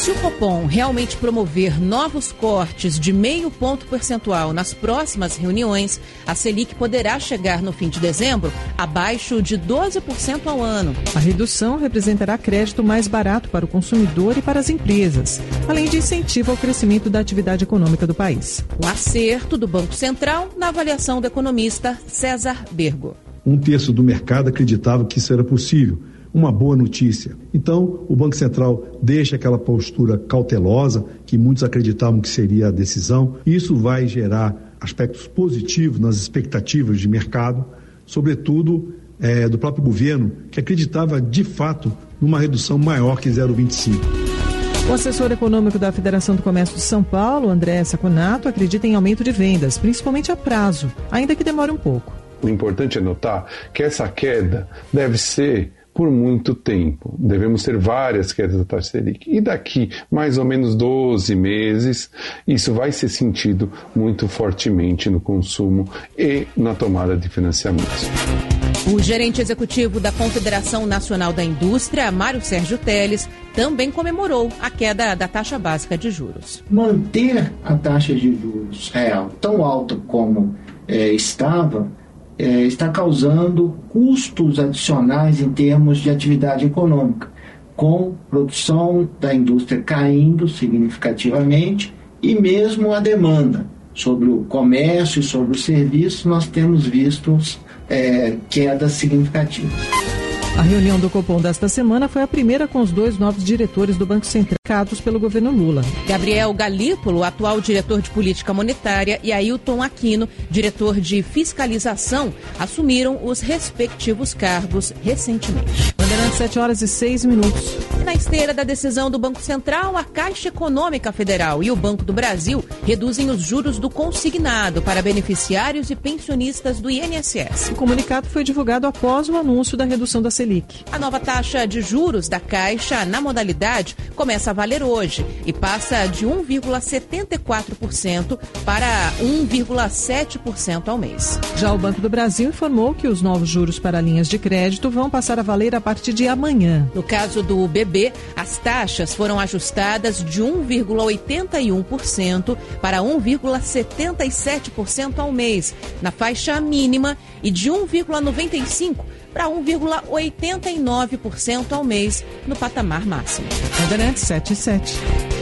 Se o Copom realmente promover novos cortes de meio ponto percentual nas próximas reuniões, a Selic poderá chegar no fim de dezembro abaixo de 12% ao ano. A redução representará crédito mais barato para o consumidor e para as empresas, além de incentivo ao crescimento da atividade econômica do país. Um acerto do Banco Central na avaliação do economista César Bergo. Um terço do mercado acreditava que isso era possível uma boa notícia. Então, o Banco Central deixa aquela postura cautelosa, que muitos acreditavam que seria a decisão. Isso vai gerar aspectos positivos nas expectativas de mercado, sobretudo é, do próprio governo, que acreditava de fato numa redução maior que 0,25. O assessor econômico da Federação do Comércio de São Paulo, André Saconato, acredita em aumento de vendas, principalmente a prazo, ainda que demore um pouco. O importante é notar que essa queda deve ser por muito tempo. Devemos ter várias quedas da taxa Selic. E daqui mais ou menos 12 meses, isso vai ser sentido muito fortemente no consumo e na tomada de financiamentos. O gerente executivo da Confederação Nacional da Indústria, Mário Sérgio Teles, também comemorou a queda da taxa básica de juros. Manter a taxa de juros real tão alta como é, estava é, está causando custos adicionais em termos de atividade econômica, com produção da indústria caindo significativamente e mesmo a demanda sobre o comércio e sobre o serviço, nós temos visto é, quedas significativas. A reunião do Copom desta semana foi a primeira com os dois novos diretores do Banco Central pelo governo Lula. Gabriel Galípolo, atual diretor de política monetária, e Ailton Aquino, diretor de fiscalização, assumiram os respectivos cargos recentemente. Bandeirantes, 7 horas e 6 minutos. Na esteira da decisão do Banco Central, a Caixa Econômica Federal e o Banco do Brasil reduzem os juros do consignado para beneficiários e pensionistas do INSS. O comunicado foi divulgado após o anúncio da redução da Selic. A nova taxa de juros da Caixa na modalidade começa a valer hoje e passa de 1,74% para 1,7% ao mês. Já o Banco do Brasil informou que os novos juros para linhas de crédito vão passar a valer a partir de amanhã. No caso do BB, as taxas foram ajustadas de 1,81% para 1,77% ao mês, na faixa mínima, e de 1,95% para 1,89% ao mês, no patamar máximo. Bandeirantes 77.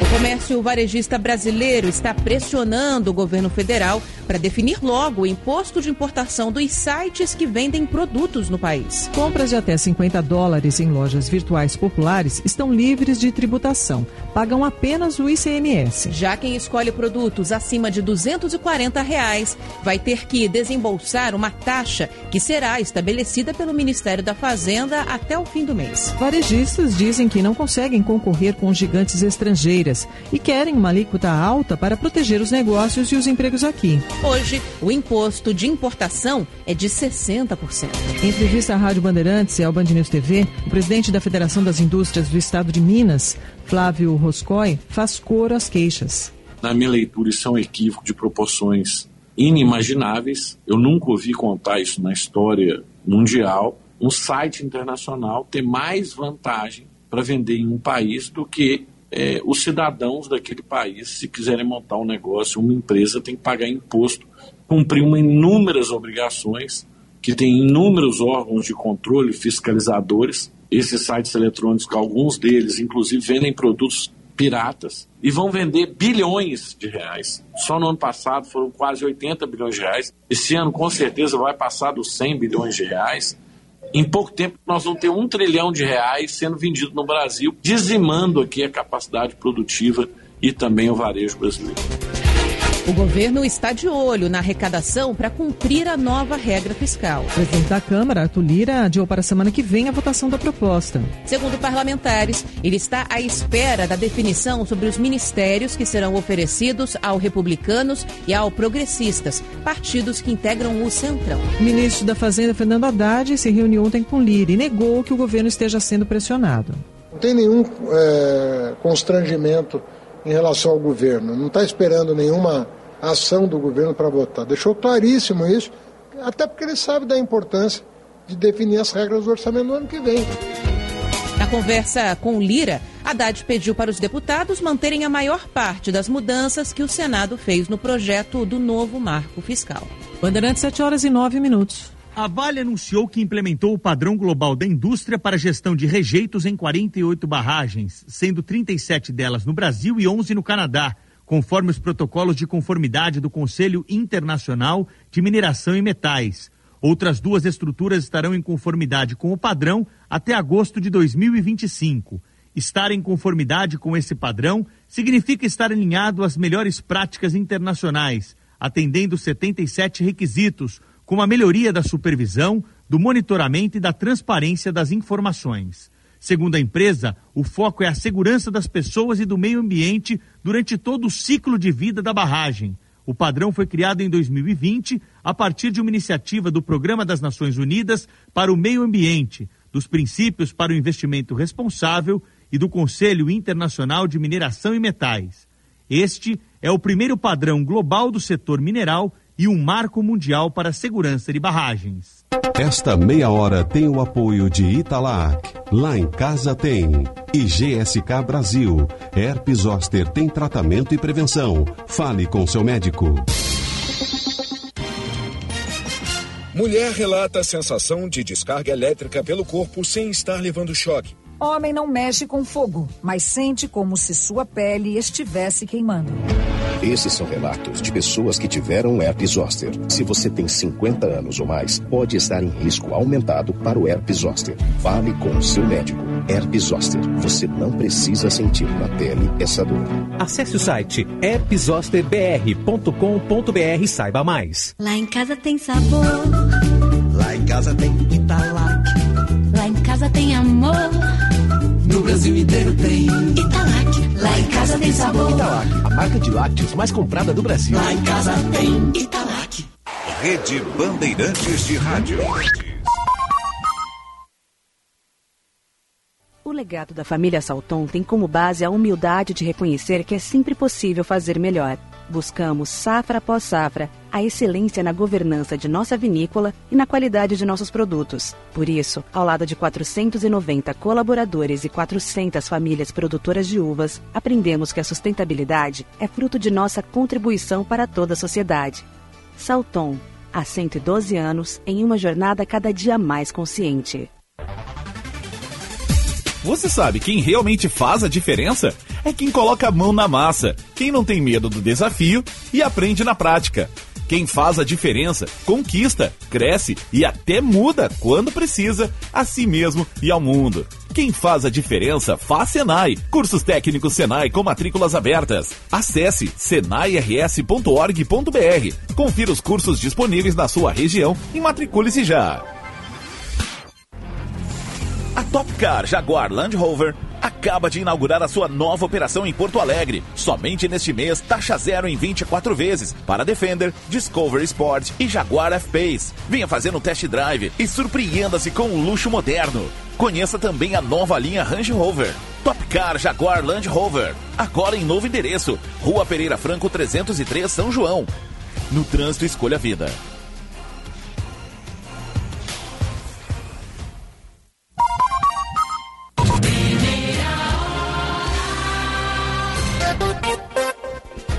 O comércio varejista brasileiro está pressionando o governo federal para definir logo o imposto de importação dos sites que vendem produtos no país. Compras de até 50 dólares em lojas virtuais populares estão livres de tributação. Pagam apenas o ICMS. Já quem escolhe produtos acima de 240 reais vai ter que desembolsar uma taxa que será estabelecida pelo Ministério da Fazenda até o fim do mês. Varejistas dizem que não conseguem concorrer com gigantes estrangeiras e querem uma alíquota alta para proteger os negócios e os empregos aqui. Hoje, o imposto de importação é de 60%. Em entrevista à Rádio Bandeirantes e ao Band News TV, o presidente da Federação das Indústrias do Estado de Minas, Flávio Roscoe, faz coro às queixas. Na minha leitura, isso é um equívoco de proporções inimagináveis. Eu nunca ouvi contar isso na história mundial. Um site internacional ter mais vantagem para vender em um país do que é, os cidadãos daquele país, se quiserem montar um negócio, uma empresa tem que pagar imposto, cumprir uma inúmeras obrigações, que tem inúmeros órgãos de controle, fiscalizadores. Esses sites eletrônicos, alguns deles, inclusive, vendem produtos piratas e vão vender bilhões de reais. Só no ano passado foram quase 80 bilhões de reais. Esse ano, com certeza, vai passar dos 100 bilhões de reais. Em pouco tempo, nós vamos ter um trilhão de reais sendo vendido no Brasil, dizimando aqui a capacidade produtiva e também o varejo brasileiro. O governo está de olho na arrecadação para cumprir a nova regra fiscal. O presidente da Câmara, Arthur Lira, adiou para a semana que vem a votação da proposta. Segundo parlamentares, ele está à espera da definição sobre os ministérios que serão oferecidos ao republicanos e ao progressistas, partidos que integram o Centrão. O ministro da Fazenda, Fernando Haddad, se reuniu ontem com Lira e negou que o governo esteja sendo pressionado. Não tem nenhum é, constrangimento em relação ao governo. Não está esperando nenhuma ação do governo para votar. Deixou claríssimo isso, até porque ele sabe da importância de definir as regras do orçamento no ano que vem. Na conversa com Lira, Haddad pediu para os deputados manterem a maior parte das mudanças que o Senado fez no projeto do novo marco fiscal. Bandeirantes, 7 horas e 9 minutos. A Vale anunciou que implementou o padrão global da indústria para gestão de rejeitos em 48 barragens, sendo 37 delas no Brasil e 11 no Canadá, conforme os protocolos de conformidade do Conselho Internacional de Mineração e Metais. Outras duas estruturas estarão em conformidade com o padrão até agosto de 2025. Estar em conformidade com esse padrão significa estar alinhado às melhores práticas internacionais, atendendo 77 requisitos com a melhoria da supervisão, do monitoramento e da transparência das informações. Segundo a empresa, o foco é a segurança das pessoas e do meio ambiente durante todo o ciclo de vida da barragem. O padrão foi criado em 2020 a partir de uma iniciativa do Programa das Nações Unidas para o Meio Ambiente, dos princípios para o investimento responsável e do Conselho Internacional de Mineração e Metais. Este é o primeiro padrão global do setor mineral e um marco mundial para a segurança de barragens. Esta meia hora tem o apoio de Italac. Lá em casa tem. E GSK Brasil. Herpes Zoster tem tratamento e prevenção. Fale com seu médico. Mulher relata a sensação de descarga elétrica pelo corpo sem estar levando choque. Homem não mexe com fogo, mas sente como se sua pele estivesse queimando. Esses são relatos de pessoas que tiveram herpes zoster. Se você tem 50 anos ou mais, pode estar em risco aumentado para o herpes zoster. Fale com o seu médico. Herpes zoster. Você não precisa sentir na pele essa dor. Acesse o site herpesosterbr.com.br e saiba mais. Lá em casa tem sabor. Lá em casa tem Italac. Lá em casa tem amor. No Brasil inteiro tem Italac. Lá em casa tem sabor. Italac, a marca de lácteos mais comprada do Brasil. Lá em casa tem Italac. Rede Bandeirantes de Rádio. O legado da família Salton tem como base a humildade de reconhecer que é sempre possível fazer melhor. Buscamos, safra após safra, a excelência na governança de nossa vinícola e na qualidade de nossos produtos. Por isso, ao lado de 490 colaboradores e 400 famílias produtoras de uvas, aprendemos que a sustentabilidade é fruto de nossa contribuição para toda a sociedade. Salton, há 112 anos, em uma jornada cada dia mais consciente. Você sabe quem realmente faz a diferença? É quem coloca a mão na massa, quem não tem medo do desafio e aprende na prática. Quem faz a diferença, conquista, cresce e até muda quando precisa, a si mesmo e ao mundo. Quem faz a diferença faz Senai. Cursos técnicos Senai com matrículas abertas. Acesse senairs.org.br. Confira os cursos disponíveis na sua região e matricule-se já. A Top Car Jaguar Land Rover acaba de inaugurar a sua nova operação em Porto Alegre. Somente neste mês, taxa zero em 24 vezes para Defender, Discovery Sport e Jaguar F-Pace. Venha fazer um test drive e surpreenda-se com o luxo moderno. Conheça também a nova linha Range Rover. Top Car Jaguar Land Rover. Agora em novo endereço. Rua Pereira Franco 303, São João. No trânsito, escolha a vida.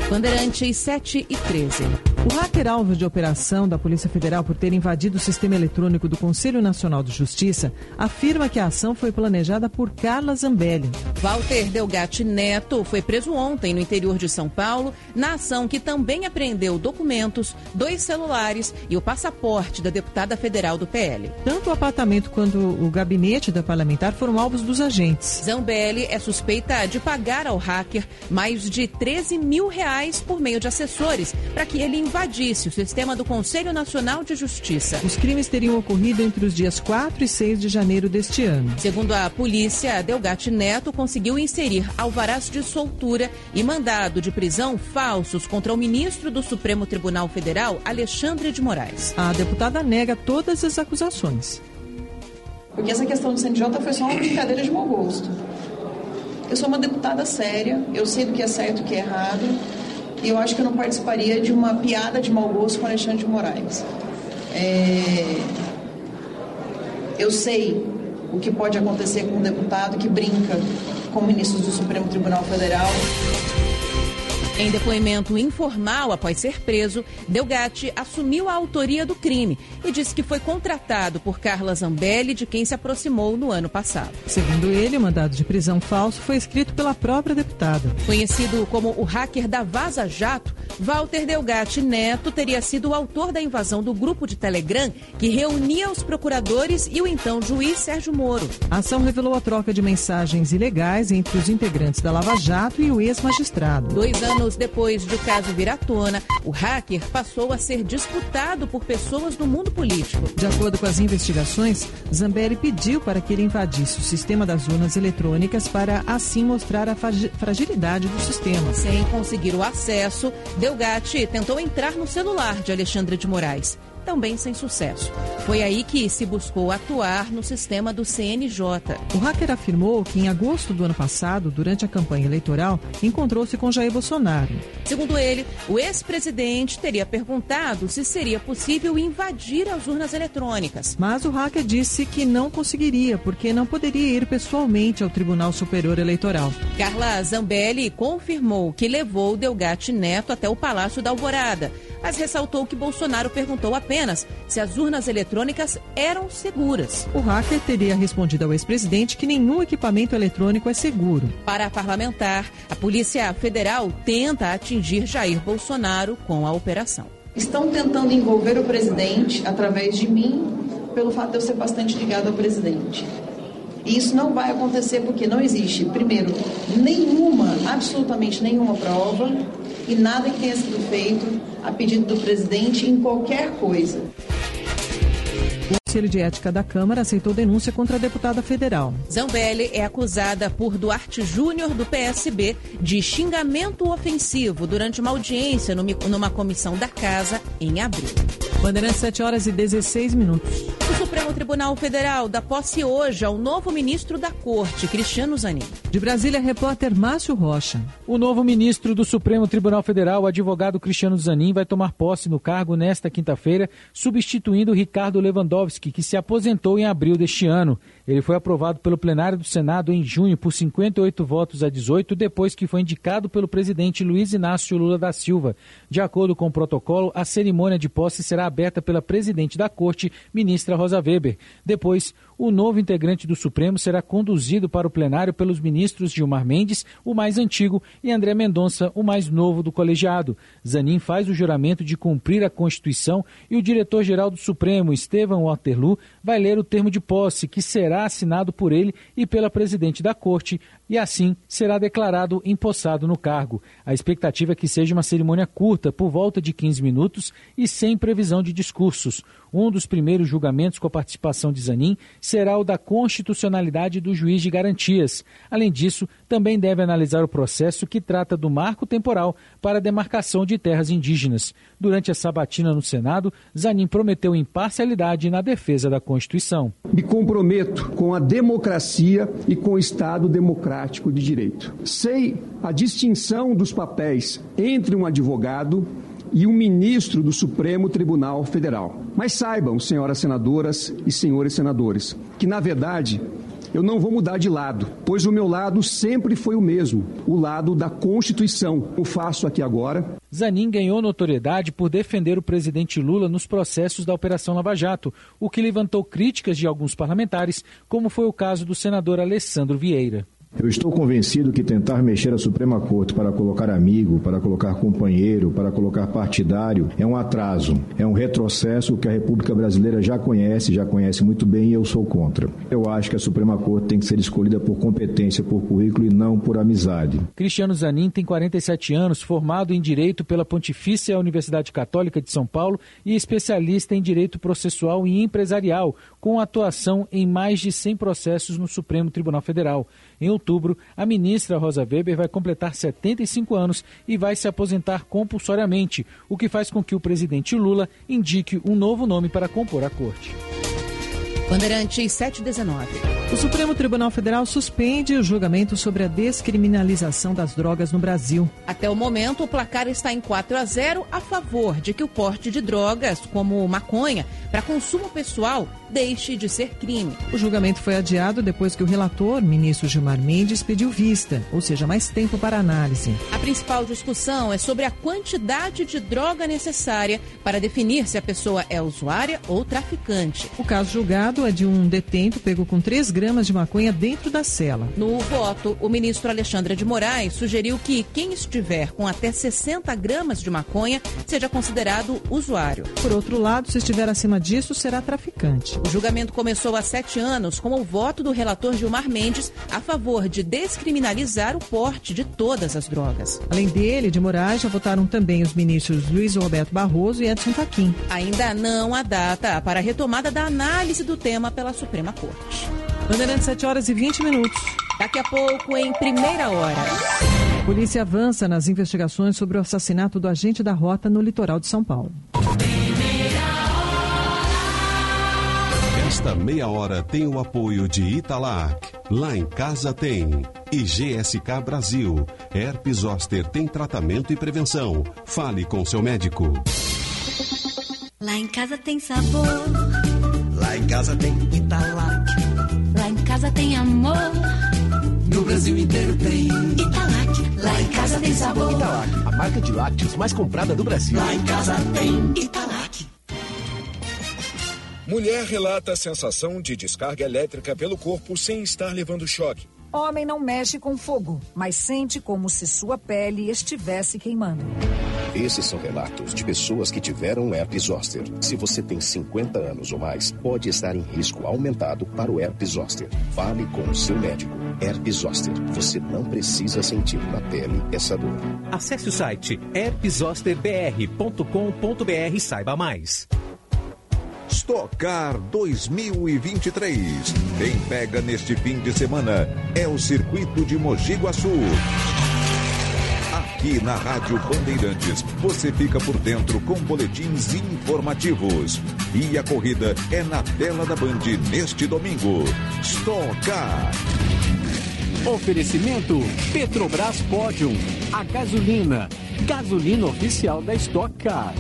Bandeirantes 7 e 13. O hacker alvo de operação da Polícia Federal por ter invadido o sistema eletrônico do Conselho Nacional de Justiça afirma que a ação foi planejada por Carla Zambelli. Walter Delgatti Neto foi preso ontem no interior de São Paulo na ação que também apreendeu documentos, dois celulares e o passaporte da deputada federal do PL. Tanto o apartamento quanto o gabinete da parlamentar foram alvos dos agentes. Zambelli é suspeita de pagar ao hacker mais de 13 mil reais por meio de assessores para que ele invadisse o sistema do Conselho Nacional de Justiça. Os crimes teriam ocorrido entre os dias 4 e 6 de janeiro deste ano. Segundo a polícia, Delgatti Neto conseguiu inserir alvarás de soltura e mandado de prisão falsos contra o ministro do Supremo Tribunal Federal, Alexandre de Moraes. A deputada nega todas as acusações. Porque essa questão do CNJ foi só uma brincadeira de mau gosto. Eu sou uma deputada séria, eu sei do que é certo e do que é errado, e eu acho que eu não participaria de uma piada de mau gosto com Alexandre de Moraes. É... Eu sei o que pode acontecer com um deputado que brinca com ministros do Supremo Tribunal Federal. Em depoimento informal após ser preso, Delgatti assumiu a autoria do crime e disse que foi contratado por Carla Zambelli, de quem se aproximou no ano passado. Segundo ele, o mandado de prisão falso foi escrito pela própria deputada. Conhecido como o hacker da Vaza Jato, Walter Delgatti Neto teria sido o autor da invasão do grupo de Telegram que reunia os procuradores e o então juiz Sérgio Moro. A ação revelou a troca de mensagens ilegais entre os integrantes da Lava Jato e o ex-magistrado. Dois anos depois do caso vir à tona, o hacker passou a ser disputado por pessoas do mundo político. De acordo com as investigações, Zambelli pediu para que ele invadisse o sistema das urnas eletrônicas para assim mostrar a fragilidade do sistema. Sem conseguir o acesso, Delgatti tentou entrar no celular de Alexandre de Moraes também sem sucesso. Foi aí que se buscou atuar no sistema do CNJ. O hacker afirmou que em agosto do ano passado, durante a campanha eleitoral, encontrou-se com Jair Bolsonaro. Segundo ele, o ex-presidente teria perguntado se seria possível invadir as urnas eletrônicas. Mas o hacker disse que não conseguiria, porque não poderia ir pessoalmente ao Tribunal Superior Eleitoral. Carla Zambelli confirmou que levou Delgatti Neto até o Palácio da Alvorada mas ressaltou que Bolsonaro perguntou apenas se as urnas eletrônicas eram seguras. O hacker teria respondido ao ex-presidente que nenhum equipamento eletrônico é seguro. Para a parlamentar, a Polícia Federal tenta atingir Jair Bolsonaro com a operação. Estão tentando envolver o presidente através de mim, pelo fato de eu ser bastante ligado ao presidente. E isso não vai acontecer porque não existe, primeiro, nenhuma, absolutamente nenhuma prova e nada que tenha sido feito a pedido do presidente em qualquer coisa. O Conselho de Ética da Câmara aceitou denúncia contra a deputada federal. Zambelli é acusada por Duarte Júnior, do PSB, de xingamento ofensivo durante uma audiência numa comissão da Casa em abril. Bandeirantes, 7 horas e 16 minutos. O Supremo Tribunal Federal dá posse hoje ao novo ministro da Corte, Cristiano Zanin. De Brasília, repórter Márcio Rocha. O novo ministro do Supremo Tribunal Federal, o advogado Cristiano Zanin, vai tomar posse no cargo nesta quinta-feira, substituindo Ricardo Lewandowski, que se aposentou em abril deste ano. Ele foi aprovado pelo plenário do Senado em junho por 58 votos a 18, depois que foi indicado pelo presidente Luiz Inácio Lula da Silva. De acordo com o protocolo, a cerimônia de posse será aberta pela presidente da Corte, ministra Rosa Weber. Depois, o novo integrante do Supremo será conduzido para o plenário pelos ministros Gilmar Mendes, o mais antigo, e André Mendonça, o mais novo do colegiado. Zanin faz o juramento de cumprir a Constituição e o diretor-geral do Supremo, Estevam Waterloo, vai ler o termo de posse, que será assinado por ele e pela presidente da Corte, e assim será declarado empossado no cargo. A expectativa é que seja uma cerimônia curta, por volta de 15 minutos e sem previsão de discursos. Um dos primeiros julgamentos com a participação de Zanin será o da constitucionalidade do juiz de garantias. Além disso, também deve analisar o processo que trata do marco temporal para a demarcação de terras indígenas. Durante a sabatina no Senado, Zanin prometeu imparcialidade na defesa da Constituição. Me comprometo com a democracia e com o Estado democrático de direito. Sei a distinção dos papéis entre um advogado e um ministro do Supremo Tribunal Federal. Mas saibam, senhoras senadoras e senhores senadores, que na verdade eu não vou mudar de lado, pois o meu lado sempre foi o mesmo, o lado da Constituição. O faço aqui agora. Zanin ganhou notoriedade por defender o presidente Lula nos processos da Operação Lava Jato, o que levantou críticas de alguns parlamentares, como foi o caso do senador Alessandro Vieira. Eu estou convencido que tentar mexer a Suprema Corte para colocar amigo, para colocar companheiro, para colocar partidário é um atraso, é um retrocesso que a República Brasileira já conhece, já conhece muito bem e eu sou contra. Eu acho que a Suprema Corte tem que ser escolhida por competência, por currículo e não por amizade. Cristiano Zanin tem 47 anos, formado em Direito pela Pontifícia Universidade Católica de São Paulo e especialista em Direito Processual e Empresarial, com atuação em mais de 100 processos no Supremo Tribunal Federal. Em outubro, a ministra Rosa Weber vai completar 75 anos e vai se aposentar compulsoriamente, o que faz com que o presidente Lula indique um novo nome para compor a corte. Bandeirantes 719. O Supremo Tribunal Federal suspende o julgamento sobre a descriminalização das drogas no Brasil. Até o momento, o placar está em 4 a 0 a favor de que o porte de drogas, como maconha, para consumo pessoal, deixe de ser crime. O julgamento foi adiado depois que o relator, ministro Gilmar Mendes, pediu vista, ou seja, mais tempo para análise. A principal discussão é sobre a quantidade de droga necessária para definir se a pessoa é usuária ou traficante. O caso julgado é de um detento pego com 3 gramas de maconha dentro da cela. No voto, o ministro Alexandre de Moraes sugeriu que quem estiver com até 60 gramas de maconha seja considerado usuário. Por outro lado, se estiver acima disso, será traficante. O julgamento começou há sete anos com o voto do relator Gilmar Mendes a favor de descriminalizar o porte de todas as drogas. Além dele, de Moraes, já votaram também os ministros Luiz Roberto Barroso e Edson Fachin. Ainda não há data para a retomada da análise do tema pela Suprema Corte. Bandeirantes 7 horas e 20 minutos. Daqui a pouco, em primeira hora. Polícia avança nas investigações sobre o assassinato do agente da rota no litoral de São Paulo. Esta meia hora tem o apoio de Italac. Lá em casa tem. E GSK Brasil. Herpes Zoster tem tratamento e prevenção. Fale com seu médico. Lá em casa tem sabor. Lá em casa tem Italac. Lá em casa tem amor. No Brasil inteiro tem Italac. Lá em casa tem sabor. Italac, a marca de lácteos mais comprada do Brasil. Lá em casa tem Italac. Mulher relata a sensação de descarga elétrica pelo corpo sem estar levando choque. Homem não mexe com fogo, mas sente como se sua pele estivesse queimando. Esses são relatos de pessoas que tiveram herpes zoster. Se você tem 50 anos ou mais, pode estar em risco aumentado para o herpes zoster. Fale com o seu médico. Herpes zoster. Você não precisa sentir na pele essa dor. Acesse o site herpesosterbr.com.br e saiba mais. Stocar 2023. Quem pega neste fim de semana é o Circuito de Mogi Guaçu. Aqui na Rádio Bandeirantes, você fica por dentro com boletins informativos. E a corrida é na tela da Band neste domingo. Stocar. Oferecimento Petrobras Pódium, a gasolina, gasolina oficial da Stock Car.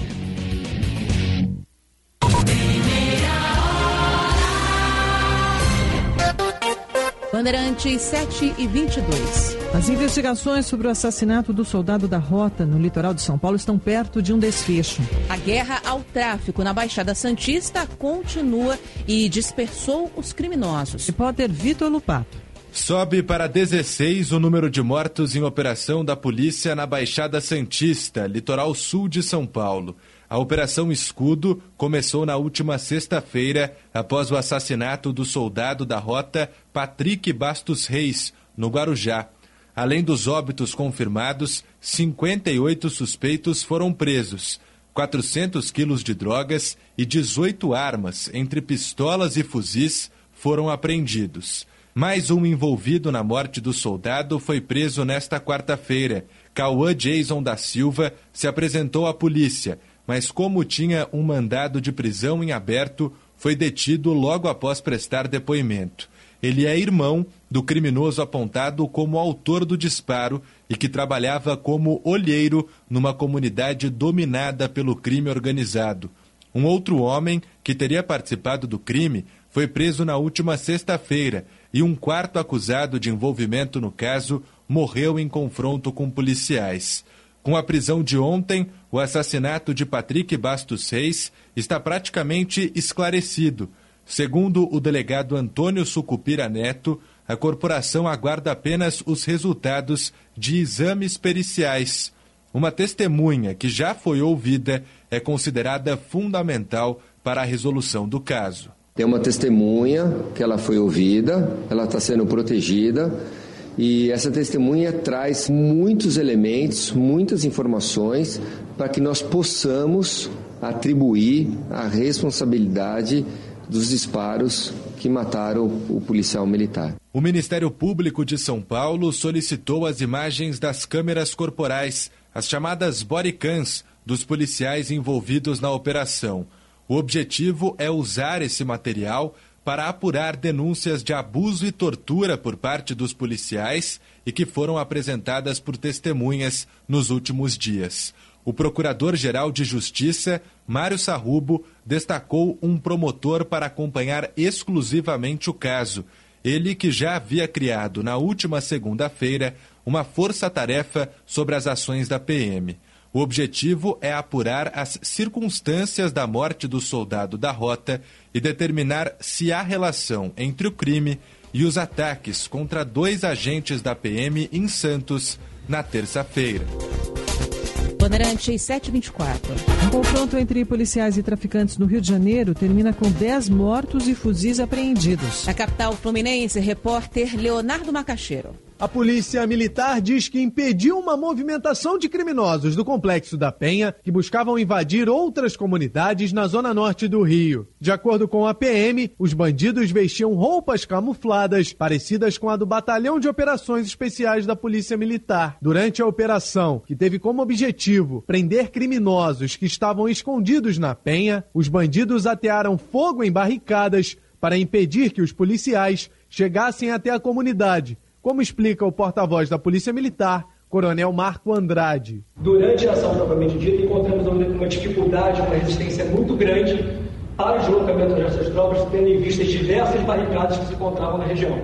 Bandeirantes 7 e 22. As investigações sobre o assassinato do soldado da Rota no litoral de São Paulo estão perto de um desfecho. A guerra ao tráfico na Baixada Santista continua e dispersou os criminosos. Repórter Vitor Lupato. Sobe para 16 o número de mortos em operação da polícia na Baixada Santista, litoral sul de São Paulo. A Operação Escudo começou na última sexta-feira, após o assassinato do soldado da rota Patrick Bastos Reis, no Guarujá. Além dos óbitos confirmados, 58 suspeitos foram presos. 400 quilos de drogas e 18 armas, entre pistolas e fuzis, foram apreendidos. Mais um envolvido na morte do soldado foi preso nesta quarta-feira. Cauã Jason da Silva se apresentou à polícia mas como tinha um mandado de prisão em aberto, foi detido logo após prestar depoimento. Ele é irmão do criminoso apontado como autor do disparo e que trabalhava como olheiro numa comunidade dominada pelo crime organizado. Um outro homem que teria participado do crime foi preso na última sexta-feira e um quarto acusado de envolvimento no caso morreu em confronto com policiais. Com a prisão de ontem, o assassinato de Patrick Bastos Reis está praticamente esclarecido. Segundo o delegado Antônio Sucupira Neto, a corporação aguarda apenas os resultados de exames periciais. Uma testemunha que já foi ouvida é considerada fundamental para a resolução do caso. Tem uma testemunha que ela foi ouvida, ela está sendo protegida e essa testemunha traz muitos elementos, muitas informações para que nós possamos atribuir a responsabilidade dos disparos que mataram o policial militar. O Ministério Público de São Paulo solicitou as imagens das câmeras corporais, as chamadas bodycams, dos policiais envolvidos na operação. O objetivo é usar esse material para apurar denúncias de abuso e tortura por parte dos policiais e que foram apresentadas por testemunhas nos últimos dias. O Procurador-Geral de Justiça, Mário Sarrubo, destacou um promotor para acompanhar exclusivamente o caso. Ele que já havia criado na última segunda-feira uma força-tarefa sobre as ações da PM. O objetivo é apurar as circunstâncias da morte do soldado da rota e determinar se há relação entre o crime e os ataques contra dois agentes da PM em Santos na terça-feira. Bandeirantes 724. Um confronto entre policiais e traficantes no Rio de Janeiro termina com 10 mortos e fuzis apreendidos. Na capital fluminense, repórter Leonardo Macaxeiro. A polícia militar diz que impediu uma movimentação de criminosos do complexo da Penha que buscavam invadir outras comunidades na zona norte do Rio. De acordo com a PM, os bandidos vestiam roupas camufladas parecidas com a do Batalhão de Operações Especiais da Polícia Militar. Durante a operação, que teve como objetivo prender criminosos que estavam escondidos na Penha, os bandidos atearam fogo em barricadas para impedir que os policiais chegassem até a comunidade como explica o porta-voz da Polícia Militar, Coronel Marco Andrade. Durante a ação propriamente dita, encontramos uma dificuldade, uma resistência muito grande para o deslocamento dessas tropas, tendo em vista as diversas barricadas que se encontravam na região.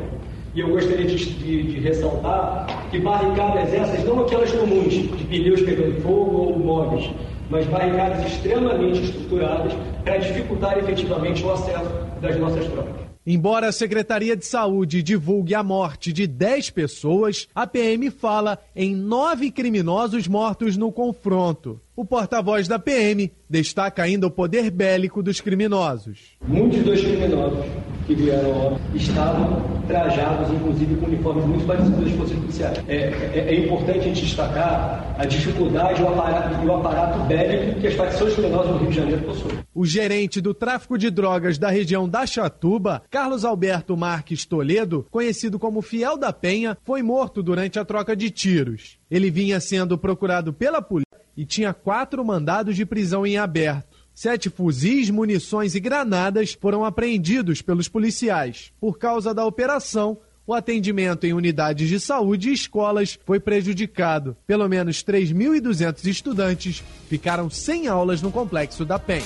E eu gostaria de, de, de, ressaltar que barricadas essas, não aquelas comuns, de pneus pegando fogo ou móveis, mas barricadas extremamente estruturadas para dificultar efetivamente o acesso das nossas tropas. Embora a Secretaria de Saúde divulgue a morte de 10 pessoas, a PM fala em nove criminosos mortos no confronto. O porta-voz da PM destaca ainda o poder bélico dos criminosos. Muitos dos criminosos que vieram estavam trajados, inclusive com uniformes muito parecidos das forças policiais. É, é, é, importante a gente destacar a dificuldade e o aparato, o aparato bélico que as facções criminosas do Rio de Janeiro possuem. O gerente do tráfico de drogas da região da Chatuba, Carlos Alberto Marques Toledo, conhecido como Fiel da Penha, foi morto durante a troca de tiros. Ele vinha sendo procurado pela polícia e tinha quatro mandados de prisão em aberto. Sete fuzis, munições e granadas foram apreendidos pelos policiais. Por causa da operação, o atendimento em unidades de saúde e escolas foi prejudicado. Pelo menos 3.200 estudantes ficaram sem aulas no complexo da PEN.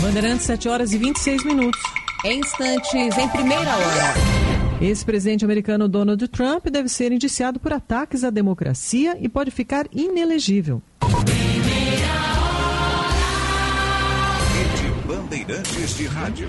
Bandeirantes, 7 horas e 26 minutos. Em instantes, em primeira hora. Ex-presidente americano Donald Trump deve ser indiciado por ataques à democracia e pode ficar inelegível. Bandeirantes de Rádio.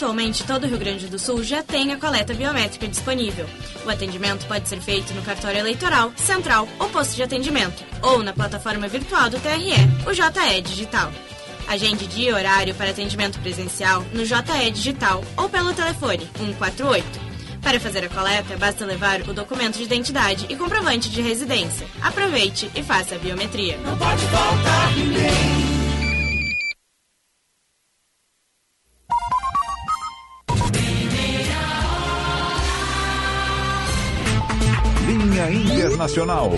Atualmente, todo o Rio Grande do Sul já tem a coleta biométrica disponível. O atendimento pode ser feito no cartório eleitoral, central ou posto de atendimento, ou na plataforma virtual do TRE, o JE Digital. Agende dia e horário para atendimento presencial no JE Digital ou pelo telefone 148. Para fazer a coleta, basta levar o documento de identidade e comprovante de residência. Aproveite e faça a biometria. Não pode faltar ninguém. Internacional.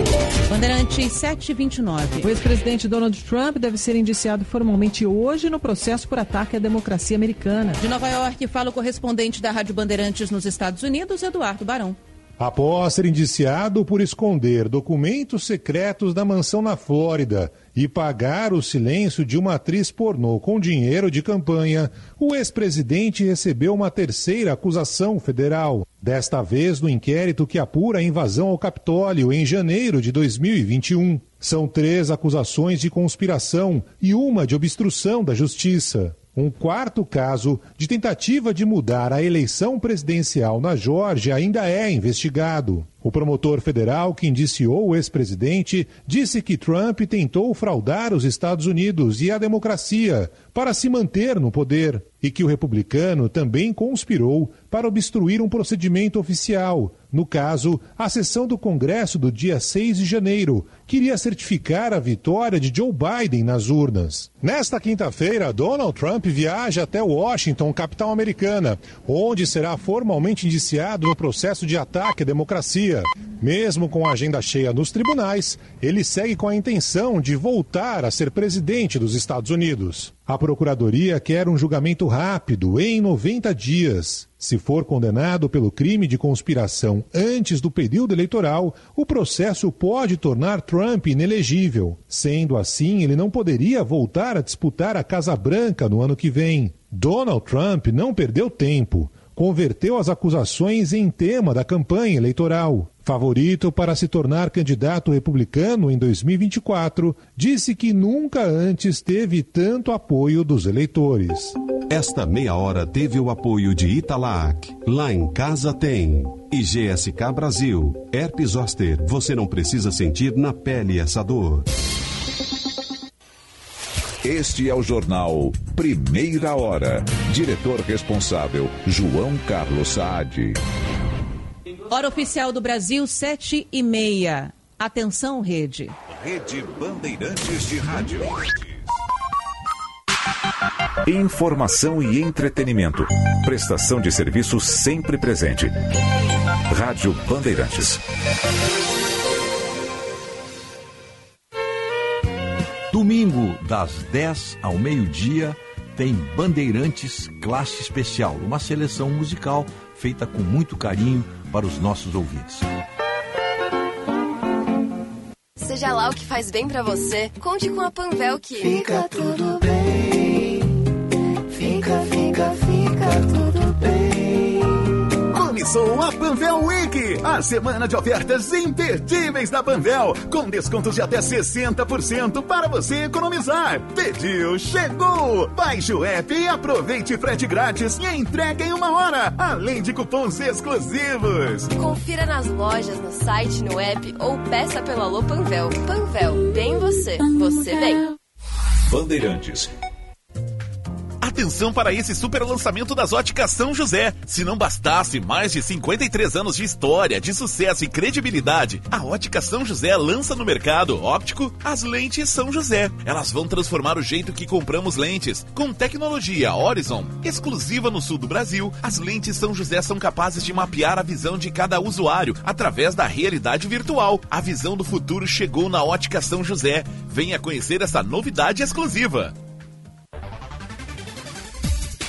Bandeirantes 729. O ex-presidente Donald Trump deve ser indiciado formalmente hoje no processo por ataque à democracia americana. De Nova York, fala o correspondente da Rádio Bandeirantes nos Estados Unidos, Eduardo Barão. Após ser indiciado por esconder documentos secretos da mansão na Flórida e pagar o silêncio de uma atriz pornô com dinheiro de campanha, o ex-presidente recebeu uma terceira acusação federal. Desta vez no inquérito que apura a invasão ao Capitólio em janeiro de 2021. São três acusações de conspiração e uma de obstrução da justiça. Um quarto caso de tentativa de mudar a eleição presidencial na Geórgia ainda é investigado. O promotor federal que indiciou o ex-presidente disse que Trump tentou fraudar os Estados Unidos e a democracia para se manter no poder e que o republicano também conspirou para obstruir um procedimento oficial. No caso, a sessão do Congresso do dia 6 de janeiro queria certificar a vitória de Joe Biden nas urnas. Nesta quinta-feira, Donald Trump viaja até Washington, capital americana, onde será formalmente indiciado no processo de ataque à democracia dia. Mesmo com a agenda cheia nos tribunais, ele segue com a intenção de voltar a ser presidente dos Estados Unidos. A Procuradoria quer um julgamento rápido, em 90 dias. Se for condenado pelo crime de conspiração antes do período eleitoral, o processo pode tornar Trump inelegível. Sendo assim, ele não poderia voltar a disputar a Casa Branca no ano que vem. Donald Trump não perdeu tempo converteu as acusações em tema da campanha eleitoral. Favorito para se tornar candidato republicano em 2024, disse que nunca antes teve tanto apoio dos eleitores. Esta meia hora teve o apoio de Italac. Lá em casa tem. E GSK Brasil. Herpes Zoster. Você não precisa sentir na pele essa dor. Este é o jornal Primeira Hora. Diretor responsável, João Carlos Saad. Hora oficial do Brasil, sete e meia. Atenção, rede. Rede Bandeirantes de Rádio. Informação e entretenimento. Prestação de serviço sempre presente. Rádio Bandeirantes. Domingo, das 10 ao meio-dia, tem Bandeirantes Classe Especial, uma seleção musical feita com muito carinho para os nossos ouvintes. Seja lá o que faz bem para você, conte com a Panvel que fica tudo bem. Fica, fica, fica Começou a Panvel Week, a semana de ofertas imperdíveis da Panvel, com descontos de até 60% para você economizar. Pediu, chegou! Baixe o app e aproveite frete grátis e entrega em uma hora, além de cupons exclusivos. Confira nas lojas, no site, no app ou peça pelo Alô Panvel. Panvel, bem você, você bem. Bandeirantes Atenção para esse super lançamento das óticas São José. Se não bastasse mais de 53 anos de história, de sucesso e credibilidade, a ótica São José lança no mercado óptico as lentes São José. Elas vão transformar o jeito que compramos lentes. Com tecnologia Horizon, exclusiva no sul do Brasil, as lentes São José são capazes de mapear a visão de cada usuário através da realidade virtual. A visão do futuro chegou na ótica São José. Venha conhecer essa novidade exclusiva.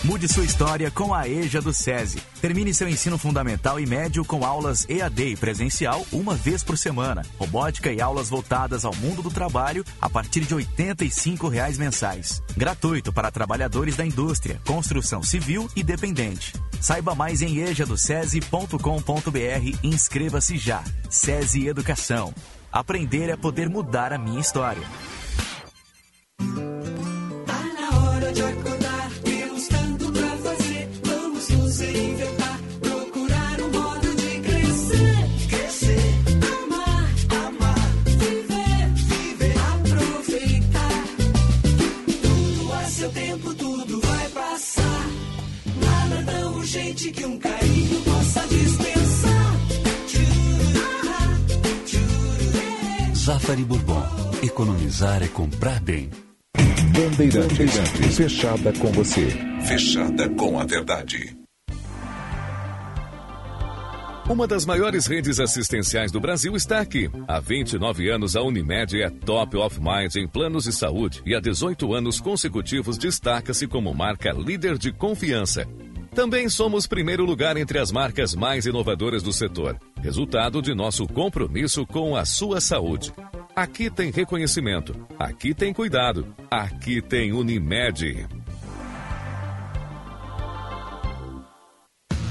Mude sua história com a EJA do SESI. Termine seu ensino fundamental e médio com aulas EAD e presencial uma vez por semana. Robótica e aulas voltadas ao mundo do trabalho a partir de 85 reais mensais. Gratuito para trabalhadores da indústria, construção civil e dependente. Saiba mais em ejadocese.com.br e inscreva-se já. SESI Educação. Aprender é poder mudar a minha história. Zafari Bourbon. Economizar é comprar bem. Bandeirantes. Bandeirantes. Fechada com você. Fechada com a verdade. Uma das maiores redes assistenciais do Brasil está aqui. Há 29 anos, a Unimed é top of mind em planos de saúde e há 18 anos consecutivos destaca-se como marca líder de confiança. Também somos primeiro lugar entre as marcas mais inovadoras do setor, resultado de nosso compromisso com a sua saúde. Aqui tem reconhecimento. Aqui tem cuidado. Aqui tem Unimed.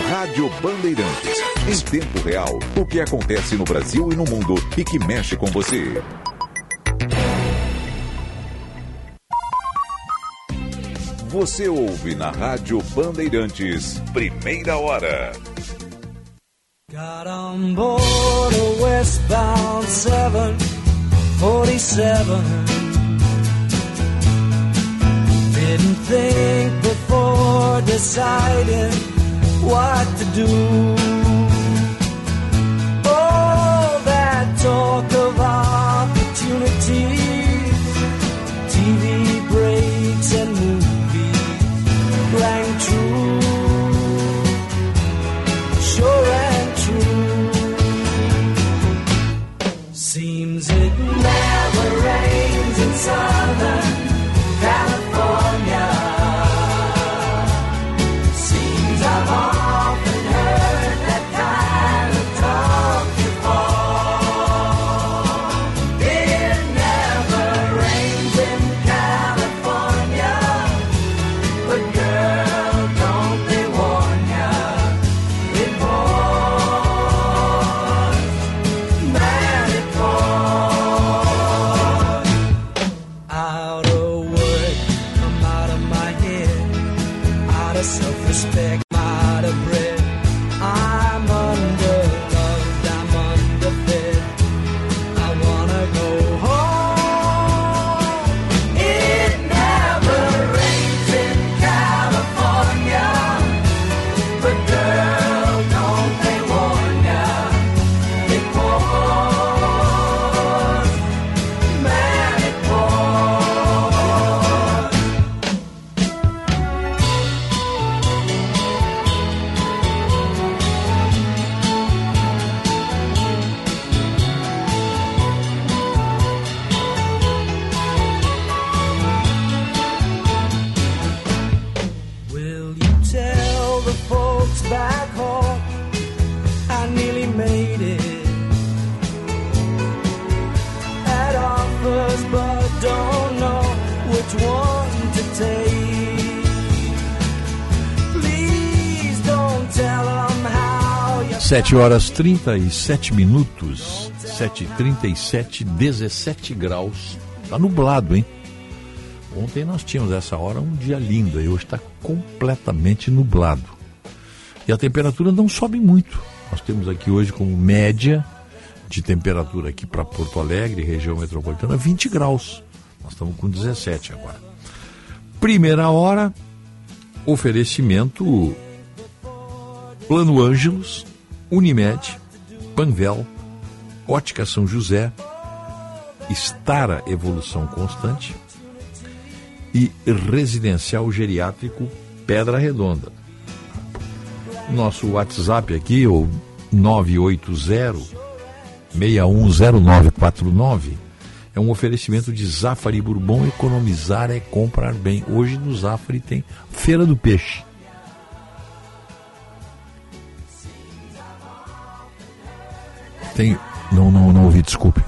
Rádio Bandeirantes. Em tempo real, o que acontece no Brasil e no mundo e que mexe com você. Você ouve na Rádio Bandeirantes, primeira hora. Got on board a westbound 747. Didn't think before deciding what to do. All that talk of opportunity, TV breaks and movies rang true, sure and true. Seems it never rains in Southern 7 horas 37 minutos, 7h37, 17 graus. Tá nublado, hein? Ontem nós tínhamos essa hora um dia lindo e hoje está completamente nublado. E a temperatura não sobe muito. Nós temos aqui hoje como média de temperatura aqui para Porto Alegre, região metropolitana, 20 graus. Nós estamos com 17 agora. Primeira hora, oferecimento Plano Ângelos, Unimed, Panvel, Ótica São José, Estara Evolução Constante e Residencial Geriátrico Pedra Redonda. Nosso WhatsApp aqui, o 980 610949, é um oferecimento de Zafari Bourbon. Economizar é comprar bem. Hoje no Zafari tem Feira do Peixe. Tem. Não, não, não ouvi, desculpe.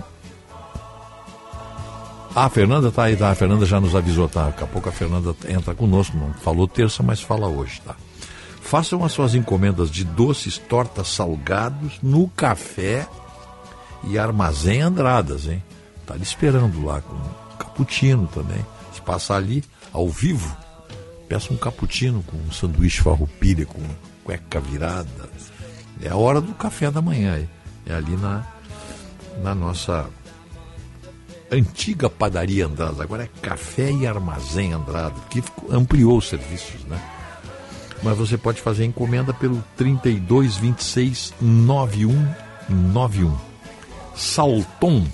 Ah, a Fernanda tá aí, tá? A Fernanda já nos avisou, tá? Daqui a pouco a Fernanda entra conosco. Não falou terça, mas fala hoje, tá? Façam as suas encomendas de doces, tortas, salgados no café e armazém Andradas, hein? Tá esperando lá com um cappuccino também. Se passar ali, ao vivo, peça um cappuccino com um sanduíche farroupilha, com cueca virada. É a hora do café da manhã. É ali na, na nossa antiga padaria Andrade. Agora é café e armazém Andrade, que ampliou os serviços, né? Mas você pode fazer encomenda pelo 3226 9191. Salton,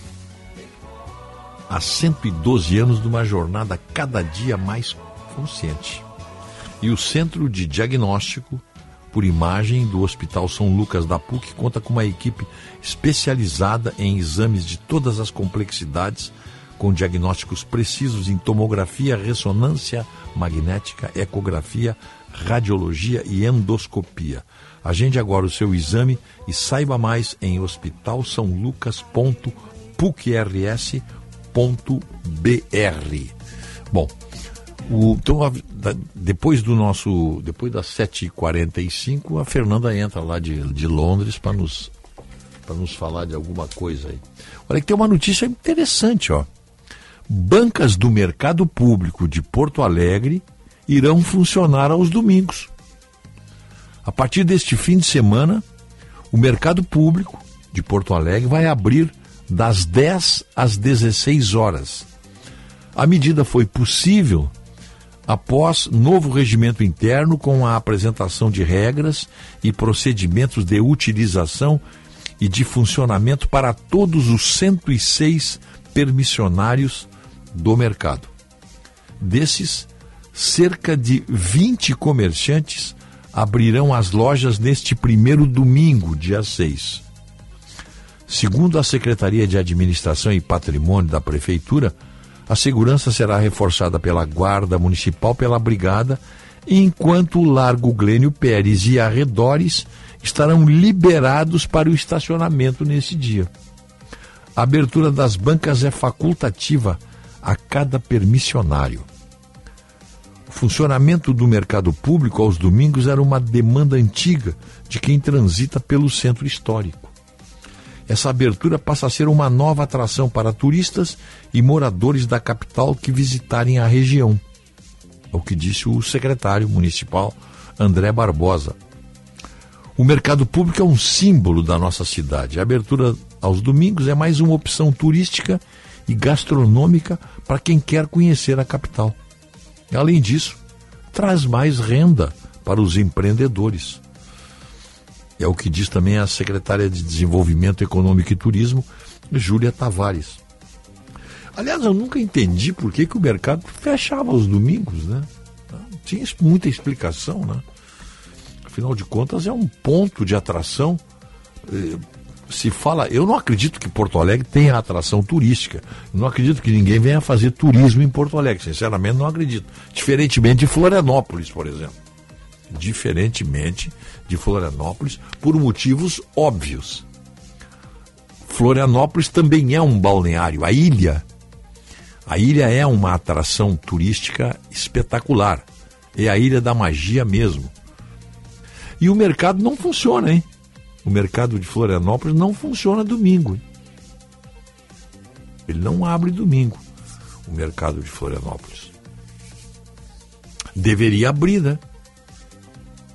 há 112 anos de uma jornada cada dia mais consciente. E o Centro de Diagnóstico por Imagem do Hospital São Lucas da PUC conta com uma equipe especializada em exames de todas as complexidades, com diagnósticos precisos em tomografia, ressonância magnética, ecografia, radiologia e endoscopia. Agende agora o seu exame e saiba mais em hospitalsaulucas.pucrs.br. Bom, o, então, depois do nosso. Depois das 7h45, a Fernanda entra lá de, de Londres para nos, nos falar de alguma coisa aí. Olha que tem uma notícia interessante, ó. Bancas do mercado público de Porto Alegre irão funcionar aos domingos. A partir deste fim de semana, o mercado público de Porto Alegre vai abrir das 10 às 16 horas. A medida foi possível após novo regimento interno com a apresentação de regras e procedimentos de utilização e de funcionamento para todos os 106 permissionários do mercado. Desses, cerca de 20 comerciantes abrirão as lojas neste primeiro domingo, dia 6. Segundo a Secretaria de Administração e Patrimônio da Prefeitura, a segurança será reforçada pela Guarda Municipal, pela Brigada, enquanto o Largo Glênio Pérez e arredores estarão liberados para o estacionamento nesse dia. A abertura das bancas é facultativa a cada permissionário. O funcionamento do mercado público aos domingos era uma demanda antiga de quem transita pelo centro histórico. Essa abertura passa a ser uma nova atração para turistas e moradores da capital que visitarem a região. É o que disse o secretário municipal André Barbosa. O mercado público é um símbolo da nossa cidade. A abertura aos domingos é mais uma opção turística e gastronômica para quem quer conhecer a capital. Além disso, traz mais renda para os empreendedores. É o que diz também a secretária de Desenvolvimento Econômico e Turismo, Júlia Tavares. Aliás, eu nunca entendi por que, que o mercado fechava aos domingos, né? Tinha muita explicação, né? Afinal de contas, é um ponto de atração. Eh, se fala, eu não acredito que Porto Alegre tenha atração turística. Não acredito que ninguém venha fazer turismo em Porto Alegre. Sinceramente, não acredito. Diferentemente de Florianópolis, por exemplo. Diferentemente de Florianópolis, por motivos óbvios. Florianópolis também é um balneário. A ilha, a ilha é uma atração turística espetacular. É a ilha da magia mesmo. E o mercado não funciona, hein? O mercado de Florianópolis não funciona domingo. Ele não abre domingo, o mercado de Florianópolis. Deveria abrir, né?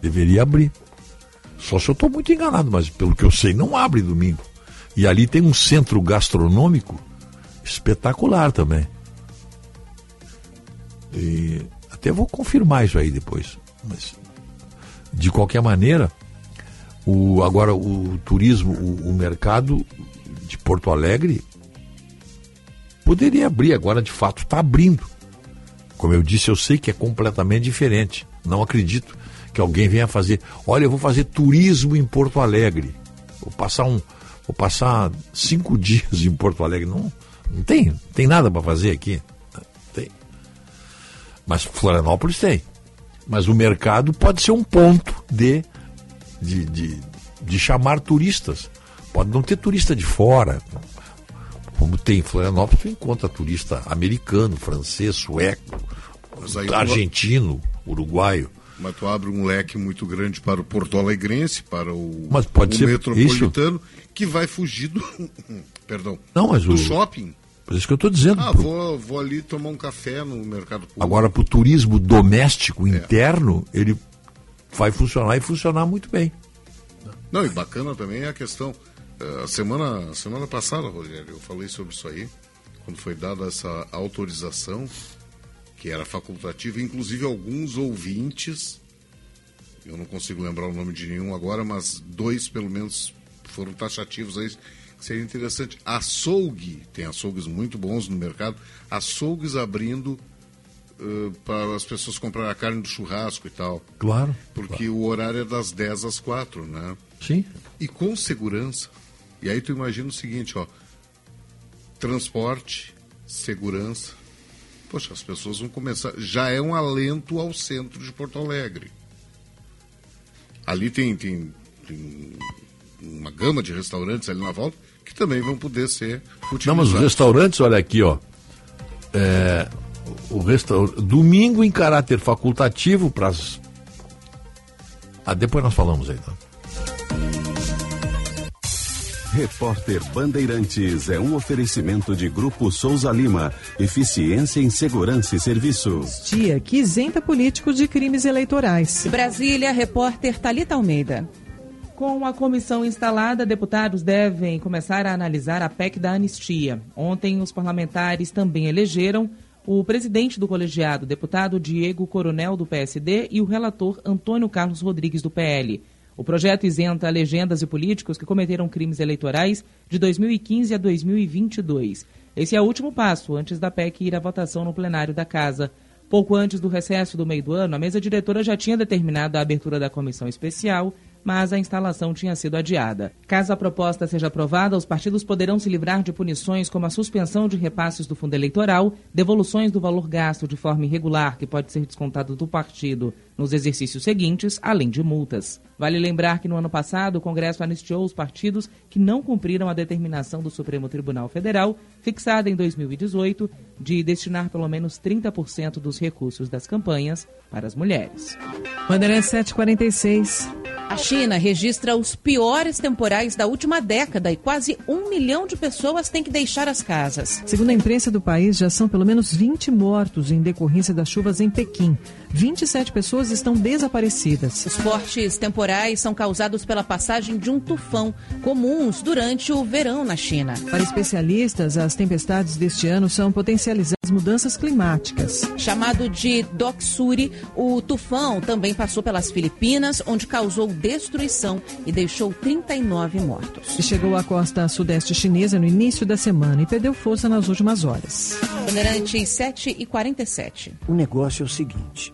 Deveria abrir. Só se eu estou muito enganado, mas pelo que eu sei, não abre domingo. E ali tem um centro gastronômico espetacular também. E até vou confirmar isso aí depois. Mas, de qualquer maneira, o, agora o turismo, o, o mercado de Porto Alegre poderia abrir, agora de fato está abrindo. Como eu disse, eu sei que é completamente diferente. Não acredito que alguém venha fazer. Olha, eu vou fazer turismo em Porto Alegre. Vou passar um, vou passar cinco dias em Porto Alegre. Não, não tem, não tem nada para fazer aqui. Tem. Mas Florianópolis tem. Mas o mercado pode ser um ponto de, de, de, de chamar turistas. Pode não ter turista de fora. Como tem em Florianópolis, tu encontra turista americano, francês, sueco, argentino, uruguaio. Mas tu abre um leque muito grande para o Porto Alegrense, para o, mas pode o ser metropolitano, isso? que vai fugir do. Perdão. Não, mas do o... shopping. Por isso que eu estou dizendo. Ah, pro- vou, vou ali tomar um café no mercado público. Agora, para o turismo doméstico interno, ele vai funcionar e funcionar muito bem. Não, e bacana também é a questão. eh, A semana, semana passada, Rogério, eu falei sobre isso aí, quando foi dada essa autorização, que era facultativa, inclusive alguns ouvintes, eu não consigo lembrar o nome de nenhum agora, mas dois pelo menos foram taxativos aí, seria interessante. Açougue, tem açougues muito bons no mercado, açougues abrindo eh, para as pessoas comprarem a carne do churrasco e tal. Claro. Porque o horário é das 10 às 4, né? Sim. E com segurança. E aí tu imagina o seguinte, ó. Transporte, segurança. Poxa, as pessoas vão começar. Já é um alento ao centro de Porto Alegre. Ali tem, tem, tem uma gama de restaurantes ali na volta que também vão poder ser utilizados. Não, mas os restaurantes, olha aqui, ó. É, o resta... Domingo em caráter facultativo para as. Ah, depois nós falamos aí, então. Repórter Bandeirantes é um oferecimento de Grupo Souza Lima. Eficiência em Segurança e Serviços. Dia que isenta políticos de crimes eleitorais. Brasília, repórter Talita Almeida. Com a comissão instalada, deputados devem começar a analisar a PEC da anistia. Ontem, os parlamentares também elegeram o presidente do colegiado, deputado Diego Coronel, do PSD, e o relator Antônio Carlos Rodrigues, do PL. O projeto isenta legendas e políticos que cometeram crimes eleitorais de 2015 a 2022. Esse é o último passo antes da PEC ir à votação no plenário da Casa. Pouco antes do recesso do meio do ano, a mesa diretora já tinha determinado a abertura da comissão especial, mas a instalação tinha sido adiada. Caso a proposta seja aprovada, os partidos poderão se livrar de punições como a suspensão de repasses do fundo eleitoral, devoluções do valor gasto de forma irregular, que pode ser descontado do partido nos exercícios seguintes, além de multas. Vale lembrar que no ano passado o Congresso anistiou os partidos que não cumpriram a determinação do Supremo Tribunal Federal, fixada em 2018, de destinar pelo menos 30% dos recursos das campanhas para as mulheres. Bandeirantes 746. A China registra os piores temporais da última década e quase um milhão de pessoas têm que deixar as casas. Segundo a imprensa do país, já são pelo menos 20 mortos em decorrência das chuvas em Pequim. 27 pessoas estão desaparecidas. Os fortes temporais são causados pela passagem de um tufão, comuns durante o verão na China. Para especialistas, as tempestades deste ano são potencializadas mudanças climáticas. Chamado de Doksuri, o tufão também passou pelas Filipinas, onde causou destruição e deixou 39 mortos. E chegou à costa sudeste chinesa no início da semana e perdeu força nas últimas horas. Bandeirantes 7 e 47. O negócio é o seguinte: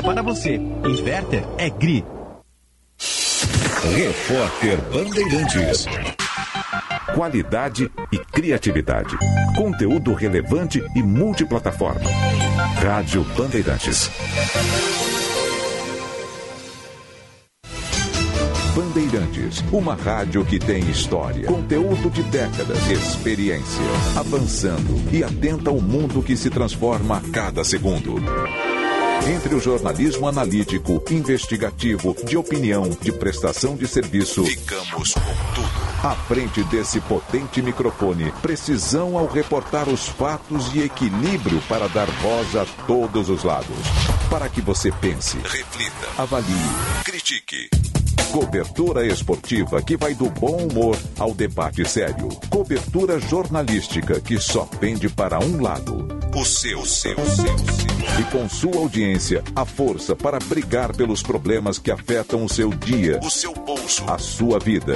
para você. Inverter é GRI. Repórter Bandeirantes. Qualidade e criatividade. Conteúdo relevante e multiplataforma. Rádio Bandeirantes. Bandeirantes, uma rádio que tem história, conteúdo de décadas, experiência, avançando e atenta ao mundo que se transforma a cada segundo. Entre o jornalismo analítico, investigativo, de opinião, de prestação de serviço, ficamos com tudo. À frente desse potente microfone, precisão ao reportar os fatos e equilíbrio para dar voz a todos os lados. Para que você pense, reflita, avalie, critique. Cobertura esportiva que vai do bom humor ao debate sério. Cobertura jornalística que só pende para um lado. O seu, seu, seu, seu. E com sua audiência, a força para brigar pelos problemas que afetam o seu dia, O seu bolso. a sua vida.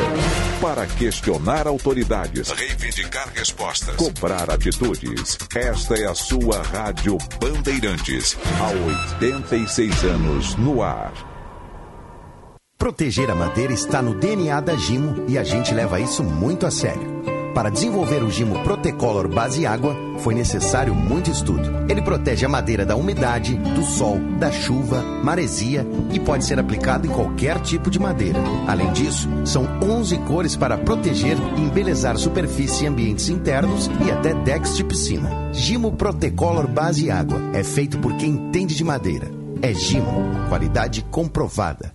Para questionar autoridades, Reivindicar respostas. cobrar atitudes. Esta é a sua Rádio Bandeirantes. Há 86 anos no ar. Proteger a madeira está no DNA da Gimo e a gente leva isso muito a sério. Para desenvolver o Gimo Protecolor Base Água, foi necessário muito estudo. Ele protege a madeira da umidade, do sol, da chuva, maresia e pode ser aplicado em qualquer tipo de madeira. Além disso, são 11 cores para proteger e embelezar superfície e ambientes internos e até decks de piscina. Gimo Protecolor Base Água é feito por quem entende de madeira. É Gimo, qualidade comprovada.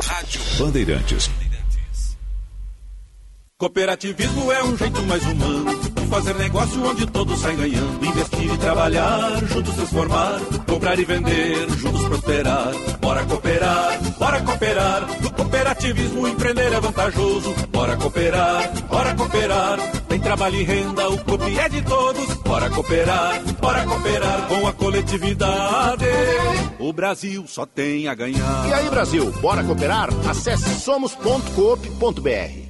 Rádio Bandeirantes. Cooperativismo é um jeito mais humano de fazer negócio onde todos saem ganhando. Investir e trabalhar, juntos transformar. Comprar e vender, juntos prosperar. Bora cooperar, bora cooperar. No cooperativismo empreender é vantajoso. Bora cooperar, bora cooperar. Tem trabalho e renda, o clube é de todos. Bora cooperar, bora cooperar com a coletividade. O Brasil só tem a ganhar. E aí, Brasil, bora cooperar? Acesse somos.coop.br.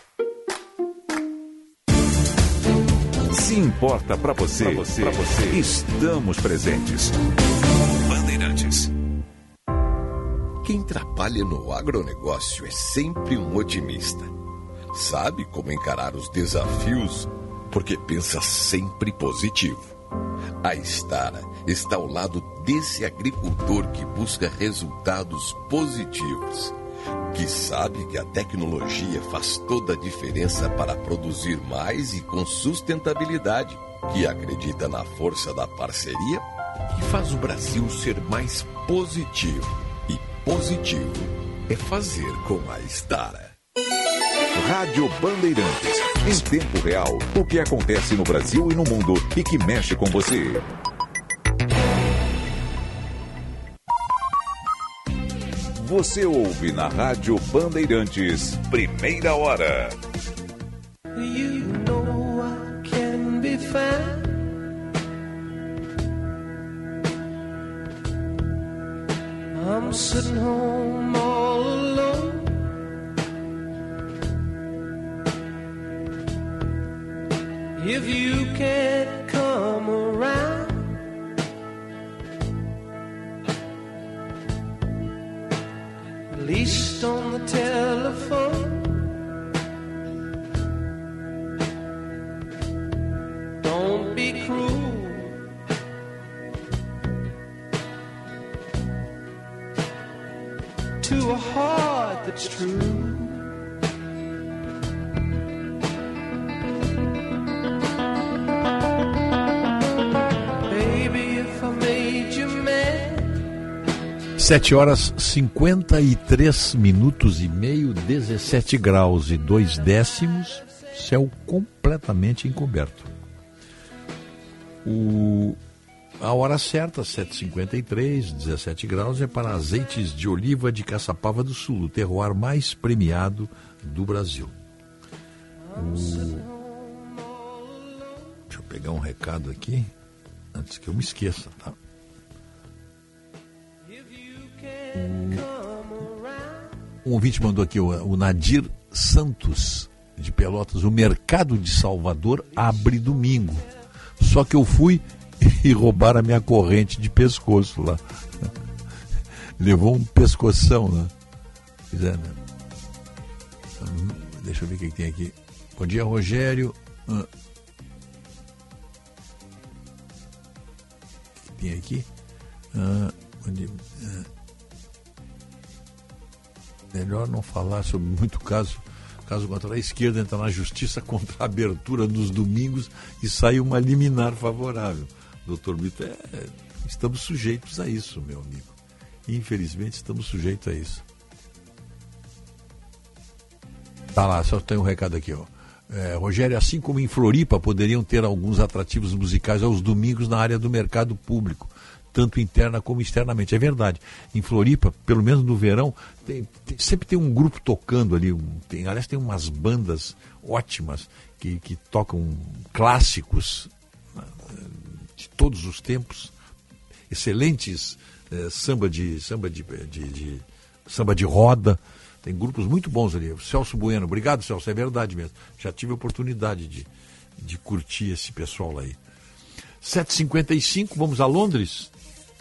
Se importa pra você, pra você, pra você, estamos presentes. Bandeirantes. Quem trabalha no agronegócio é sempre um otimista. Sabe como encarar os desafios porque pensa sempre positivo. A Estara está ao lado desse agricultor que busca resultados positivos, que sabe que a tecnologia faz toda a diferença para produzir mais e com sustentabilidade, que acredita na força da parceria e faz o Brasil ser mais positivo. E positivo é fazer com a Estara. Rádio Bandeirantes. Em tempo real, o que acontece no Brasil e no mundo e que mexe com você. Você ouve na Rádio Bandeirantes, primeira hora. You know I can be found. I'm sitting home all alone. If you can't come around, least on the telephone. Don't be cruel. To a heart that's true. 7 horas 53 minutos e meio, 17 graus e 2 décimos, céu completamente encoberto. O a hora certa, 7h53, 17 graus, é para azeites de oliva de Caçapava do Sul, o terroir mais premiado do Brasil. O... Deixa eu pegar um recado aqui, antes que eu me esqueça, tá? Um ouvinte mandou aqui, o, Nadir Santos, de Pelotas. O mercado de Salvador abre domingo. Só que eu fui e roubaram a minha corrente de pescoço lá. Levou um pescoção lá. Né? Deixa eu ver o que tem aqui. Bom dia, Rogério. Ah. O que tem aqui? Ah, bom dia. Melhor não falar sobre muito caso. Caso contrário, a esquerda entra na justiça contra a abertura nos domingos e sai uma liminar favorável. Doutor Brito, é, estamos sujeitos a isso, meu amigo. Infelizmente, estamos sujeitos a isso. Tá lá, só tem um recado aqui, ó. É, Rogério, assim como em Floripa poderiam ter alguns atrativos musicais aos domingos na área do mercado público, tanto interna como externamente. É verdade. Em Floripa, pelo menos no verão, tem, tem, sempre tem um grupo tocando ali. Tem, aliás, tem umas bandas ótimas que, que tocam clássicos né, de todos os tempos, excelentes é, samba de samba de, de, de, samba de roda. Tem grupos muito bons ali. Celso Bueno, obrigado, Celso, é verdade mesmo. Já tive a oportunidade de, de curtir esse pessoal aí. 7h55, vamos a Londres?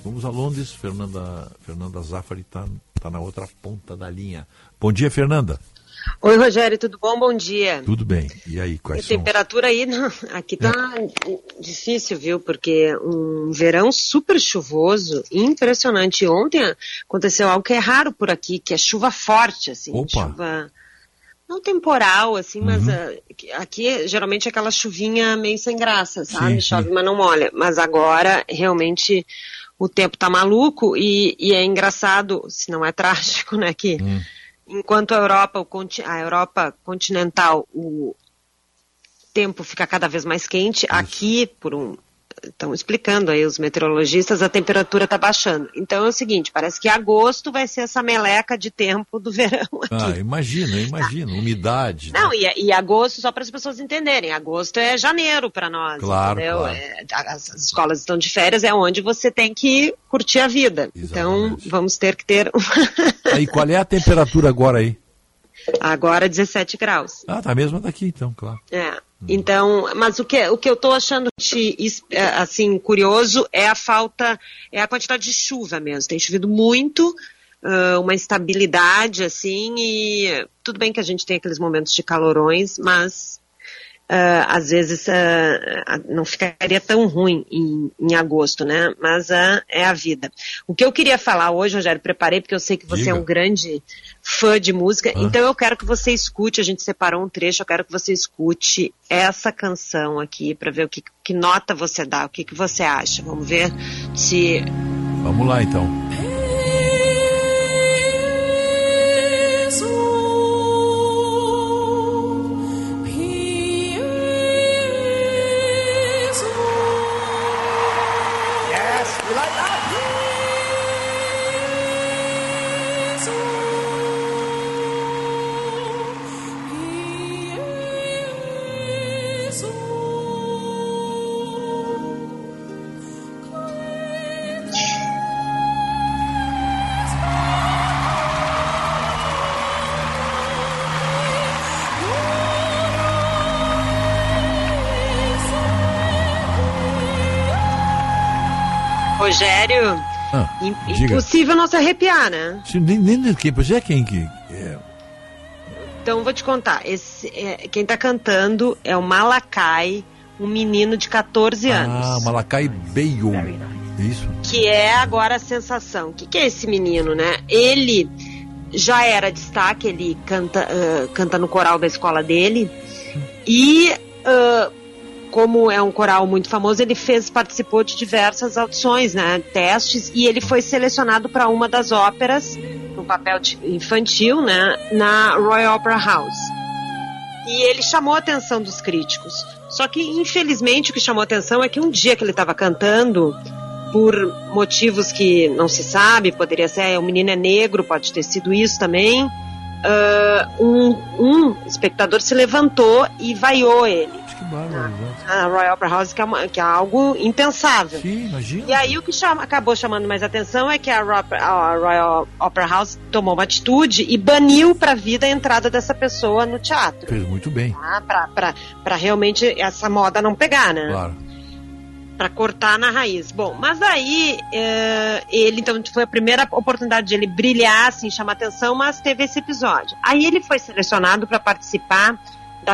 Vamos a Londres, Fernanda, Fernanda Zaffari está tá na outra ponta da linha. Bom dia, Fernanda. Oi, Rogério, tudo bom? Bom dia. Tudo bem. E aí, quais a são? temperatura aí, não, aqui tá é. difícil, viu? Porque um verão super chuvoso, impressionante. Ontem aconteceu algo que é raro por aqui, que é chuva forte, assim. Opa. Chuva não temporal, assim, mas uh, aqui geralmente é aquela chuvinha meio sem graça, sabe? Sim, Chove, sim. mas não molha. Mas agora, realmente, o tempo tá maluco e, e, é engraçado, se não é trágico, né, que hum. enquanto a Europa, a Europa continental, o tempo fica cada vez mais quente, Isso. aqui, por um, estão explicando aí os meteorologistas, a temperatura está baixando. Então é o seguinte, parece que agosto vai ser essa meleca de tempo do verão aqui. Ah, imagina, imagina, umidade. Não, né? e, e, agosto, só para as pessoas entenderem, agosto é janeiro para nós, claro, entendeu? Claro. É, as, as, escolas estão de férias, é onde você tem que curtir a vida. Então, Exatamente. Então vamos ter que ter... aí qual é a temperatura agora aí? Agora 17 graus. Ah, tá mesmo daqui então, claro. É. Então, mas o que, o que eu estou achando de, é, assim curioso é a falta, é a quantidade de chuva mesmo. Tem chovido muito, uh, uma instabilidade assim e tudo bem que a gente tem aqueles momentos de calorões, mas uh, às vezes uh, não ficaria tão ruim em, em agosto, né? Mas é a vida. O que eu queria falar hoje, Rogério, preparei porque eu sei que você Diga. é um grande fã de música, ah. então eu quero que você escute, a gente separou um trecho, eu quero que você escute essa canção aqui para ver o que, que, nota você dá, o que, que você acha. Vamos ver se. Vamos lá então. Impossível não se arrepiar, né? Nem, nem quem, pois é quem que. É. Então vou te contar. Esse, é, quem está cantando é o Malakai, um menino de 14 ah, anos. Ah, Malakai Beyo. Isso. Que é agora a sensação. O que, que, é esse menino, né? Ele já era destaque, ele canta, uh, canta no coral da escola dele. E uh, como é um coral muito famoso, ele fez, participou de diversas audições, né, testes, e ele foi selecionado para uma das óperas, no papel infantil, né, na Royal Opera House. E ele chamou a atenção dos críticos. Só que, infelizmente, o que chamou a atenção é que um dia que ele estava cantando, por motivos que não se sabe, poderia ser o menino é negro, pode ter sido isso também. Uh, um, um espectador se levantou e vaiou ele. Que bárbaro, A Royal Opera House, que é, uma- que é algo impensável. Sim, imagina. E aí o que chama- acabou chamando mais atenção é que a, Ro- a Royal Opera House tomou uma atitude e baniu para a vida a entrada dessa pessoa no teatro. Fez muito bem. Tá? Pra, pra, pra realmente essa moda não pegar, né? Claro. Pra cortar na raiz. Bom, mas aí eh, ele, então, foi a primeira oportunidade de ele brilhar, assim, chamar atenção, mas teve esse episódio. Aí ele foi selecionado para participar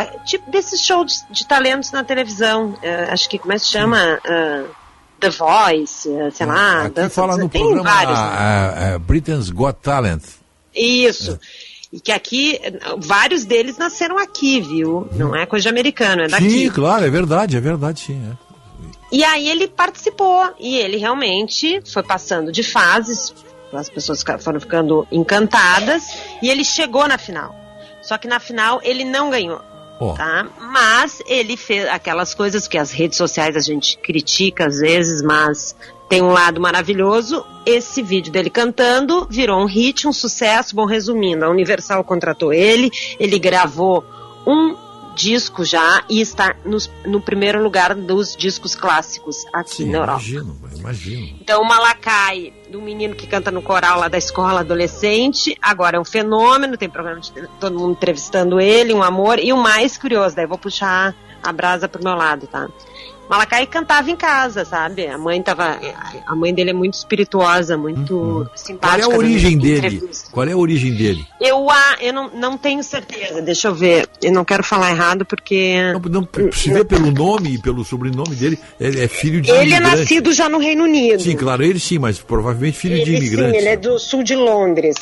da, tipo desse show de, de talentos na televisão. Eh, acho que como é que se chama? Eh, The Voice, eh, sei lá. Aqui dança- fala no tem programa vários, né? ah, ah, Britain's Got Talent. Isso. E que aqui, vários deles nasceram aqui, viu? Não é coisa de americano, é daqui. Sim, claro, é verdade, é verdade, sim. é. E aí ele participou e ele realmente foi passando de fases, as pessoas foram ficando encantadas e ele chegou na final. Só que na final ele não ganhou. Ó. Tá? Mas ele fez aquelas coisas que as redes sociais a gente critica às vezes, mas tem um lado maravilhoso. Esse vídeo dele cantando virou um hit, um sucesso. Bom, resumindo, a Universal contratou ele, ele gravou um disco já e está nos- no primeiro lugar dos discos clássicos aqui Sim, na Europa. imagino, imagino. Então, o Malakai, do menino que canta no coral lá da escola adolescente, agora é um fenômeno, tem programa de todo mundo entrevistando ele, um amor. E o mais curioso, daí vou puxar a brasa pro meu lado, tá? Malakai cantava em casa, sabe? A mãe tava. A mãe dele é muito espirituosa, muito Uhum. Qual simpática. é a origem dele? entrevista. Qual é a origem dele? Eu, ah, eu não, não tenho certeza, deixa eu ver. Eu não quero falar errado porque. Se vê pelo nome e pelo sobrenome dele, ele é filho de Ele é imigrante. nascido já no Reino Unido. Sim, claro, ele sim, mas provavelmente filho de Ele imigrante. sim, ele é do sul de Londres.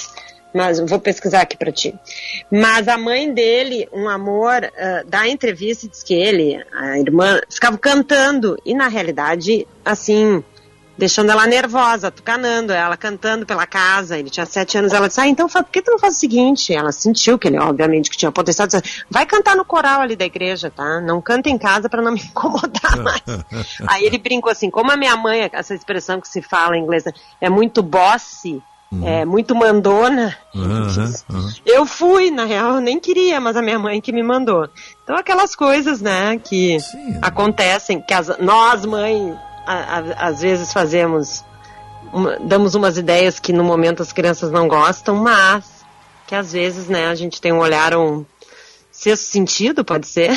Mas vou pesquisar aqui pra ti. Mas a mãe dele, um amor, ah, dá entrevista e diz que ele, a irmã, ficava cantando. E na realidade, assim, deixando ela nervosa, tucanando ela, cantando pela casa. Ele tinha sete anos, ela disse, ah, então por que tu não faz o seguinte? Ela sentiu que ele, obviamente, que tinha potencial, disse, vai cantar no coral ali da igreja, tá? Não canta em casa pra não me incomodar mais. Aí ele brincou assim, como a minha mãe, essa expressão que se fala em inglês, né, é muito bossy, é muito mandona, aham. eu fui, na real, eu nem queria, mas a minha mãe que me mandou. Então aquelas coisas, né, que acontecem, que as- nós, mãe, a- a- às vezes fazemos, uma- damos umas ideias que no momento as crianças não gostam, mas que às vezes, né, a gente tem um olhar, um sexto sentido, pode ser?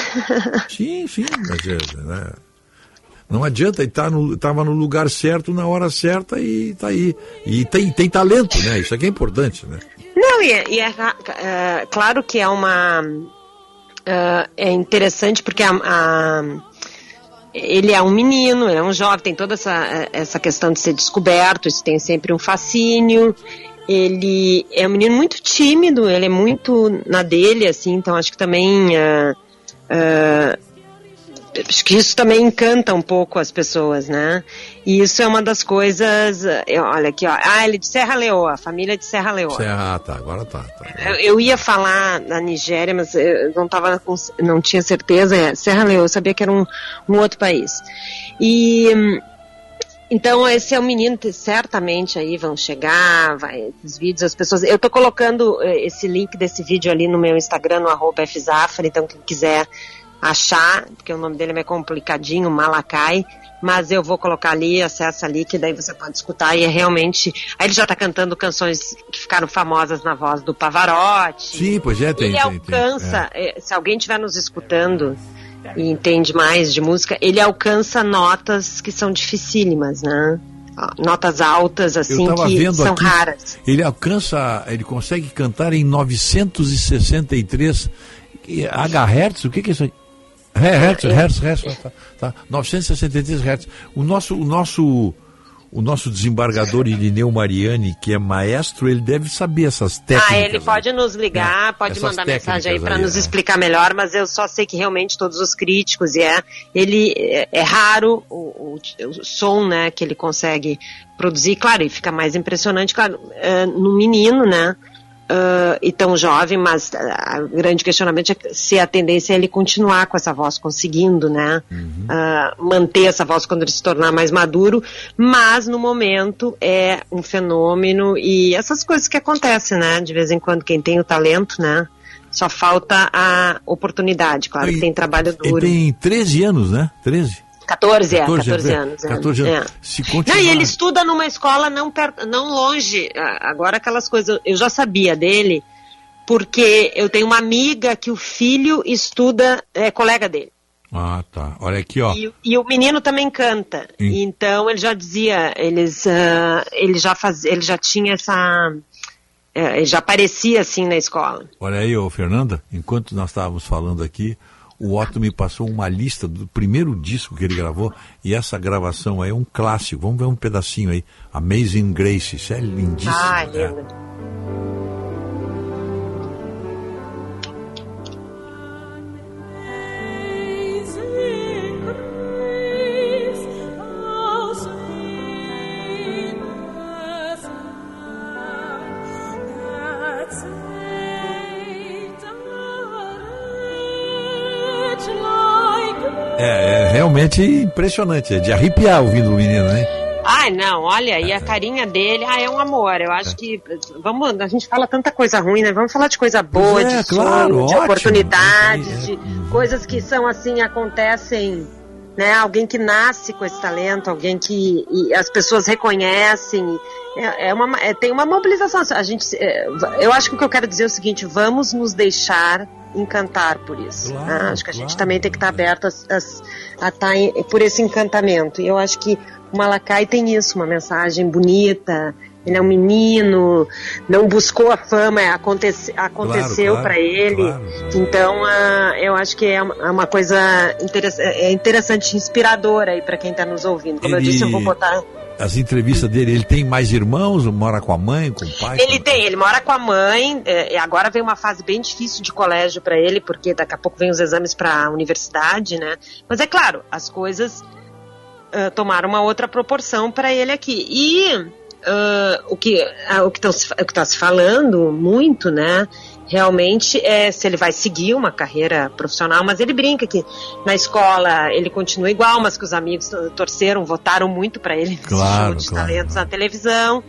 Sim, sim, mas é, né? Não adianta, ele tá no, no lugar certo, na hora certa e tá aí. E tem, tem talento, né? Isso aqui é importante, né? Não, e, é, e é, claro que é uma. é, é interessante porque a, a- ele é um menino, ele é um jovem, tem toda essa, essa questão de ser descoberto, isso tem sempre um fascínio. Ele é um menino muito tímido, ele é muito na dele, assim, então acho que também. é, acho que isso também encanta um pouco as pessoas, né? E isso é uma das coisas. Olha aqui, ó. Ah, ele é de Serra Leoa, família de Serra Leoa. Serra, ah, tá, agora tá. tá. Eu, eu ia falar na Nigéria, mas eu não tava com- não tinha certeza. É Serra Leoa, eu sabia que era um, um outro país. E então esse é um menino que certamente aí vão chegar, vai, esses vídeos, as pessoas. Eu tô colocando eh, esse link desse vídeo ali no meu Instagram, no arroba FZafra, então quem quiser achar, porque o nome dele é meio complicadinho, Malakai, mas eu vou colocar ali, acessa ali, que daí você pode escutar e é realmente. Aí ele já tá cantando canções que ficaram famosas na voz do Pavarotti. Sim, pois é, tem. ele tem, tem, alcança, eh, se alguém estiver nos escutando e entende mais de música, ele alcança notas que são dificílimas, né? Notas altas, assim, que são aqui, raras. Ele alcança, ele consegue cantar em 963 HZ, o que, que é isso aí? É, Hertz, Hertz, Hertz, tá, tá, 963 Hertz. O nosso, o nosso, o nosso desembargador Irineu Mariani, que é maestro, ele deve saber essas técnicas. Ah, ele pode nos ligar, pode Essas mandar mensagem aí para nos é. explicar melhor, mas eu só sei que realmente todos os críticos, e é, ele é, é raro o, o- o som, né, que ele consegue produzir, claro, e fica mais impressionante, claro, é, no menino, né, ah, e tão jovem, mas ah, o grande questionamento é se a tendência é ele continuar com essa voz, conseguindo, né, ah, manter essa voz quando ele se tornar mais maduro, mas no momento é um fenômeno e essas coisas que acontecem, né, de vez em quando quem tem o talento, né, só falta a oportunidade, claro que tem trabalho Ele duro. tem 13 anos, né? 13? 14, é, 14, 14 é, anos. é. 14 anos. É. Se Não, continuar... e ele estuda numa escola não, não longe. Agora aquelas coisas, eu já sabia dele, porque eu tenho uma amiga que o filho estuda, é colega dele. Ah, tá. Olha aqui, ó. E, e o menino também canta. Sim. Então ele já dizia, eles, ah, ele já faz, ele já tinha essa, eh, ele já aparecia assim na escola. Olha aí, ô Fernanda, enquanto nós estávamos falando aqui, o Otto me passou uma lista do primeiro disco que ele gravou, e essa gravação aí é um clássico. Vamos ver um pedacinho aí. Amazing Grace, isso é lindíssimo. Ah, né? lindo. É, realmente impressionante, é de arrepiar ouvindo o menino, né? Ai, não, olha, e a carinha dele, ah, é um amor. Eu acho que, vamos, a gente fala tanta coisa ruim, né? Vamos falar de coisa boa, é, de claro, sonho, de oportunidades, de coisas que são assim, acontecem, né? Alguém que nasce com esse talento, alguém que as pessoas reconhecem. É, é uma, é- tem uma mobilização. A gente, é, eu acho que o que eu quero dizer é o seguinte: vamos nos deixar encantar por isso. Claro, né? Acho que a gente também tem que estar aberto a estar por esse encantamento. E eu acho que o Malakai tem isso, uma mensagem bonita. Ele é um menino, não buscou a fama, é, acontece, aconteceu claro, para ele. claro. Então, ah, eu acho que é uma, é coisa interess- é interessante, inspiradora aí para quem está nos ouvindo. Como eu Ele- disse, eu vou botar As entrevistas dele, ele tem mais irmãos, mora com a mãe, com o pai? Ele tem, ele mora com a mãe, é, agora vem uma fase bem difícil de colégio para ele, porque daqui a pouco vem os exames para a universidade, né? Mas é claro, as coisas ah, tomaram uma outra proporção para ele aqui. E ah, o que ah, o que está se falando muito, né? Realmente é se ele vai seguir uma carreira profissional, mas ele brinca que na escola ele continua igual, mas que os amigos torceram, votaram muito para ele nesse Claro, show de claro, talentos na televisão.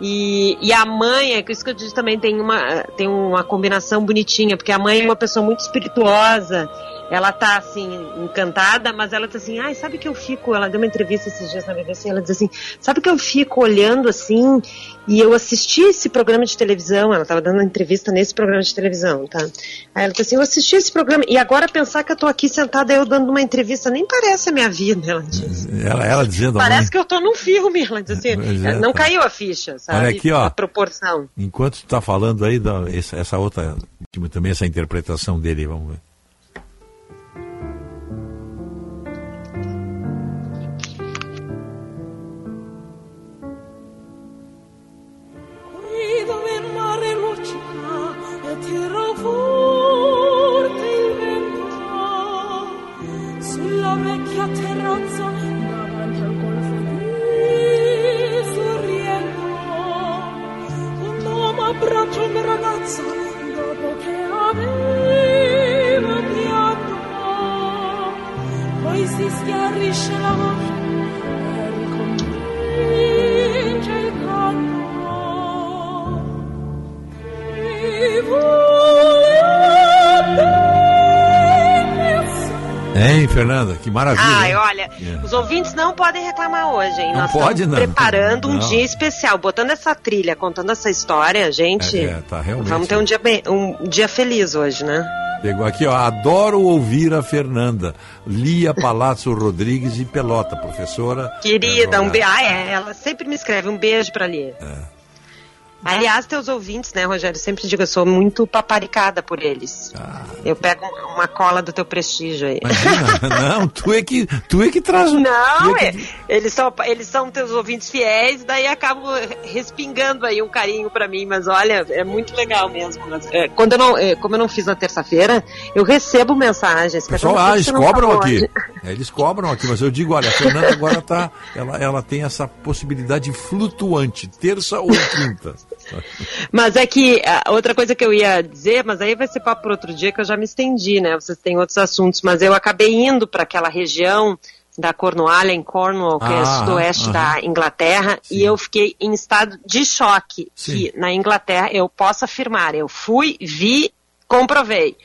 E, e a mãe, é que isso que eu disse também, tem uma, tem uma combinação bonitinha, porque a mãe é uma pessoa muito espirituosa, ela tá assim, encantada, mas ela tá assim, ai, sabe que eu fico, ela deu uma entrevista esses dias na BBC, ela diz assim, sabe que eu fico olhando assim, e eu assisti esse programa de televisão, ela tava dando uma entrevista nesse programa de televisão, tá? Aí ela disse assim, eu assisti esse programa, e agora pensar que eu tô aqui sentada, eu dando uma entrevista, nem parece a minha vida, ela diz. Ela, ela dizendo a mãe, Parece que eu tô num filme, ela diz assim, é, não tá. caiu a ficha, sabe? Olha aqui, ó. A proporção. enquanto tu tá falando aí, da, essa, essa outra, também essa interpretação dele, vamos ver. Si schiarisce la voce Hein, Fernanda? Que maravilha. Ai, hein? olha, É. os ouvintes não podem reclamar hoje, hein? Não Nós pode, estamos não. preparando um Não. dia especial, botando essa trilha, contando essa história, gente. É, é, tá realmente. Vamos ter um dia, bem, um dia feliz hoje, né? Pegou aqui, ó. Adoro ouvir a Fernanda. Lia Palazzo Rodrigues e Pelota, professora. Querida, um advogada. beijo. Ah, é, ela sempre me escreve um beijo pra Lia. É. Aliás, teus ouvintes, né, Rogério? Eu sempre digo, eu sou muito paparicada por eles. Ah. Eu pego uma cola do teu prestígio aí. Não, tu é que, tu é que traz o. Não, é é, que- eles, são, eles são teus ouvintes fiéis, daí acabo respingando aí um carinho pra mim, mas olha, é muito legal mesmo. É, quando eu não, é, como eu não fiz na terça-feira, eu recebo mensagens. Pessoal, ah, eles cobram aqui. É, eles cobram aqui, mas eu digo, olha, a Fernanda agora tá. Ela, ela tem essa possibilidade flutuante, terça ou quinta. Mas é que a outra coisa que eu ia dizer, mas aí vai ser papo para outro dia que eu já me estendi, né? Vocês têm outros assuntos, mas eu acabei indo para aquela região da Cornualha, em Cornwall, que é Ah, sudoeste aham. da Inglaterra, e eu fiquei em estado de choque que na Inglaterra eu posso afirmar, eu fui, vi, comprovei,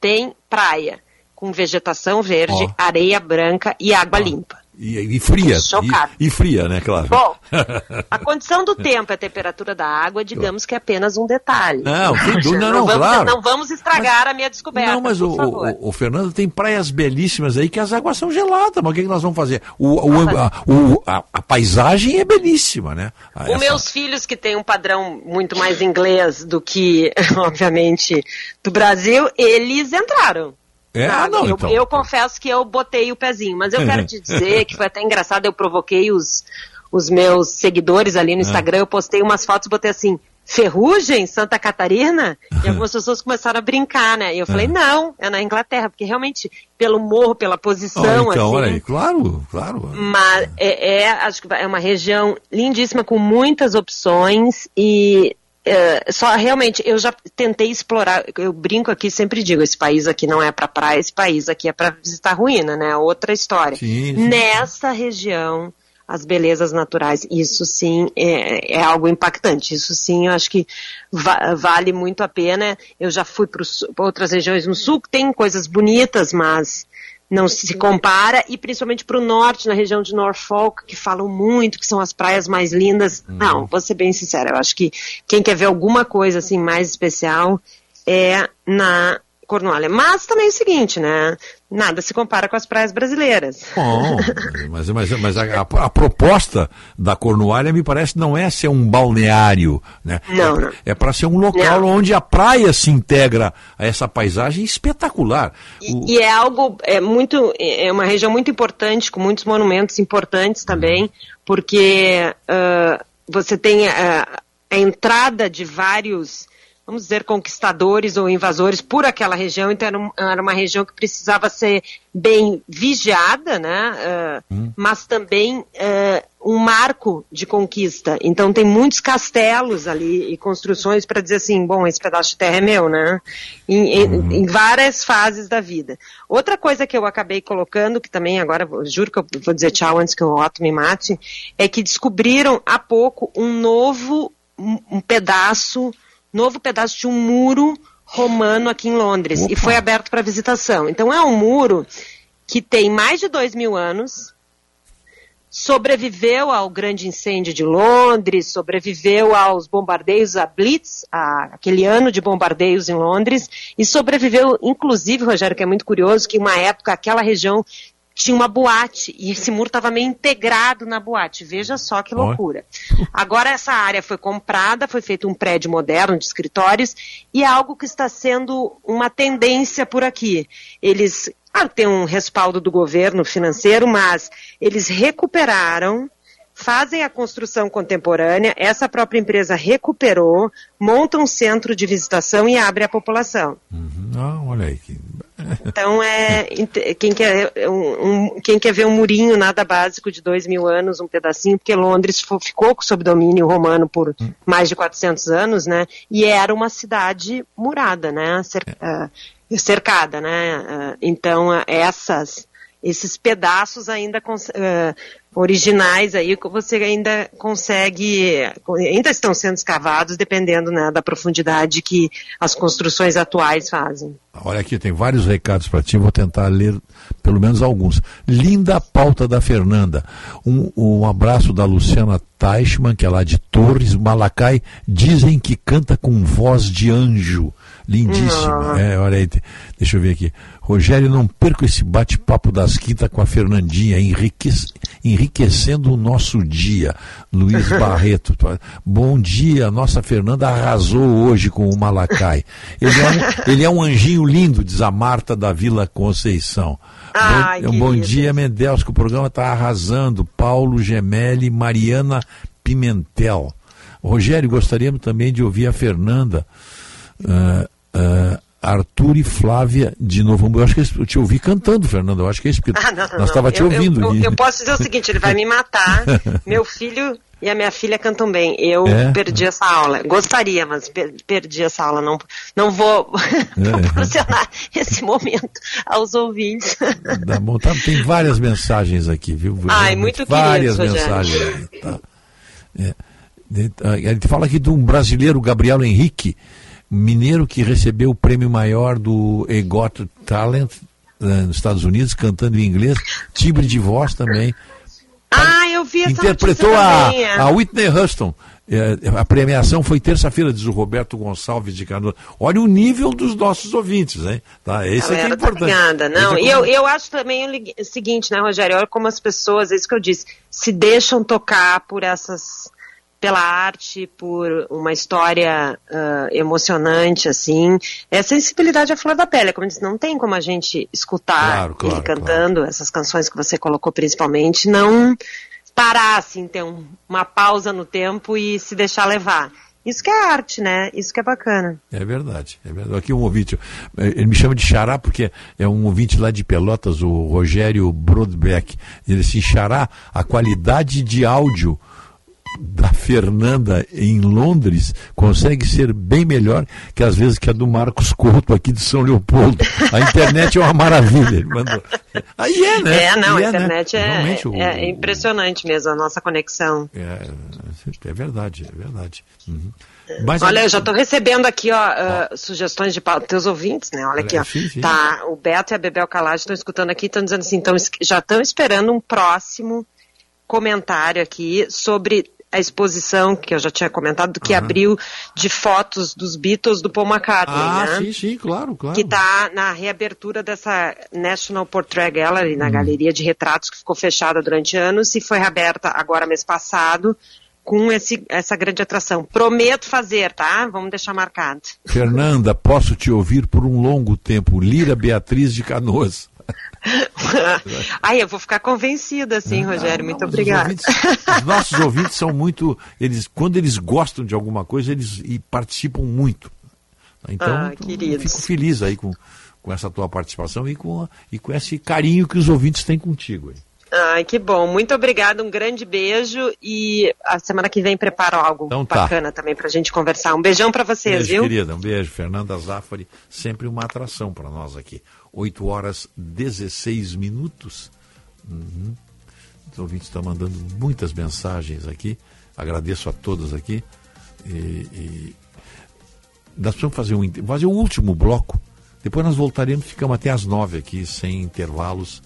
tem praia com vegetação verde, Ó. areia branca e água limpa. E, e fria. Chocada. E, e fria, né, claro. Bom, A condição do tempo e a temperatura da água, digamos que é apenas um detalhe. Não, sem dúvida, não, vamos, claro. não vamos estragar a minha descoberta. Não, mas o, o, o Fernando tem praias belíssimas aí que as águas são geladas, mas o que, que nós vamos fazer? O, o, a, o- a- a paisagem é belíssima, né? Ah, Os essa- meus filhos, que têm um padrão muito mais inglês do que, obviamente, do Brasil, eles entraram. É? Ah, sabe? não, eu, então. eu confesso que eu botei o pezinho, mas eu quero te dizer que foi até engraçado, eu provoquei os, os meus seguidores ali no É. Instagram, eu postei umas fotos e botei assim, ferrugem, Santa Catarina? E algumas pessoas começaram a brincar, né? E eu falei, não, é na Inglaterra, porque realmente, pelo morro, pela posição, então, assim, olha aí, claro, claro. mas é, é, acho que é uma região lindíssima com muitas opções e é, só realmente eu já tentei explorar. Eu brinco aqui, sempre digo, esse país aqui não é para praia, esse país aqui é para visitar ruína, né? Outra história. Sim, sim. Nessa região as belezas naturais, isso sim é, é algo impactante. Isso sim, eu acho que va- vale muito a pena. Eu já fui para outras regiões no sul que tem coisas bonitas, mas não se compara, e principalmente para o norte, na região de Norfolk, que falam muito, que são as praias mais lindas. Não, vou ser bem sincera, eu acho que quem quer ver alguma coisa assim mais especial é na Cornualha. Mas também é o seguinte, né? Nada se compara com as praias brasileiras. Bom, mas, mas, mas a, a- a proposta da Cornualha me parece não é ser um balneário, né? Não, é, não. é para ser um local onde a praia se integra a essa paisagem espetacular. O- E é algo, é muito, é uma região muito importante, com muitos monumentos importantes também, porque ah, você tem a entrada de vários, vamos dizer, conquistadores ou invasores por aquela região, então era, um- uma região que precisava ser bem vigiada, né? ah, mas também ah, um marco de conquista. Então tem muitos castelos ali e construções para dizer assim, bom, esse pedaço de terra é meu, né? Em, em- em várias fases da vida. Outra coisa que eu acabei colocando, que também agora, juro que eu vou dizer tchau antes que o Otto me mate, é que descobriram há pouco um novo um, um pedaço, novo pedaço de um muro romano aqui em Londres e foi aberto para visitação. Então é um muro que tem mais de dois mil anos, sobreviveu ao grande incêndio de Londres, sobreviveu aos bombardeios, a Blitz, a- aquele ano de bombardeios em Londres, e sobreviveu, inclusive, Rogério, que é muito curioso, que uma época aquela região tinha uma boate, e esse muro estava meio integrado na boate. Veja só que loucura. Agora essa área foi comprada, foi feito um prédio moderno de escritórios, e é algo que está sendo uma tendência por aqui. Eles, claro, têm um respaldo do governo financeiro, mas eles recuperaram, fazem a construção contemporânea, essa própria empresa recuperou, monta um centro de visitação e abre à população. Ah, olha aí. que- Então, é, quem, quer, um- um- quem quer ver um murinho nada básico de dois mil anos, um pedacinho, porque Londres ficou sob domínio romano por mais de 400 anos, né? E era uma cidade murada, né? cer- ah, cercada, né? Ah, então, essas, esses pedaços ainda ah, originais aí que você ainda consegue, ainda estão sendo escavados dependendo né, da profundidade que as construções atuais fazem. Olha aqui, tem vários recados para ti, vou tentar ler pelo menos alguns. Linda pauta da Fernanda. Um, um abraço da Luciana Teichmann, que é lá de Torres, Malacai. Dizem que canta com voz de anjo. Lindíssima. Ah. É, olha aí, deixa eu ver aqui. Rogério, não perco esse bate-papo das quintas com a Fernandinha, enrique- enriquecendo o nosso dia. Luiz Barreto. Bom dia, nossa Fernanda arrasou hoje com o Malacai. Ele é um, ele é um anjinho lindo, diz a Marta da Vila Conceição. Ai, bom, bom querido. dia, Mendels, que o programa está arrasando. Paulo Gemelli, Mariana Pimentel. Rogério, gostaríamos também de ouvir a Fernanda. ah, ah, Arthur e Flávia de Novo Hamburgo. Eu acho que eu te ouvi cantando, Fernanda. Eu acho que é isso, porque Ah, não, nós estava te Eu- ouvindo. Eu, eu posso dizer o seguinte, ele vai me matar. Meu filho e a minha filha cantam bem. Eu É? perdi essa aula. Gostaria, mas per- perdi essa aula. Não, não vou É. proporcionar esse momento aos ouvintes. Tá bom, tá, tem várias mensagens aqui, viu? Ai, muito Várias queridos, Rogério. mensagens. Tá. É. Ah, Ele fala aqui de um brasileiro, Gabriel Henrique, mineiro que recebeu o prêmio maior do EGOT Talent eh, nos Estados Unidos, cantando em inglês, timbre de voz também. Ah, eu vi essa Interpretou a, também, é. a Whitney Houston. Eh, A premiação foi terça-feira, diz o Roberto Gonçalves de Canoa. Olha o nível dos nossos ouvintes, hein? Tá, esse é tá importante. ligada. Não, é e eu, eu acho também o seguinte, né, Rogério? Olha como as pessoas, é isso que eu disse, se deixam tocar por essas. Pela arte, por uma história ah, emocionante, assim. É sensibilidade à flor da pele, como eu disse, não tem como a gente escutar Claro, claro, ele cantando, essas canções que você colocou principalmente, não parar, assim, ter um- uma pausa no tempo e se deixar levar. Isso que é arte, né? Isso que é bacana. É verdade, é verdade. Aqui um ouvinte, eh, ele me chama de Xará porque é um ouvinte lá de Pelotas, o Rogério Brodbeck. Ele disse, Xará, a qualidade de áudio da Fernanda em Londres consegue ser bem melhor que às vezes que a do Marcos Couto aqui de São Leopoldo. A internet é uma maravilha. Aí é, né? É, não, a né? internet é, Realmente, o- é impressionante mesmo, a nossa conexão. É, é verdade, é verdade. Uhum. Mas Olha, eu já estou recebendo aqui, ó, ah, sugestões de pauta, teus ouvintes, né? Olha aqui, ó. Sim, sim. Tá, o Beto e a Bebel Calage estão escutando aqui, estão dizendo assim, tão, já estão esperando um próximo comentário aqui sobre a exposição que eu já tinha comentado, que abriu de fotos dos Beatles do Paul McCartney, Ah, né? sim, sim, claro, claro. que está na reabertura dessa National Portrait Gallery, Hum. na galeria de retratos que ficou fechada durante anos e foi reaberta agora mês passado com esse, essa grande atração. Prometo fazer, tá? Vamos deixar marcado. Fernanda, posso te ouvir por um longo tempo. Lira Beatriz de Canoas. Ai, eu vou ficar convencida, assim, Rogério. Muito Os obrigada. ouvintes- Os nossos ouvintes são muito. Eles, quando eles gostam de alguma coisa, eles participam muito. Então, Ah, eu fico feliz aí com, com essa tua participação e com, a- e com esse carinho que os ouvintes têm contigo. Aí. Ai, que bom. Muito obrigada, um grande beijo e a semana que vem preparo algo Então tá. bacana também pra gente conversar. Um beijão pra vocês, Beijo, viu? querida. Um beijo. Fernanda Zaffari, sempre uma atração para nós aqui. 8 horas 16 minutos. Uhum. Os ouvintes estão mandando muitas mensagens aqui. Agradeço a todos aqui. E, e nós precisamos fazer um, fazer o último bloco. Depois nós voltaremos, ficamos até às nove aqui, sem intervalos,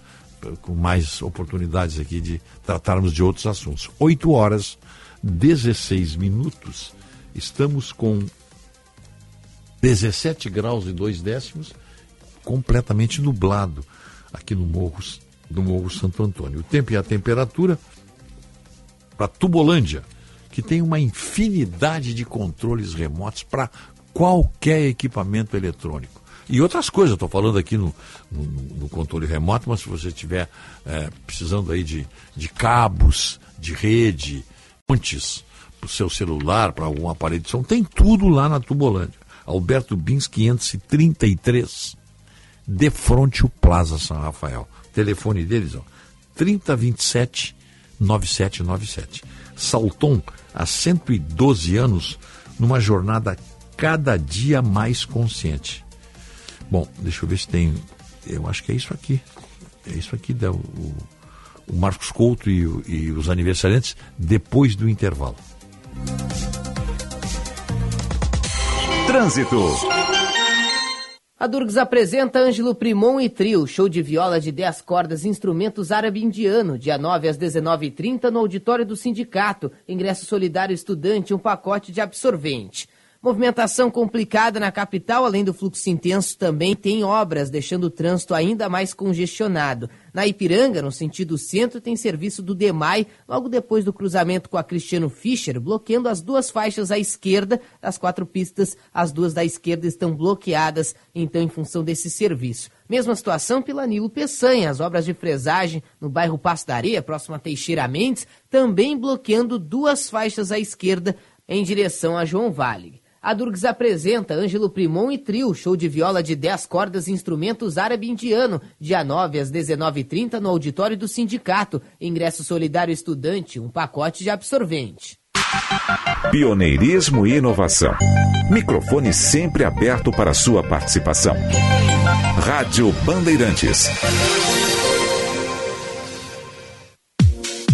com mais oportunidades aqui de tratarmos de outros assuntos. 8 horas 16 minutos. Estamos com 17 graus e 2 décimos, completamente nublado aqui no Morro, no Morro Santo Antônio. O tempo e a temperatura para Tubolândia, que tem uma infinidade de controles remotos para qualquer equipamento eletrônico. E outras coisas, estou falando aqui no, no, no controle remoto, mas se você estiver eh, precisando aí de, de cabos, de rede, pontes para o seu celular, para algum aparelho de som, tem tudo lá na Tubolândia. Alberto Bins 533, de frente o Plaza São Rafael. Telefone deles, ó, 3027 9797. Salton, há 112 anos, numa jornada cada dia mais consciente. Bom, deixa eu ver se tem. Eu acho que é isso aqui. É isso aqui, da, o, o Marcos Couto e, e os aniversariantes depois do intervalo. Trânsito. A Durgs apresenta Ângelo Primon e Trio, show de viola de 10 cordas instrumentos árabe-indiano, dia 9 às 19h30 no auditório do sindicato. Ingresso solidário estudante, um pacote de absorvente. Movimentação complicada na capital, além do fluxo intenso, também tem obras, deixando o trânsito ainda mais congestionado. Na Ipiranga, no sentido centro, tem serviço do DEMAI, logo depois do cruzamento com a Cristiano Fischer, bloqueando as duas faixas à esquerda das quatro pistas. As duas da esquerda estão bloqueadas, então, em função desse serviço. Mesma situação pela Nilo Peçanha, as obras de fresagem no bairro Passo da Areia, próximo a Teixeira Mendes, também bloqueando duas faixas à esquerda em direção a João Vale. A Durgs apresenta Ângelo Primon e Trio, show de viola de 10 cordas e instrumentos árabe indiano, dia 9 às 19h30 no auditório do sindicato. Ingresso solidário estudante, um pacote de absorvente. Pioneirismo e inovação. Microfone sempre aberto para sua participação. Rádio Bandeirantes.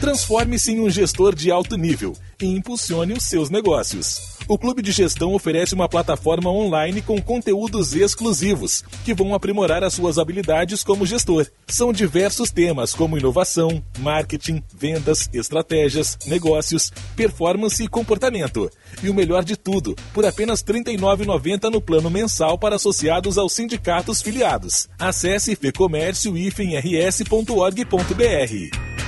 Transforme-se em um gestor de alto nível e impulsione os seus negócios. O Clube de Gestão oferece uma plataforma online com conteúdos exclusivos que vão aprimorar as suas habilidades como gestor. São diversos temas como inovação, marketing, vendas, estratégias, negócios, performance e comportamento. E o melhor de tudo, por apenas R$ 39,90 no plano mensal para associados aos sindicatos filiados. Acesse fecomércio-rs.org.br.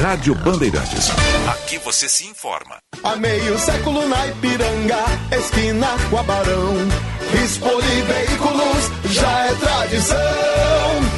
Rádio Bandeirantes. Aqui você se informa. Há meio século na Ipiranga, esquina com a Barão. Expoli Veículos já é tradição.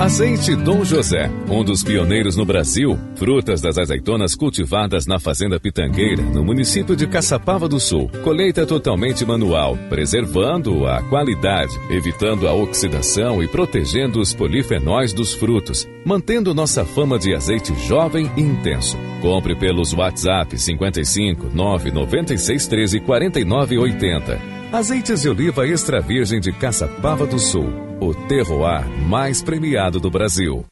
Azeite Dom José, um dos pioneiros no Brasil, frutas das azeitonas cultivadas na Fazenda Pitangueira, no município de Caçapava do Sul. Colheita totalmente manual, preservando a qualidade, evitando a oxidação e protegendo os polifenóis dos frutos, mantendo nossa fama de azeite jovem e intenso. Compre pelos WhatsApp 55 996 13 49 80. Azeites de oliva extra virgem de Caçapava do Sul, o terroir mais premiado do Brasil.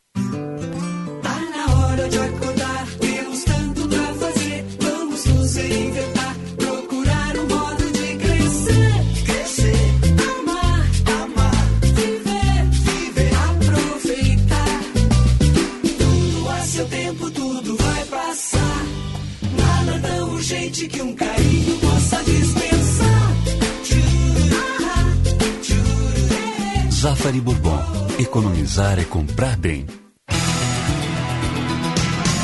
Zafari Bourbon. Economizar é comprar bem.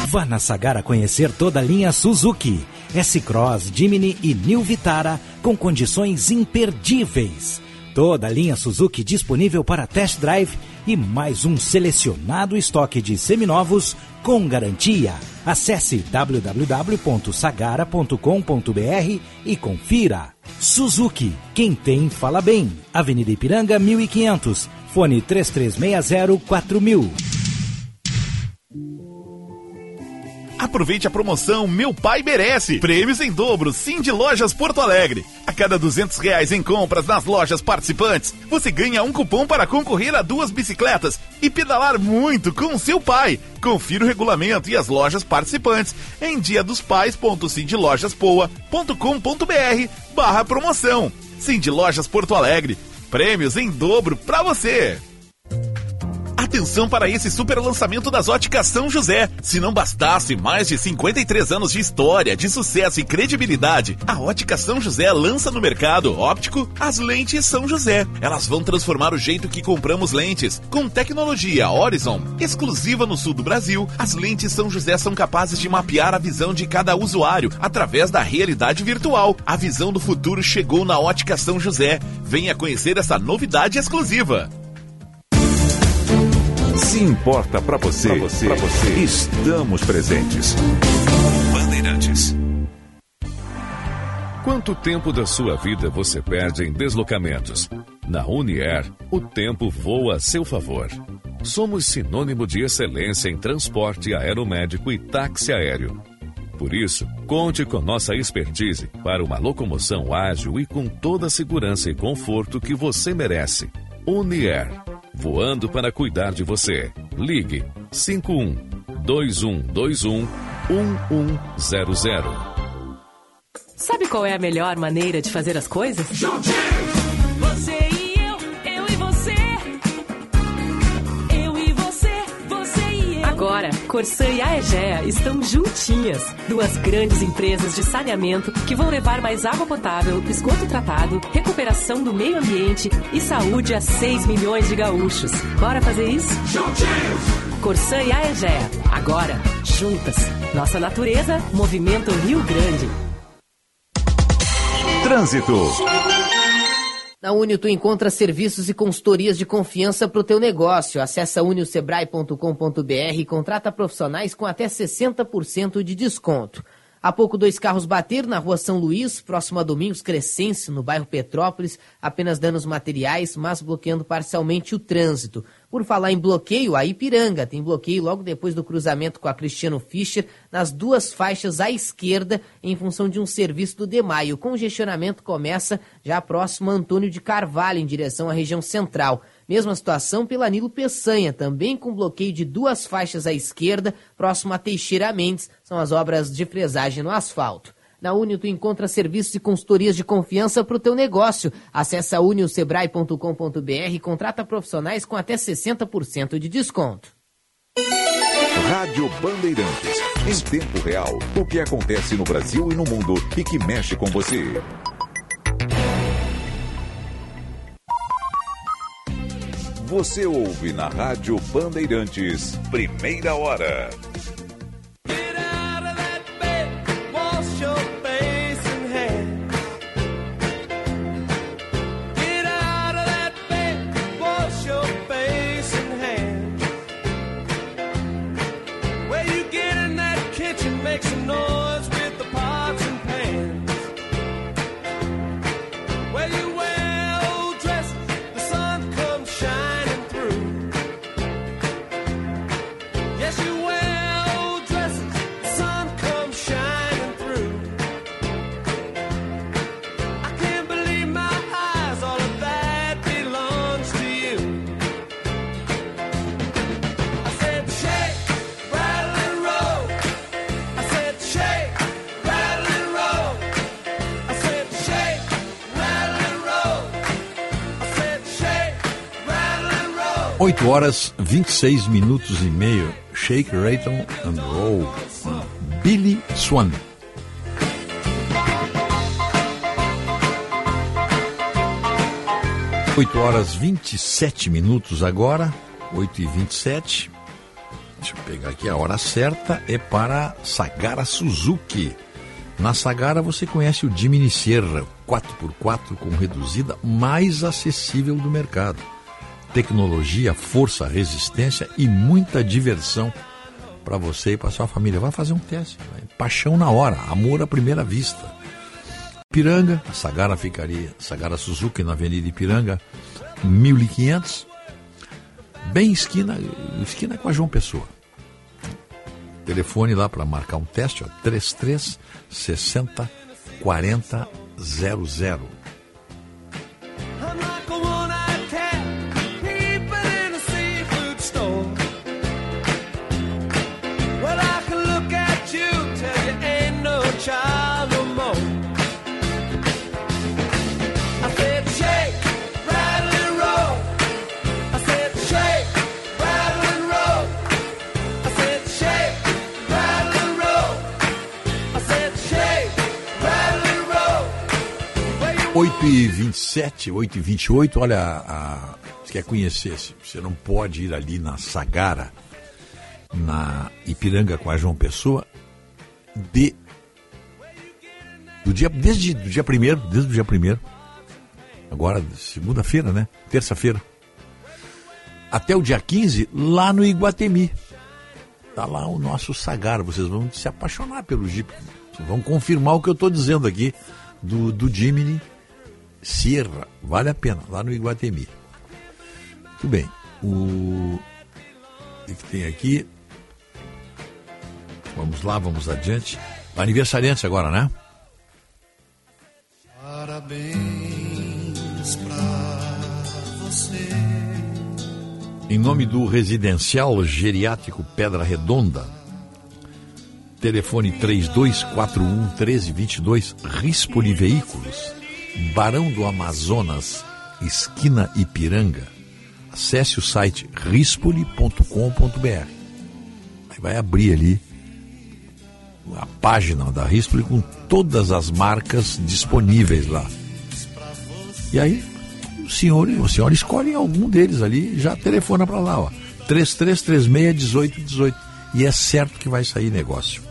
Vá na Sagara conhecer toda a linha Suzuki, S-Cross, Jimny e New Vitara com condições imperdíveis. Toda a linha Suzuki disponível para test drive e mais um selecionado estoque de seminovos com garantia. Acesse www.sagara.com.br e confira. Suzuki, quem tem fala bem. Avenida Ipiranga 1500, fone 3360 4000. Aproveite a promoção Meu Pai Merece. Prêmios em dobro, Sim de Lojas Porto Alegre. A cada duzentos reais em compras nas lojas participantes, você ganha um cupom para concorrer a duas bicicletas e pedalar muito com seu pai. Confira o regulamento e as lojas participantes em diadospais.cindlojaspoa.com.br barra promoção. Sim de Lojas Porto Alegre. Prêmios em dobro para você. Atenção para esse super lançamento das óticas São José. Se não bastasse mais de 53 anos de história, de sucesso e credibilidade, a ótica São José lança no mercado óptico as lentes São José. Elas vão transformar o jeito que compramos lentes. Com tecnologia Horizon, exclusiva no sul do Brasil, as lentes São José são capazes de mapear a visão de cada usuário através da realidade virtual. A visão do futuro chegou na ótica São José. Venha conhecer essa novidade exclusiva. Se importa pra você, pra você, pra você, estamos presentes. Bandeirantes. Quanto tempo da sua vida você perde em deslocamentos? Na Unier, o tempo voa a seu favor. Somos sinônimo de excelência em transporte aeromédico e táxi aéreo. Por isso, conte com nossa expertise para uma locomoção ágil e com toda a segurança e conforto que você merece. Unier, voando para cuidar de você. Ligue 51 2121 1100. Sabe qual é a melhor maneira de fazer as coisas? Você Corsã e a Egea estão juntinhas. Duas grandes empresas de saneamento que vão levar mais água potável, esgoto tratado, recuperação do meio ambiente e saúde a 6 milhões de gaúchos. Bora fazer isso? Corsã e a Egea. Agora, juntas. Nossa natureza, movimento Rio Grande. Trânsito. Na Unio tu encontra serviços e consultorias de confiança para o teu negócio. Acesse uniosebrae.com.br e contrata profissionais com até 60% de desconto. Há pouco, dois carros bateram na rua São Luís, próximo a Domingos Crescense, no bairro Petrópolis. Apenas danos materiais, mas bloqueando parcialmente o trânsito. Por falar em bloqueio, a Ipiranga tem bloqueio logo depois do cruzamento com a Cristiano Fischer, nas duas faixas à esquerda, em função de um serviço do DEMAI. O congestionamento começa já próximo a Antônio de Carvalho, em direção à região central. Mesma situação pela Nilo Peçanha, também com bloqueio de duas faixas à esquerda, próximo a Teixeira Mendes, são as obras de fresagem no asfalto. Na Unio tu encontra serviços e consultorias de confiança para o teu negócio. Acesse uniosebrae.com.br e contrata profissionais com até 60% de desconto. Rádio Bandeirantes. Em tempo real, o que acontece no Brasil e no mundo e que mexe com você. Você ouve na Rádio Bandeirantes, primeira hora. 8 horas 26 minutos e meio. Shake, Rattle and Roll. Billy Swan. Oito horas 27 minutos agora, 8 e 27 Deixa eu pegar aqui a hora certa, é para Sagara Suzuki. Na Sagara você conhece o Jimny Sierra 4x4 com reduzida mais acessível do mercado. Tecnologia, força, resistência e muita diversão para você e para sua família. Vai fazer um teste. Paixão na hora, amor à primeira vista. Piranga, a Sagara ficaria, Sagara Suzuki na Avenida Ipiranga, 1500. Bem esquina, esquina com a João Pessoa. Telefone lá para marcar um teste, ó, 33 60 40 00. 8 e 27, 8 e 28, olha, a, você quer conhecer, você não pode ir ali na Sagara, na Ipiranga com a João Pessoa, de, do dia, desde o dia primeiro, desde o dia primeiro, agora segunda-feira, né? Terça-feira, até o dia 15 lá no Iguatemi. Tá lá o nosso Sagar. Vocês vão se apaixonar pelo Jeep. Vão confirmar o que eu estou dizendo aqui do, do Jimny Sierra. Vale a pena, lá no Iguatemi. Muito bem. O o que tem aqui? Vamos lá, vamos adiante. Aniversariante agora, né? Parabéns pra você. Em nome do Residencial Geriátrico Pedra Redonda, telefone 3241 1322, Rispoli Veículos, Barão do Amazonas, esquina Ipiranga. Acesse o site rispoli.com.br. Aí vai abrir ali a página da Rispoli com todas as marcas disponíveis lá. E aí o senhor, o senhor escolhe algum deles ali, já telefona para lá, ó. 3336 1818 e é certo que vai sair negócio.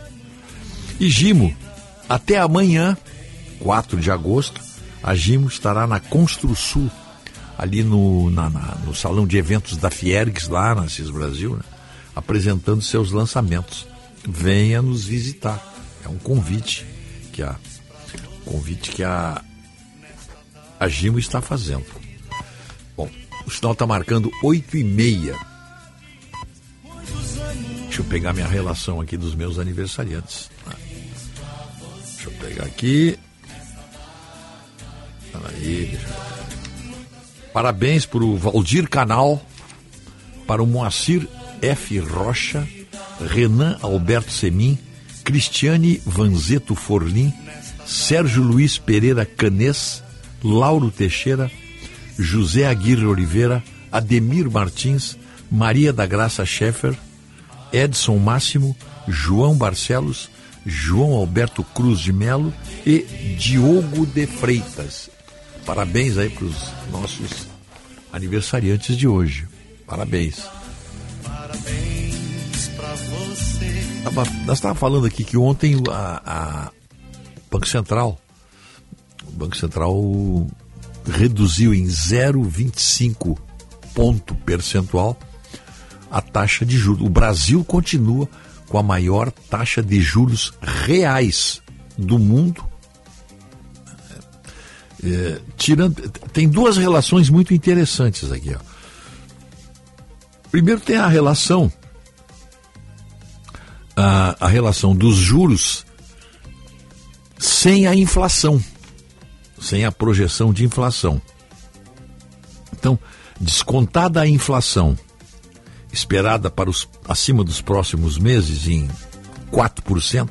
E Gimo, até amanhã, 4 de agosto, a Gimo estará na Construsul, ali no, na- na- no salão de eventos da Fiergs, lá na CIS Brasil, né? apresentando seus lançamentos. Venha nos visitar. É um convite que a convite que a a Gimo está fazendo. Bom, o sinal está marcando 8 e meia. Deixa eu pegar minha relação aqui dos meus aniversariantes. Deixa eu pegar aqui. Deixa eu... Parabéns para o Valdir Canal, para o Moacir F. Rocha, Renan Alberto Semin, Cristiane Vanzeto Forlim, Sérgio Luiz Pereira Canês, Lauro Teixeira, José Aguirre Oliveira, Ademir Martins, Maria da Graça Schaeffer, Edson Máximo, João Barcelos, João Alberto Cruz de Melo e Diogo de Freitas. Parabéns aí para os nossos aniversariantes de hoje. Parabéns. Parabéns pra você. Tava- nós estávamos falando aqui que ontem a, a Banco Central, o Banco Central reduziu em 0,25 ponto percentual a taxa de juros. O Brasil continua com a maior taxa de juros reais do mundo. É, tirando, tem duas relações muito interessantes aqui. Ó. Primeiro tem a relação a, a relação dos juros sem a inflação, sem a projeção de inflação. Então, descontada a inflação esperada para os acima dos próximos meses em 4%,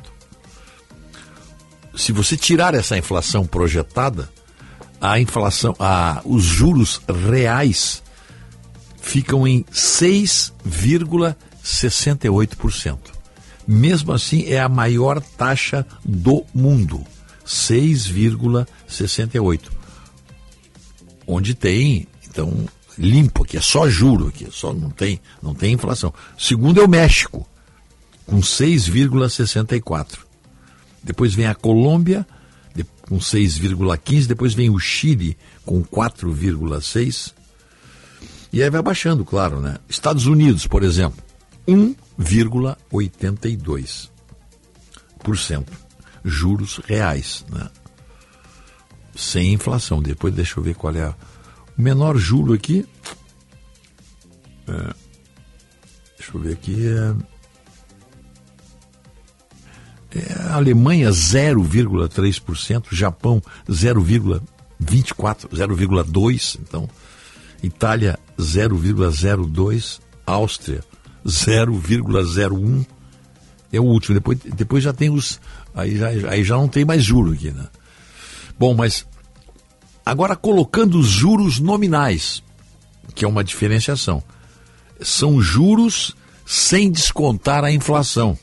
se você tirar essa inflação projetada, a inflação, a, os juros reais ficam em 6,68%. Mesmo assim, é a maior taxa do mundo, 6,68. Onde tem, então, limpo aqui, é só juro aqui, só não tem, não tem inflação. Segundo é o México, com 6,64. Depois vem a Colômbia, com 6,15, depois vem o Chile com 4,6. E aí vai baixando, claro, né? Estados Unidos, por exemplo, 1,82%. Juros reais, né? Sem inflação. Depois deixa eu ver qual é o menor juro aqui. É, deixa eu ver aqui. É, Alemanha 0,3%, Japão 0,24, 0,2%, então Itália 0,02, Áustria 0,01 é o último. Depois, depois já tem os. Aí já, aí já não tem mais juro aqui, né? Bom, mas agora colocando os juros nominais, que é uma diferenciação. São juros sem descontar a inflação.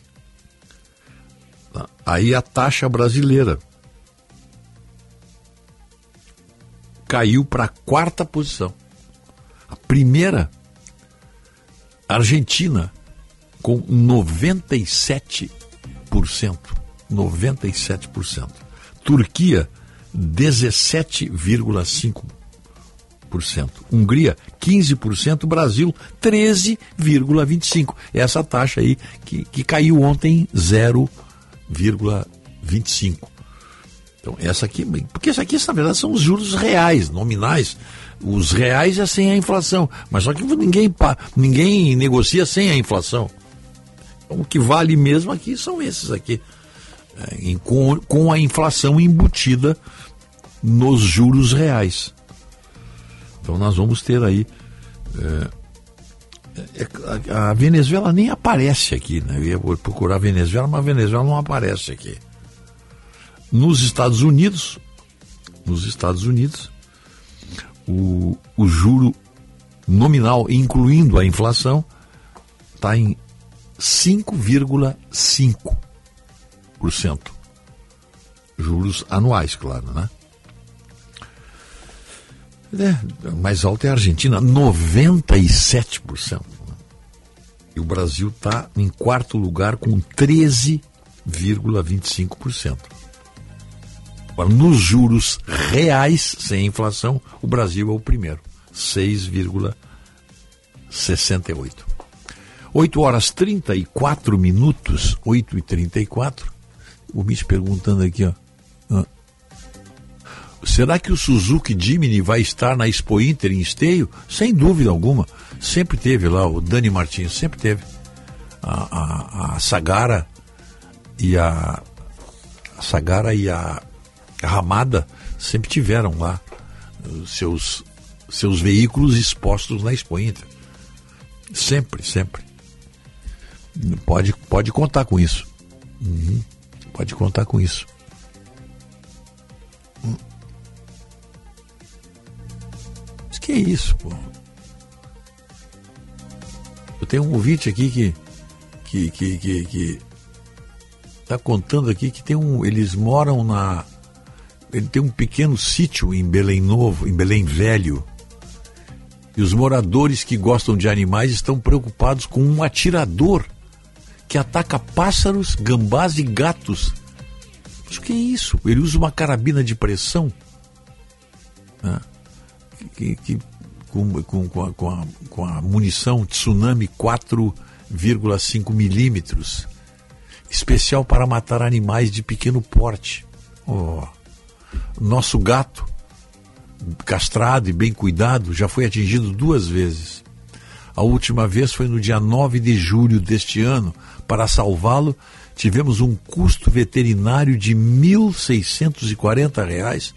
Aí a taxa brasileira caiu para a quarta posição. A primeira, Argentina, com 97%. 97%. Turquia, 17,5%. Hungria, 15%. Brasil, 13,25%. Essa taxa aí que, que caiu ontem 0,25%. Então, essa aqui, porque isso aqui, na verdade, são os juros reais, nominais. Os reais é sem a inflação. Mas só que ninguém, ninguém negocia sem a inflação. Então, o que vale mesmo aqui são esses aqui. É, com, com a inflação embutida nos juros reais. Então nós vamos ter aí. é, a, a Venezuela nem aparece aqui, né? Eu ia procurar a Venezuela, mas a Venezuela não aparece aqui. Nos Estados Unidos, nos Estados Unidos, o, o juro nominal, incluindo a inflação, está em 5,5%. Juros anuais, claro, né? É, mais alto é a Argentina, 97%. E o Brasil está em quarto lugar com 13,25%. Agora, nos juros reais, sem inflação, o Brasil é o primeiro, 6,68%. 8 horas 34 minutos, 8 e 34. O Mitch perguntando aqui, ó. Será que o Suzuki Jimny vai estar na Expo Inter em Esteio? Sem dúvida alguma. Sempre teve lá, o Dani Martins, sempre teve. A, a, a Sagara e a, a Sagara e a, Ramada sempre tiveram lá os seus, seus veículos expostos na Expo Inter. Sempre, sempre. Pode, pode contar com isso. Uhum. Pode contar com isso. Que é isso, pô? Eu tenho um ouvinte aqui que que que que, que tá contando aqui que tem um, eles moram na ele tem um pequeno sítio em Belém Novo, em Belém Velho. E os moradores que gostam de animais estão preocupados com um atirador que ataca pássaros, gambás e gatos. Mas o que é isso? Ele usa uma carabina de pressão né? Que, que- com, com, com, a, com, a, munição Tsunami 4,5 milímetros, especial para matar animais de pequeno porte. Oh. Nosso gato, castrado e bem cuidado, já foi atingido duas vezes. A última vez foi no dia 9 de julho deste ano. Para salvá-lo, tivemos um custo veterinário de 1.640 reais,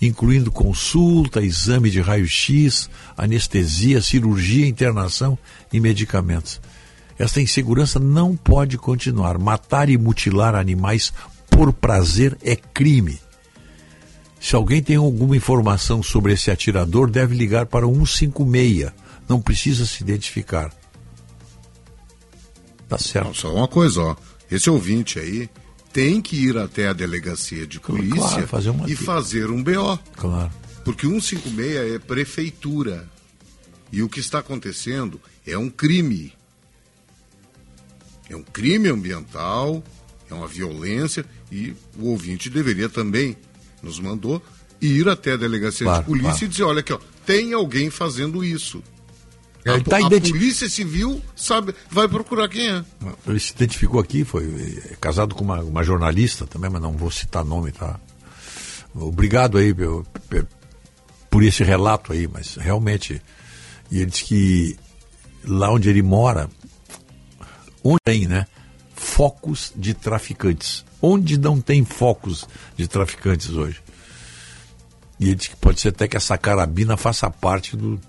incluindo consulta, exame de raio-x, anestesia, cirurgia, internação e medicamentos. Esta insegurança não pode continuar. Matar e mutilar animais por prazer é crime. Se alguém tem alguma informação sobre esse atirador, deve ligar para o 156. Não precisa se identificar. Tá certo. Só uma coisa, ó. Esse ouvinte aí tem que ir até a delegacia de polícia Claro, fazer e fazer um BO. Claro. Porque 156 é prefeitura. E o que está acontecendo é um crime. É um crime ambiental, é uma violência e o ouvinte deveria também, nos mandou, ir até a delegacia Claro, de polícia claro. e dizer, olha aqui, ó, tem alguém fazendo isso. É, A, ele tá a identi- polícia civil sabe, vai procurar quem é. Ele se identificou aqui, foi é, casado com uma, uma jornalista também, mas não vou citar nome, tá? Obrigado aí pe- por esse relato aí, mas realmente. E ele disse que lá onde ele mora, onde tem, né? Focos de traficantes. Onde não tem focos de traficantes hoje? E ele disse que pode ser até que essa carabina faça parte do-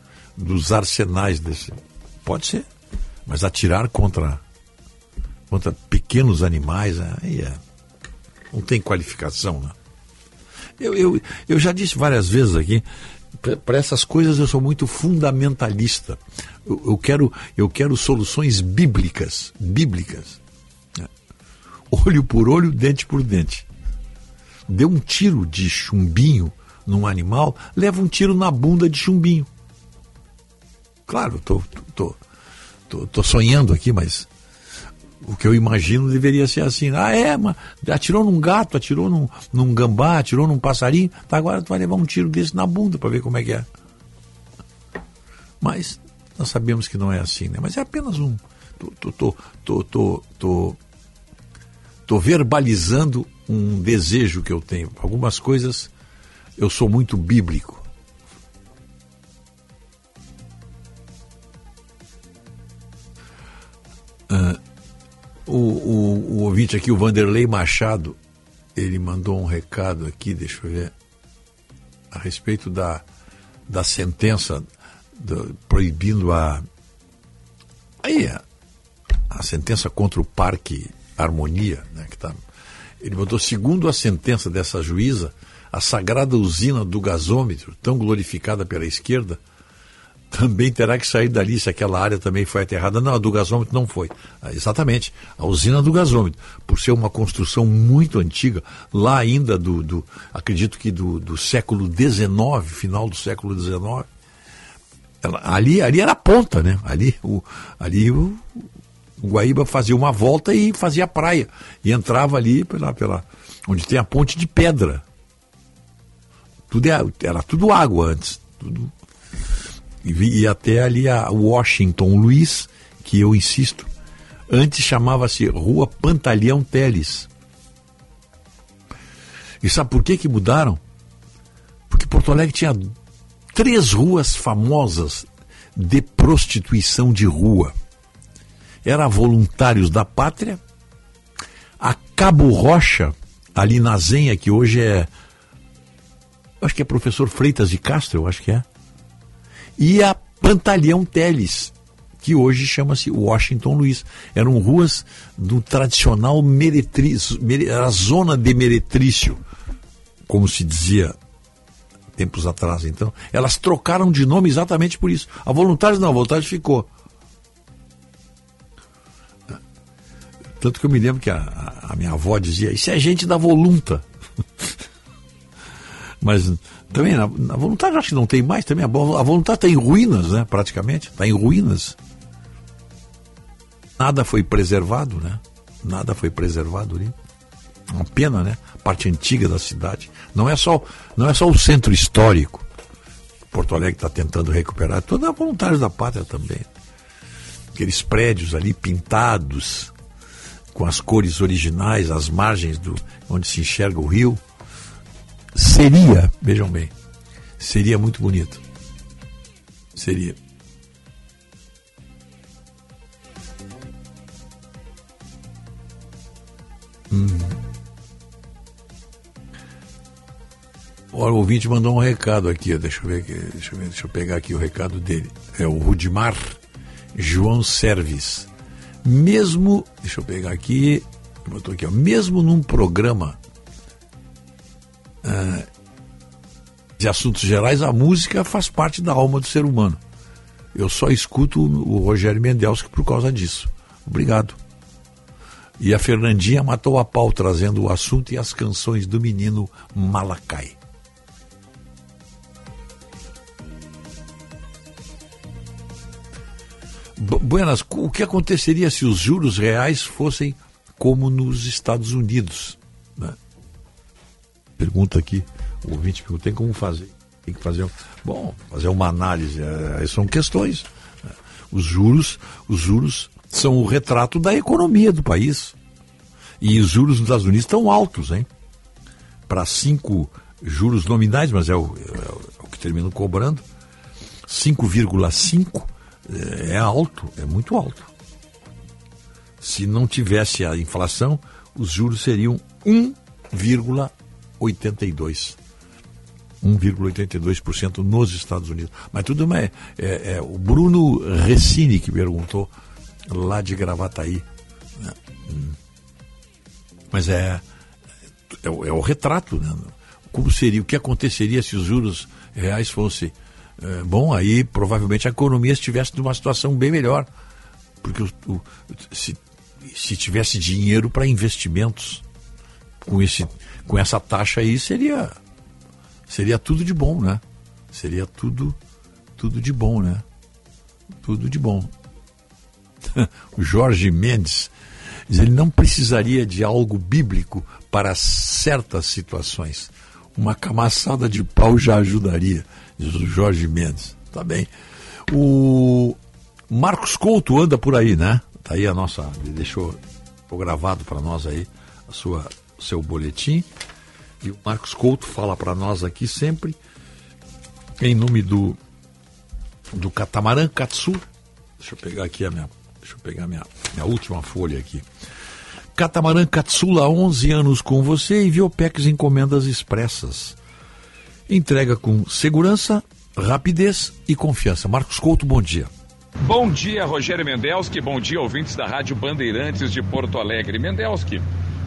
dos arsenais desse. Pode ser. Mas atirar contra, contra pequenos animais, aí é, não tem qualificação, né? Eu, eu, eu já disse várias vezes aqui, para essas coisas eu sou muito fundamentalista. Eu, eu quero, eu quero soluções bíblicas, bíblicas. né? Olho por olho, dente por dente. Deu um tiro de chumbinho num animal, leva um tiro na bunda de chumbinho. Claro, tô, tô, tô, tô sonhando aqui, mas o que eu imagino deveria ser assim. Ah, é, mas atirou num gato, atirou num, num gambá, atirou num passarinho, tá, agora tu vai levar um tiro desse na bunda para ver como é que é. Mas nós sabemos que não é assim, né? Mas é apenas um. Tô, tô, tô, tô, tô, tô verbalizando um desejo que eu tenho. Algumas coisas eu sou muito bíblico. Ah, o, o, o ouvinte aqui, o Vanderlei Machado, ele mandou um recado aqui, deixa eu ver, a respeito da, da sentença do- proibindo a. Aí, a, a sentença contra o Parque Harmonia, né, que tá, ele botou, segundo a sentença dessa juíza, a sagrada usina do gasômetro, tão glorificada pela esquerda, também terá que sair dali se aquela área também foi aterrada. Não, a do gasômetro não foi. Ah, Exatamente, a usina do gasômetro, por ser uma construção muito antiga, lá ainda do, do acredito que do, do século XIX, final do século XIX, ela- ali, ali era a ponta, né? Ali, o, ali o, o Guaíba fazia uma volta e fazia a praia. E entrava ali pela, pela, onde tem a ponte de pedra. Tudo é- era tudo água antes. Tudo, e, até ali a Washington Luiz, que eu insisto, antes chamava-se Rua Pantaleão Teles. E sabe por que que mudaram? Porque Porto Alegre tinha três ruas famosas de prostituição de rua. Era Voluntários da Pátria, a Cabo Rocha, ali na Zenha, que hoje é. Acho que é professor Freitas de Castro, eu acho que é e a Pantaleão Teles, que hoje chama-se Washington Luiz. Eram ruas do tradicional meretrício, mere- era a zona de meretrício, como se dizia tempos atrás. Então, elas trocaram de nome exatamente por isso. A Voluntários não, a Voluntários ficou. Tanto que eu me lembro que a- a minha avó dizia, isso é gente da Volunta. Mas também na, na vontade acho que não tem mais também. A, a vontade está em ruínas, né? Praticamente. Está em ruínas. Nada foi preservado, né? Nada foi preservado ali. Uma pena, né? Parte antiga da cidade. Não é só, não é só o centro histórico. Porto Alegre está tentando recuperar. Toda a voluntários da pátria também. Aqueles prédios ali pintados com as cores originais, as margens do onde se enxerga o rio seria, vejam bem, seria muito bonito. Seria. Hum. O ouvinte mandou um recado aqui, deixa eu ver, aqui, deixa eu ver, deixa eu pegar aqui o recado dele. É o Rudimar João Serves. Mesmo, deixa eu pegar aqui, botou aqui, ó, mesmo num programa ah, de assuntos gerais, a música faz parte da alma do ser humano. Eu só escuto o Rogério Mendelski por causa disso. Obrigado. E a Fernandinha matou a pau trazendo o assunto e as canções do menino Malacai. Bu- Buenas, o que aconteceria se os juros reais fossem como nos Estados Unidos? Pergunta aqui, o ouvinte pergunta, tem como fazer? Tem que fazer, bom, fazer uma análise, eh, são questões. né? Os juros, os juros são o retrato da economia do país. E os juros nos Estados Unidos estão altos, hein? Para cinco juros nominais, mas é o, é o- é que terminam cobrando, 5,5 é alto, é muito alto. Se não tivesse a inflação, os juros seriam 1,82. 1,82% nos Estados Unidos. Mas tudo é, é, o Bruno Recine que perguntou lá de Gravataí. né? Mas é, é, é o retrato, né? Como seria, o que aconteceria se os juros reais fossem é, bom, aí provavelmente a economia estivesse numa situação bem melhor. Porque o- o- se, se tivesse dinheiro para investimentos com, esse, com essa taxa aí, seria, seria tudo de bom, né? Seria tudo, tudo de bom, né? Tudo de bom. o Jorge Mendes diz, ele não precisaria de algo bíblico para certas situações. Uma camaçada de pau já ajudaria, diz o Jorge Mendes. Tá bem. O Marcos Couto anda por aí, né? Tá aí a nossa. Ele deixou gravado para nós aí a sua seu boletim. E o Marcos Couto fala para nós aqui sempre em nome do do Catamarã Katsu. Deixa eu pegar aqui a minha, deixa eu pegar minha, minha última folha aqui. Catamarã Katsula, 11 anos com você e Viopex Encomendas Expressas. Entrega com segurança, rapidez e confiança. Marcos Couto, bom dia. Bom dia, Rogério Mendelski. Bom dia, ouvintes da Rádio Bandeirantes de Porto Alegre. Mendelski,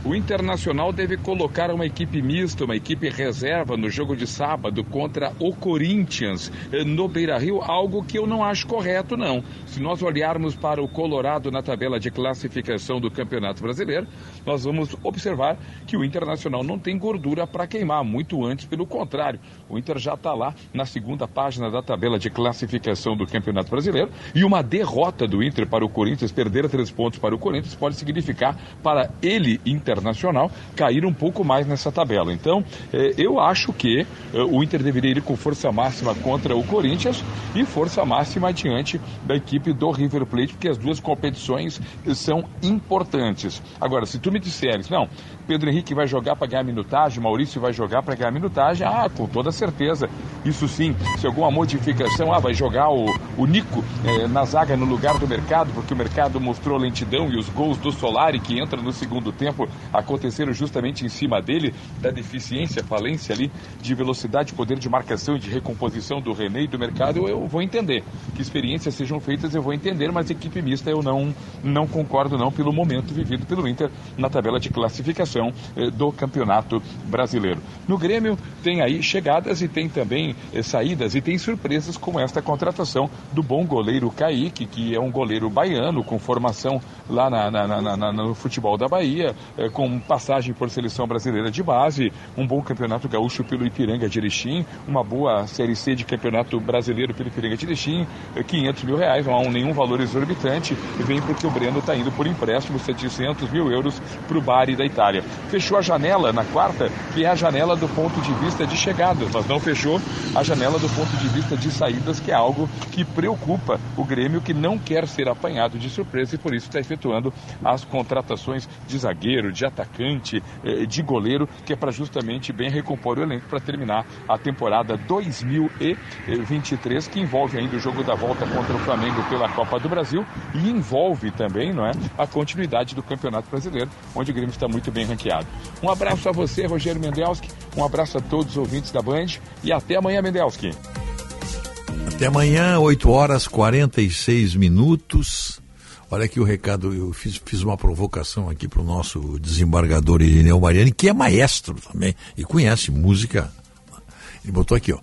o Internacional deve colocar uma equipe mista, uma equipe reserva no jogo de sábado contra o Corinthians eh, no Beira Rio, algo que eu não acho correto, não. Se nós olharmos para o Colorado na tabela de classificação do Campeonato Brasileiro, nós vamos observar que o Internacional não tem gordura para queimar, muito antes, pelo contrário. O Inter já está lá na segunda página da tabela de classificação do Campeonato Brasileiro e uma derrota do Inter para o Corinthians, perder três pontos para o Corinthians, pode significar para ele, Internacional, cair um pouco mais nessa tabela. Então, eh, eu acho que eh, o Inter deveria ir com força máxima contra o Corinthians e força máxima diante da equipe do River Plate, porque as duas competições são importantes. Agora, se tu me disseres, não, Pedro Henrique vai jogar para ganhar minutagem, Maurício vai jogar para ganhar minutagem, ah, com toda certeza. Isso sim, se alguma modificação, ah, vai jogar o, o Nico eh, na zaga no lugar do mercado, porque o mercado mostrou lentidão e os gols do Solari, que entra no segundo tempo, aconteceram justamente em cima dele, da deficiência, falência ali de velocidade, poder de marcação e de recomposição do René e do mercado, eu, vou entender. Que experiências sejam feitas, eu vou entender, mas equipe mista eu não, não concordo não pelo momento vivido pelo Inter na tabela de classificação eh, do Campeonato Brasileiro. No Grêmio tem aí chegadas e tem também eh, saídas e tem surpresas como esta contratação do bom goleiro Kaique, que é um goleiro baiano com formação lá na, na- na- no futebol da Bahia, eh, com passagem por seleção brasileira de base, um bom campeonato gaúcho pelo Ipiranga de Erechim, uma boa Série C de campeonato brasileiro pelo Ipiranga de Erechim, eh, 500 mil reais, não há um- nenhum valor exorbitante, vem porque o Breno está indo por empréstimo, 700 mil euros para o Bari da Itália. Fechou a janela na quarta, que é a janela do ponto de vista de chegadas, mas não fechou a janela do ponto de vista de saídas, que é algo que preocupa o Grêmio, que não quer ser apanhado de surpresa e por isso está efetuando as contratações de zagueiro, de atacante, eh, de goleiro, que é para justamente bem recompor o elenco para terminar a temporada 2023, que envolve ainda o jogo da volta contra o Flamengo pela Copa do Brasil e envolve também, não é, a continuidade do Campeonato Brasileiro, onde o Grêmio está muito bem ranqueado. Um abraço a você, Rogério Mendelski, um abraço a todos os ouvintes da Band e até amanhã, Mendelski. Até amanhã, 8 horas 46 minutos. Olha aqui o recado, eu fiz, fiz uma provocação aqui para o nosso desembargador Irineu Mariani, que é maestro também e conhece música. Ele botou aqui, ó.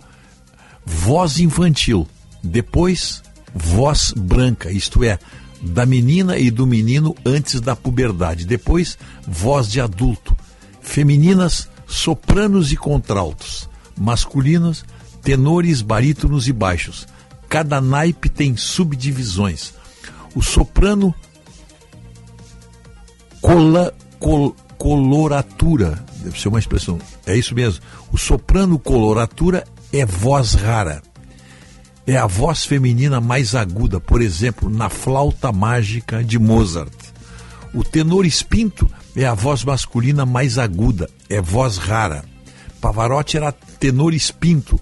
Voz infantil, depois voz branca, isto é, da menina e do menino antes da puberdade, depois voz de adulto, femininas, sopranos e contraltos, masculinas, tenores, barítonos e baixos. Cada naipe tem subdivisões. O soprano cola, col- coloratura, deve ser uma expressão, é isso mesmo. O soprano coloratura é voz rara. É a voz feminina mais aguda, por exemplo, na flauta mágica de Mozart. O tenor espinto é a voz masculina mais aguda, é voz rara. Pavarotti era tenor espinto,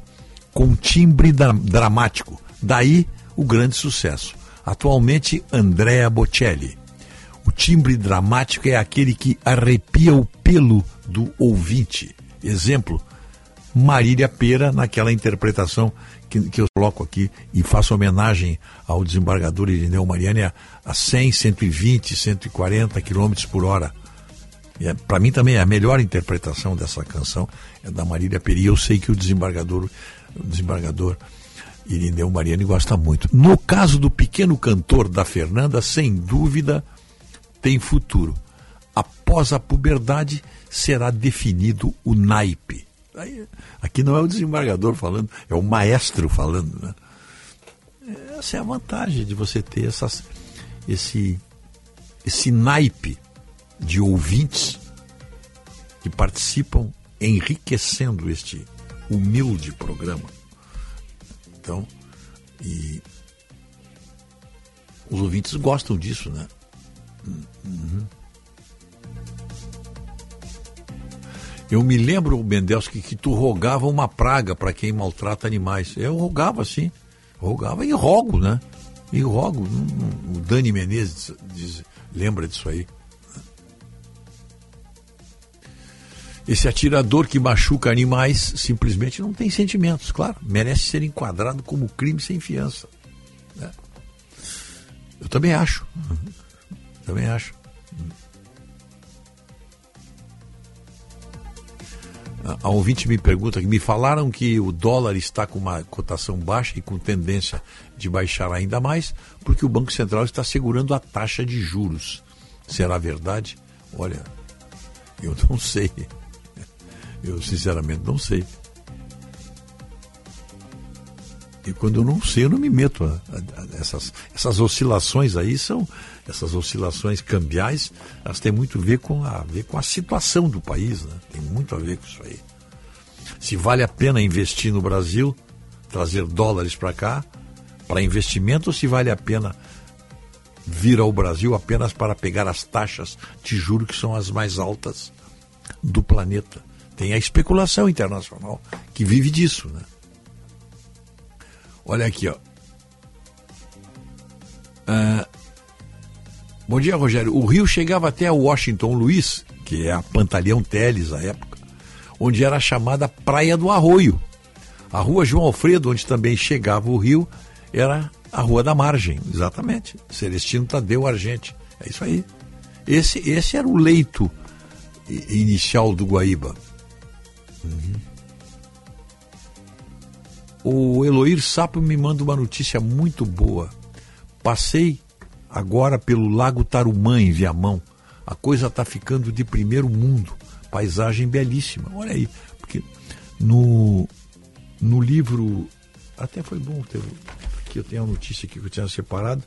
com timbre dra- dramático. Daí o grande sucesso. Atualmente, Andrea Bocelli. O timbre dramático é aquele que arrepia o pelo do ouvinte. Exemplo, Marília Pera, naquela interpretação que, que eu coloco aqui e faço homenagem ao desembargador Irineu Mariani a, a 100, 120, 140 quilômetros por hora. É, Para mim também é a melhor interpretação dessa canção é da Marília Pera. E eu sei que o desembargador, o desembargador Irineu Mariani gosta muito. No caso do pequeno cantor da Fernanda, sem dúvida, tem futuro. Após a puberdade, será definido o naipe. Aí, aqui não é o desembargador falando, é o maestro falando. Né? Essa é a vantagem de você ter essas, esse, esse naipe de ouvintes que participam enriquecendo este humilde programa. Então, e Os ouvintes gostam disso, né? Uhum. Eu me lembro, Mendelski, que tu rogava uma praga para quem maltrata animais. Eu rogava, sim. Rogava e rogo, né? E rogo. O Dani Menezes diz- lembra disso aí. Esse atirador que machuca animais simplesmente não tem sentimentos, claro. Merece ser enquadrado como crime sem fiança. né? Eu também acho. Também acho. A- ouvinte me pergunta, me falaram que o dólar está com uma cotação baixa e com tendência de baixar ainda mais, porque o Banco Central está segurando a taxa de juros. Será verdade? Olha, eu não sei. Eu sinceramente não sei. E quando eu não sei, eu não me meto. a- a- a- essas, essas oscilações aí são, essas oscilações cambiais, elas têm muito a ver com a, a ver com a situação do país, né? Tem muito a ver com isso aí. Se vale a pena investir no Brasil, trazer dólares para cá, para investimento, ou se vale a pena vir ao Brasil apenas para pegar as taxas de juro que são as mais altas do planeta. Tem a especulação internacional que vive disso, né? Olha aqui, ó. Ah, bom dia, Rogério. O rio chegava até Washington Luiz, que é a Pantaleão Teles à época, onde era chamada Praia do Arroio. A rua João Alfredo, onde também chegava o rio, era a Rua da Margem, exatamente. Celestino Tadeu Argente. É isso aí. Esse, esse era o leito inicial do Guaíba. Uhum. O Eloir Sapo me manda uma notícia muito boa. Passei agora pelo Lago Tarumã, em Viamão. A coisa está ficando de primeiro mundo. Paisagem belíssima. Olha aí. Porque no, no livro. Até foi bom ter. Aqui eu tenho a notícia aqui que eu tinha separado.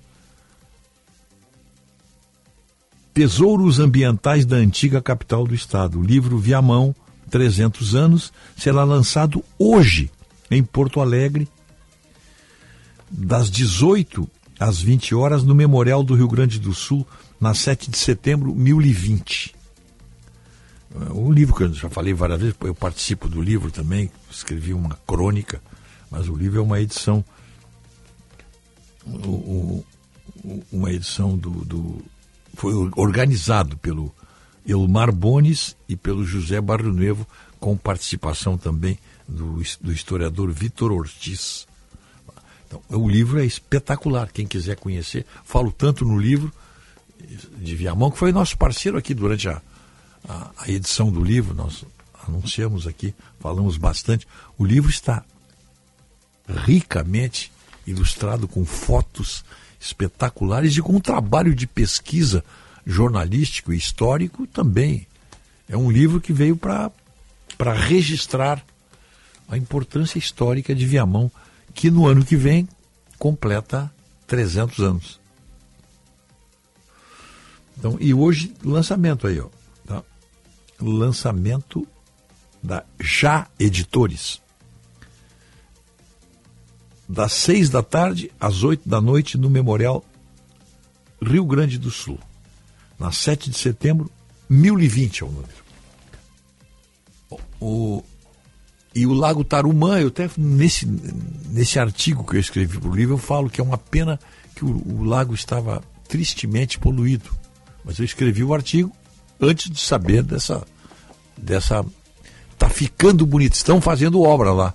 Tesouros Ambientais da Antiga Capital do Estado. O livro Viamão, 300 anos, será lançado hoje em Porto Alegre, das 18 às 20 horas, no Memorial do Rio Grande do Sul, na 7 de setembro, 1020. O livro que eu já falei várias vezes, eu participo do livro também, escrevi uma crônica, mas o livro é uma edição o- o- uma edição do, do- foi organizado pelo Elmar Bones e pelo José Barrio Nevo, com participação também do, do historiador Vitor Ortiz. Então, o livro é espetacular, quem quiser conhecer, falo tanto no livro de Viamão, que foi nosso parceiro aqui durante a, a, a edição do livro, nós anunciamos aqui, falamos bastante. O livro está ricamente ilustrado com fotos espetaculares e com um trabalho de pesquisa jornalístico e histórico também. É um livro que veio para registrar a importância histórica de Viamão, que no ano que vem completa 300 anos. Então, e hoje, lançamento aí, ó. Tá? Lançamento da Já Editores das seis da tarde às oito da noite no Memorial Rio Grande do Sul. Na 7 de setembro, 1020 é o número. O, e o Lago Tarumã, eu até nesse, nesse artigo que eu escrevi para o livro, eu falo que é uma pena que o, o lago estava tristemente poluído. Mas eu escrevi o artigo antes de saber dessa. dessa tá ficando bonito, estão fazendo obra lá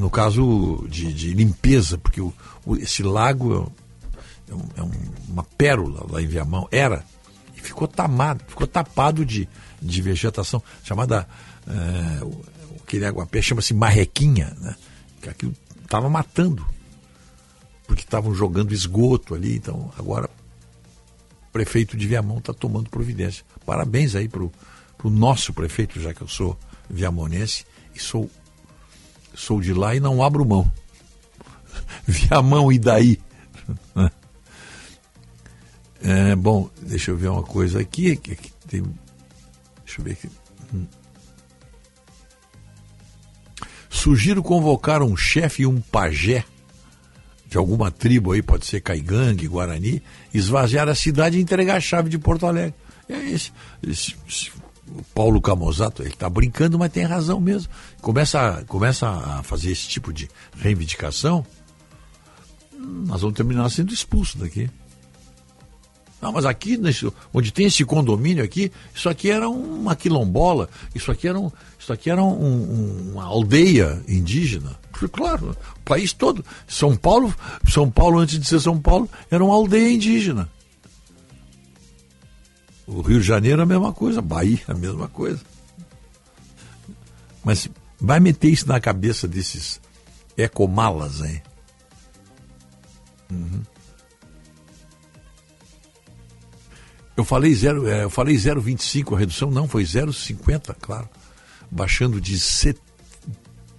no caso de, de limpeza, porque o, o- esse lago é, um- é um- uma pérola lá em Viamão, era, e ficou tamado, ficou tapado de, de vegetação, chamada, é, aquele aguapé chama-se marrequinha, né? que aquilo estava matando, porque estavam jogando esgoto ali, então agora o prefeito de Viamão está tomando providência. Parabéns aí para o nosso prefeito, já que eu sou viamonense e sou sou de lá e não abro mão. Viamão e daí? É, bom, deixa eu ver uma coisa aqui. que- tem, deixa eu ver aqui. Sugiro convocar um chefe e um pajé de alguma tribo aí, pode ser Caigangue, Guarani, esvaziar a cidade e entregar a chave de Porto Alegre. É esse, esse- Paulo Camozato, ele está brincando, mas tem razão mesmo. Começa, começa a fazer esse tipo de reivindicação, nós vamos terminar sendo expulsos daqui. Não, mas aqui, nesse- onde tem esse condomínio aqui, isso aqui era uma quilombola, isso aqui era, um, isso aqui era um- um- uma aldeia indígena. Claro, o país todo. São Paulo, São Paulo, antes de ser São Paulo, era uma aldeia indígena. O Rio de Janeiro a mesma coisa, Bahia a mesma coisa. Mas vai meter isso na cabeça desses ecomalas, hein? Uhum. Eu falei zero, é, falei 0,25 a redução, não, foi 0,50, claro. Baixando de se-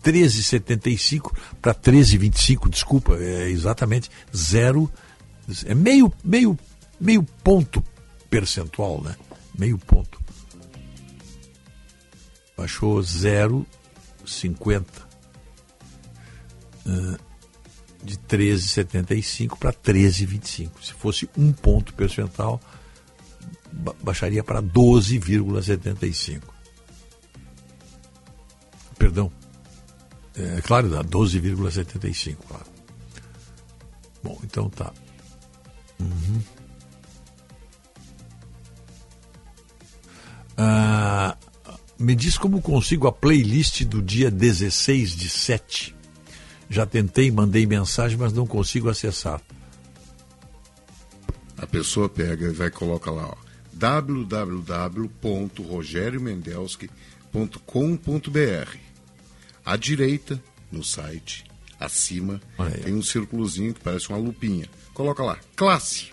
13,75 para 13,25, desculpa, é exatamente zero, é meio, meio, meio ponto percentual, né? Meio ponto. Baixou 0,50. Ah, de 13,75 para 13,25. Se fosse um ponto percentual, baixaria para 12,75. Perdão. É claro, dá 12,75, claro. Bom, então tá. Uhum. Ah, me diz como consigo a playlist do dia 16 de 7. Já tentei, mandei mensagem, mas não consigo acessar. A pessoa pega e vai colocar lá, ó, www.rogeriomendelski.com.br. À direita, no site, acima, tem um círculozinho que parece uma lupinha. Coloca lá, classe.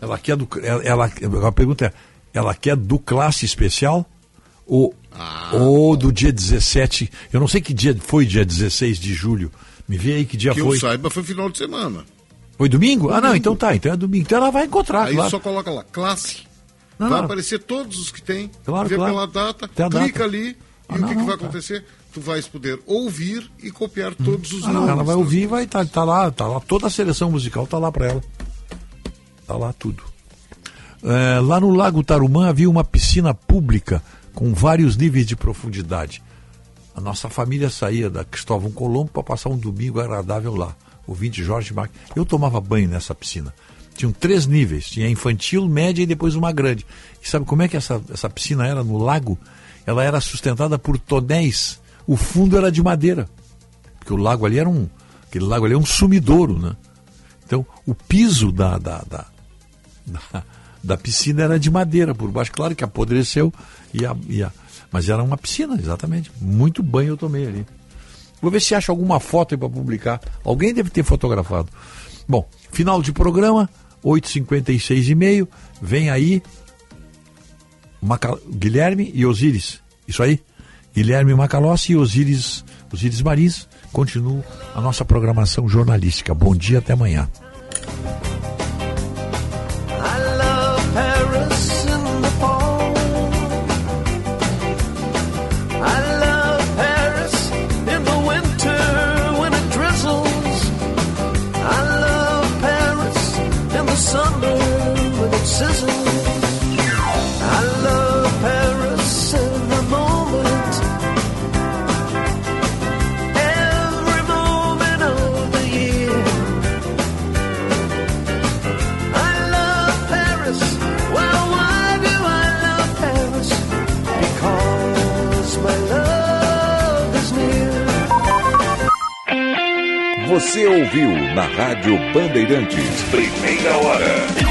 Ela quer do. Ela, ela- a pergunta é: ela quer do classe especial? Ou, ou do dia 17? Eu não sei que dia foi dia 16 de julho. Me vê aí que dia que foi. eu saiba, foi final de semana. Foi domingo? Ah, não, então tá. Então é domingo. Então ela vai encontrar, Aí claro. só coloca lá, classe. Não, vai não. aparecer todos os que tem. Claro, vê claro. pela data, Tem a clica data. ali Ah, e não, o que, que vai tá. acontecer? Tu vais poder ouvir e copiar todos os Ah, não, nomes. ela vai ouvir e vai estar tá, lá, tá lá. Toda a seleção musical tá lá para ela. Tá lá tudo. É, lá no Lago Tarumã havia uma piscina pública com vários níveis de profundidade. A nossa família saía da Cristóvão Colombo para passar um domingo agradável lá. O 20 Jorge Marques. Eu tomava banho nessa piscina. Tinham três níveis: tinha infantil, média e depois uma grande. E sabe como é que essa, essa piscina era no lago? Ela era sustentada por tonéis. O fundo era de madeira. Porque o lago ali era um. Aquele lago ali é um sumidouro, né? Então, o piso da, da, da, da, da piscina era de madeira por baixo. Claro que apodreceu, e a, e a- mas era uma piscina, exatamente. Muito banho eu tomei ali. Vou ver se acha alguma foto aí para publicar. Alguém deve ter fotografado. Bom, final de programa, 8h56 e meio. Vem aí Maca- Guilherme e Osíris. Isso aí? Guilherme Macalossi e Osíris, Osíris Marins. Continua a nossa programação jornalística. Bom dia, até amanhã. Você ouviu na Rádio Bandeirantes. Primeira hora.